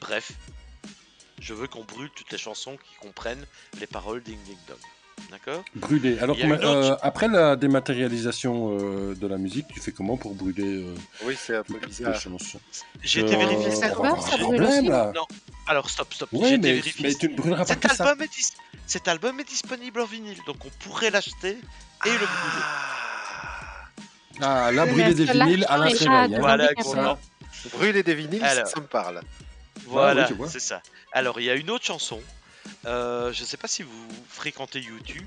Bref, je veux qu'on brûle toutes les chansons qui comprennent les paroles Ding Ding Dong. D'accord? Brûler. Alors, euh, après la dématérialisation euh, de la musique, tu fais comment pour brûler euh, Oui, c'est un peu bizarre. J'ai été Euh, vérifier ça. problème, là. Non. Alors stop, stop. J'ai Oui, été mais, vérifier mais ça. tu ne brûleras pas Cet que ça. album, est dis- Cet album est disponible en vinyle, donc on pourrait l'acheter et le brûler. Ah, là, brûler des vinyles à pas hein. Voilà. Brûler des vinyles, ça me parle. Voilà, tu vois. c'est ça. Alors, il y a une autre chanson. Euh, je sais pas si vous fréquentez YouTube,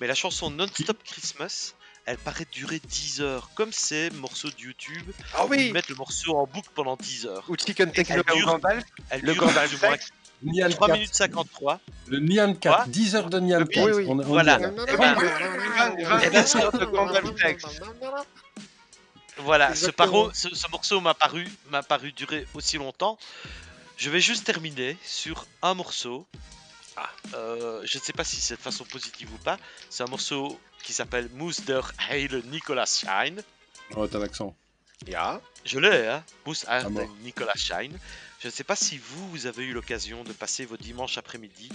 mais la chanson Non-Stop Christmas, elle paraît durer 10 heures. Comme ces morceaux de YouTube, Ah où ils oui mettent le morceau en boucle pendant 10 heures. Ou Chicken Techno. Le Gandalf elle Le dure sexe Nyan 3 4. minutes 53. Le Nyan 4. Quoi 10 heures de Nyan 4. Oui, oui. On, on Voilà. Eh ben, eh ben, le Voilà, ce, Exactement. paro- ce, ce morceau m'a paru, m'a paru durer aussi longtemps. Je vais juste terminer sur un morceau. Euh, je ne sais pas si c'est de façon positive ou pas. C'est un morceau qui s'appelle Moose der Heile Nicolas Shine. Oh, t'as l'accent. Ja. Je l'ai, hein Moose der mort. Nicolas Shine. Je ne sais pas si vous, vous avez eu l'occasion de passer vos dimanches après-midi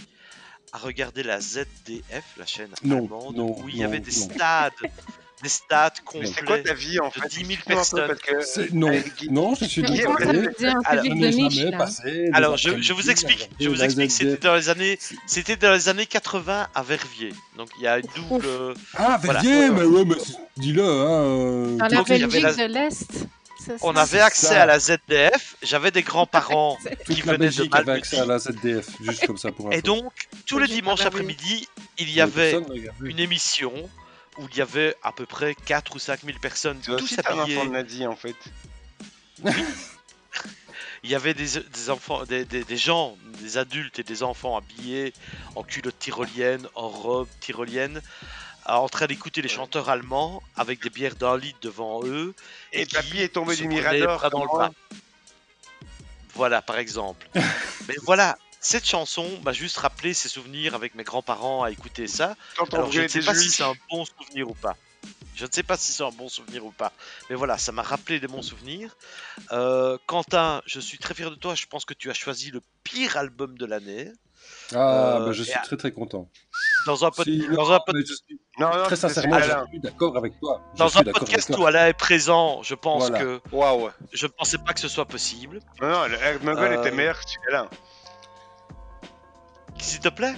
à regarder la ZDF, la chaîne Non, allemande, non, où il y avait non, des non. stades, des Mais c'est quoi ta vie en fait? 10 000 Explique-moi un peu, personnes. parce que- Non, non, je suis désolé. Alors, Alors, je, je vous explique, je vous explique, c'était dans les années, c'était dans les années 80 à Verviers. Donc il y a une double. euh, Ah, Voilà. Verviers, mais ouais, mais dis-le, hein. euh, Dans la Donc, il y avait Belgique la- de l'Est. On avait accès ça. à la ZDF. J'avais des grands-parents qui Toute la venaient de Malmedy. accès à la ZDF, juste comme ça pour Et info. donc tous les dimanches après-midi, il y avait une émission où il y avait à peu près 4 ou 5 000 personnes, tous un habillés. enfant de Nazi en fait. Il y avait des, des enfants, des, des- des gens, des adultes et des enfants habillés en culotte tyrolienne, en robe tyrolienne, en train d'écouter les chanteurs allemands avec des bières d'un litre devant eux. Et qui papy est tombé du Mirador. dans le bras. Voilà, par exemple. Mais voilà, cette chanson m'a juste rappelé ses souvenirs avec mes grands-parents à écouter ça. Quand on Alors je ne sais pas si c'est un bon souvenir ou pas. Je ne sais pas si c'est un bon souvenir ou pas. Mais voilà, ça m'a rappelé des bons souvenirs. Euh, Quentin, je suis très fier de toi. Je pense que tu as choisi le pire album de l'année. Ah, Euh, bah, je et suis à- très très content. Dans un, pod- Si, dans non, un, pod- mais je suis- Non, non, très sincèrement, je suis d'accord avec toi. Je dans un podcast où Alain est présent, je pense Voilà. que Waouh. je ne pensais pas que ce soit possible. Non, non, le Euh, était meilleur que celui d'Alain. S'il te plaît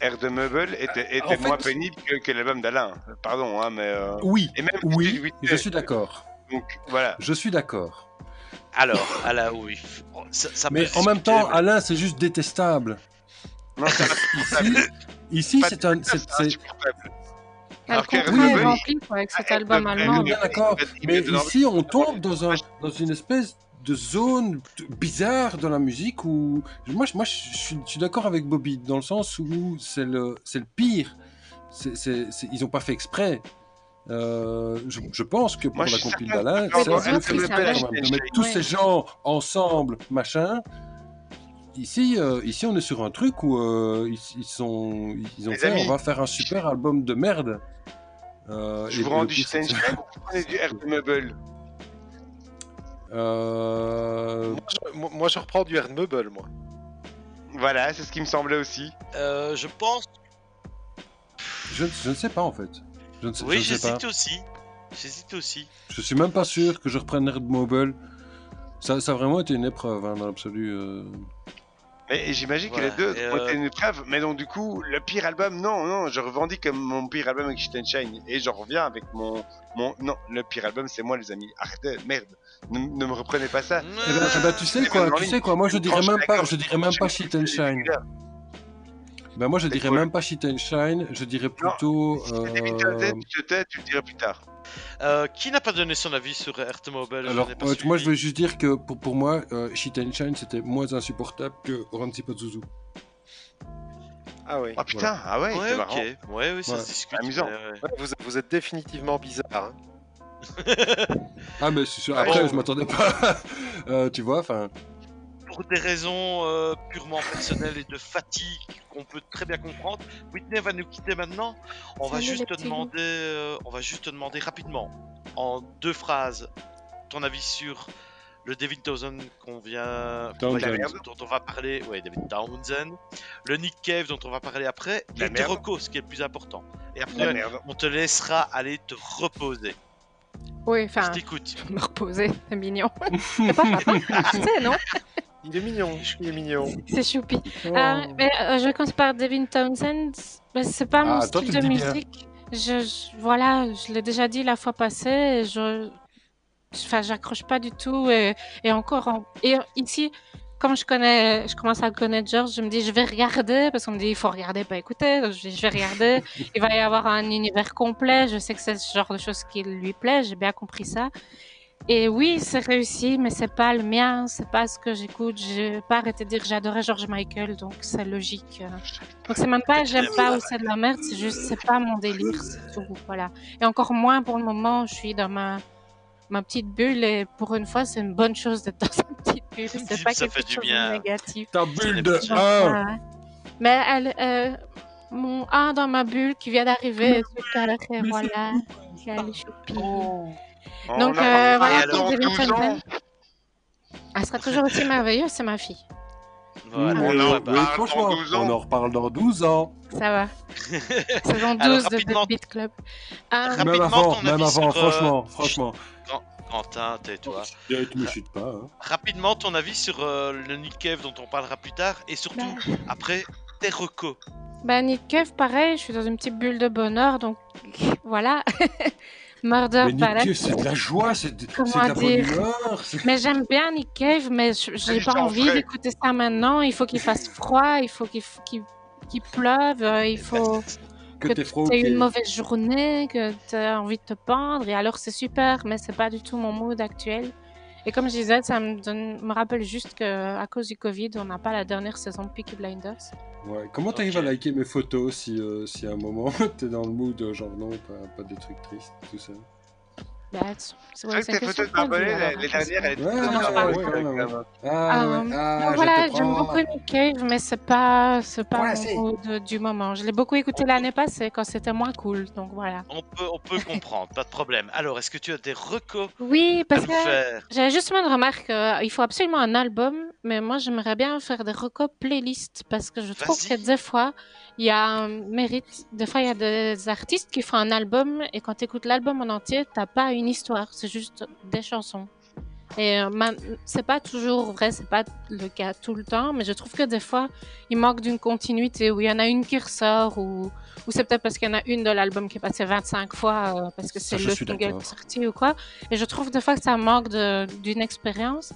Air de Meuble était, fait- moins pénible que, que l'album d'Alain. Pardon, hein, mais. euh, Oui, Et même oui, je suis d'accord. Donc voilà. Je suis d'accord. Alors, Alain, oui. Ça, ça Mais en même temps, mais- Alain, c'est juste détestable. Non, c'est Ici, c'est un. c'est- c'est c'est- insupportable. Le Alors qu'Air de contrat est Meuble, rempli quoi, avec cet album allemand. Bien d'accord. Mais ici, on tombe dans, un, dans une espèce de zone t- bizarre dans la musique où. Moi, je- moi je suis, je suis d'accord avec Bobby, dans le sens où c'est le, c'est le pire. C'est- c'est- c'est- ils n'ont pas fait exprès. Euh, je, je pense que pour Moi, la certain d'Alain, c'est un peu de mettre tous Ouais. ces gens ensemble, machin. Ici, euh, ici, on est sur un truc où euh, ils, ils sont, ils ont Les fait, amis. on va faire un super album de merde. Euh, Je et vous rends du vous prenez du Air de Meuble Euh, Moi, je, moi- je reprends du Erdmeuble, moi. Voilà, c'est ce qui me semblait aussi. Euh, je pense. je, je ne sais pas en fait. Je ne sais, Oui, je j'hésite aussi. J'hésite aussi. Je suis même pas sûr que je reprenne Nerd Mobile. Ça, ça a vraiment été une épreuve hein, dans l'absolu. euh. Mais j'imagine Voilà, que les deux ont euh, été une épreuve. Mais donc, du coup, le pire album, non, non, je revendique comme mon pire album avec Shine Et j'en reviens avec mon, mon. Non, le pire album, c'est moi, les amis. Arrêtez, merde. Ne, ne me reprenez pas ça. Eh ben, eh ben, tu sais quoi, tu sais quoi, moi je dirais même pas, je dirais même pas Shit and Shine. Ben moi je dirais même pas Shit and Shine, je dirais plutôt. Si la tête, euh, tu le diras plus tard. Euh, qui n'a pas donné son avis sur RT-Mobile Alors euh, moi je veux juste dire que pour, pour moi euh, Shit and Shine c'était moins insupportable que Oranzi Pazuzu. Ah oui. Ah putain, ah ouais, Ouais, c'est ok. marrant. Ouais, oui, ça Ouais. se discute. Amusant. ouais. Ouais, vous êtes définitivement bizarre. hein. Ah mais c'est sûr, Ouais, après bon. je m'attendais pas, Euh, tu vois, enfin. Pour des raisons euh, purement personnelles et de fatigue qu'on peut très bien comprendre, Whitney va nous quitter maintenant. On va juste te demander, euh, on va juste te demander rapidement, en deux phrases, ton avis sur le Devin Townsend qu'on vient, va- dont on va parler, ouais, David Townsend, le Nick Cave dont on va parler après, La et. Toroko, ce qui est le plus important. Et après, on te laissera aller te reposer. Oui, Je enfin, t'écoute. me reposer, c'est mignon. c'est pas papa, tu sais, non Il est mignon, il est mignon. C'est choupi. Oh. Euh, mais euh, je commence par Devin Townsend. Mais c'est pas mon Ah, style de musique. Je, je- voilà, je l'ai déjà dit la fois passée. et Je, enfin, j'accroche pas du tout. Et, et encore, en- et ici, comme je connais, je commence à connaître George, je me dis, je vais regarder parce qu'on me dit, il faut regarder, pas écouter. Donc, je, dis, je vais regarder. il va y avoir un univers complet. Je sais que c'est ce genre de choses qui lui plaît. J'ai bien compris ça. Et oui, c'est réussi, mais c'est pas le mien, c'est pas ce que j'écoute. J'ai pas arrêté de dire que j'adorais George Michael, donc c'est logique. Donc c'est même pas j'aime pas ou c'est de la merde, c'est juste c'est pas mon délire, c'est tout. Voilà. Et encore moins pour le moment, je suis dans ma ma petite bulle et pour une fois, c'est une bonne chose d'être dans sa petite bulle. C'est pas Ça quelque fait du chose bien. de négatif. Ta bulle de sûr. 1 Ouais. Mais elle, euh, mon 1 dans ma bulle qui vient d'arriver, et voilà. Elle est choupie. On Donc, en euh, voilà dans pour Devin 12 ans. Townsend. Elle sera toujours aussi merveilleuse, c'est ma fille. Voilà. On Oui, en Ouais, oui, parle franchement, dans 12 on ans. en reparle dans 12 ans. Ça va. Saison 12 Alors, de Beat Club. Ah, Rapidement, Même avant, même avant, sur, euh, franchement, me chute pas. hein. Rapidement, ton avis sur euh, le Nick Cave dont on parlera plus tard, et surtout, bah, après, tes recos. bah, Nick Cave, pareil, je suis dans une petite bulle de bonheur, donc voilà. Murder Palace. Cave, c'est de la joie, c'est de, la bonne humeur. Mais j'aime bien Nick Cave, mais je- j'ai pas en envie d'écouter ça maintenant. Il faut qu'il fasse froid, il faut qu'il f- qu'il qu'il pleuve, euh, il faut Que que t'es franc. aies une mauvaise journée, que tu as envie de te pendre, et alors c'est super, mais c'est pas du tout mon mood actuel. Et comme je disais, ça me, donne, me rappelle juste que à cause du Covid, on n'a pas la dernière saison de Peaky Blinders. Ouais. Comment t'arrives Ok. à liker mes photos si, euh, si à un moment t'es dans le mood, genre non, pas, pas des trucs tristes, tout ça? Bah, c'est ouais, vrai que tes vue, Barbelé, les hein, dernières, Ouais, ouais, ouais, ouais, ouais, même. ouais. Ah, Euh, ouais, ah, donc je voilà, j'aime beaucoup Nick Cave, mais c'est pas, c'est pas Ouais, du moment. Je l'ai beaucoup écouté l'année passée quand c'était moins cool, donc voilà. On peut, on peut comprendre, pas de problème. Alors, est-ce que tu as des recos Oui, parce que j'avais justement une remarque. euh, il faut absolument un album, mais moi j'aimerais bien faire des recos playlists parce que je trouve que des fois il y a un mérite. Des fois il y a des artistes qui font un album et quand tu écoutes l'album en entier, t'as pas une histoire, c'est juste des chansons. Et euh, c'est pas toujours vrai, c'est pas le cas tout le temps, mais je trouve que des fois il manque d'une continuité où il y en a une qui ressort ou, ou c'est peut-être parce qu'il y en a une de l'album qui est passée 25 fois euh, parce que c'est le single qui est sorti ou quoi. Et je trouve des fois que ça manque d'une expérience.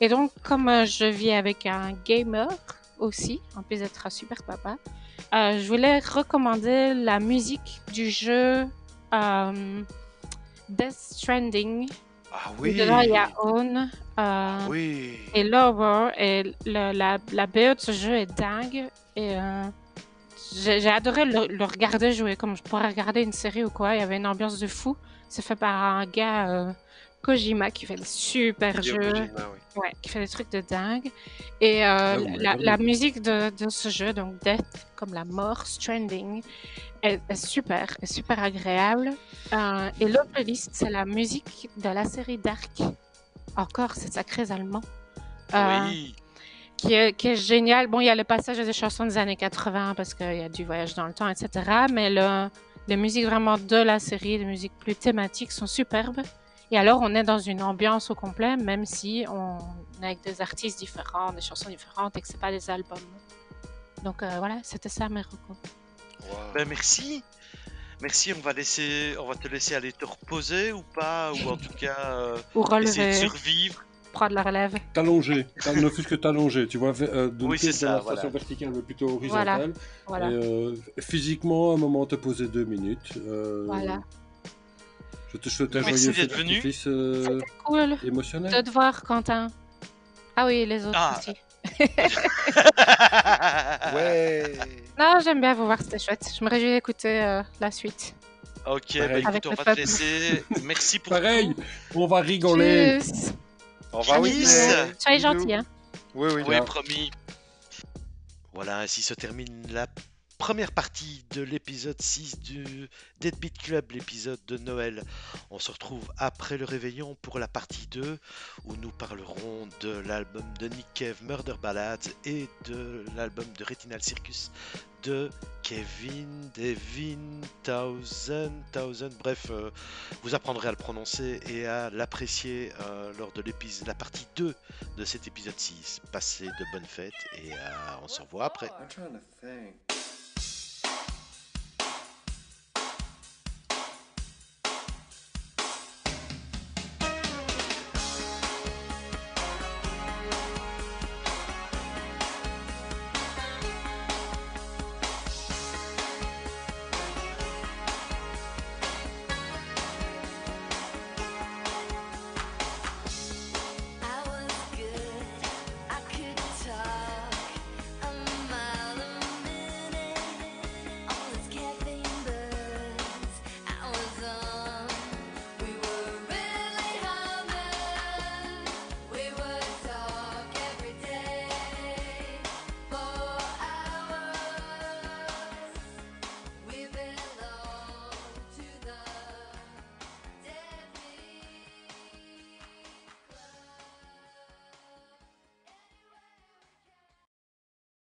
Et donc, comme euh, je vis avec un gamer aussi, en plus d'être un super papa, euh, je voulais recommander la musique du jeu euh, Death Stranding. Ah où Dedans, il y a Own euh, Oui. et Lower. Et le- la, la BO de ce jeu est dingue. Et euh, j'ai j'ai adoré le, le regarder jouer, comme je pourrais regarder une série ou quoi. Il y avait une ambiance de fou. C'est fait par un gars, euh, Kojima, qui fait des super Hideo jeux. Kojima, oui. Ouais, qui fait des trucs de dingue. Et euh, m'avez la, musique de, de ce jeu, donc Death, comme la mort, Stranding, est, est super, est super agréable. Euh, et l'autre playlist, c'est la musique de la série Dark. Encore, c'est sacrés allemands. Euh, Oui. qui est, qui est génial. Bon, il y a le passage des chansons des années 80 parce qu'il y a du voyage dans le temps, etc. Mais le, les musiques vraiment de la série, les musiques plus thématiques sont superbes. Et alors, on est dans une ambiance au complet, même si on est avec des artistes différents, des chansons différentes et que c'est pas des albums. Donc euh, voilà, c'était ça mes recos. Ben merci. Merci, on va, laisser, on va te laisser aller te reposer ou pas, ou en tout cas euh, Ou essayer de survivre. prendre la relève. T'allonger, ne fût-ce que t'allonger, tu vois, euh, de Oui, c'est ça, de la voilà. station verticale mais plutôt Voilà. horizontale. Voilà. Et, euh, physiquement, à un moment, te poser deux minutes. euh, Voilà. Je te souhaite un Merci joyeux d'être venu. euh, C'était cool de émotionnel. te voir, Quentin. Ah oui, les autres Ah. aussi. Ouais. Non, j'aime bien vous voir, c'était chouette. Je me réjouis d'écouter euh, la suite. Ok, Pareil. bah Avec écoute, on va te laisser. Merci pour Pareil, tout. on va rigoler. Tchuss. Au revoir, Peace. Whitney. Soyez gentils, hein. Oui, oui. Oui, bah, promis. Voilà, ainsi se termine la première partie de l'épisode 6 du Deadbeat Club, l'épisode de Noël. On se retrouve après le réveillon pour la partie 2 où nous parlerons de l'album de Nick Cave Murder Ballads et de l'album de Retinal Circus de Kevin Devin Thousand, Thousand. Bref, euh, vous apprendrez à le prononcer et à l'apprécier euh, lors de la partie 2 de cet épisode 6. Passez de bonnes fêtes et euh, on se revoit après.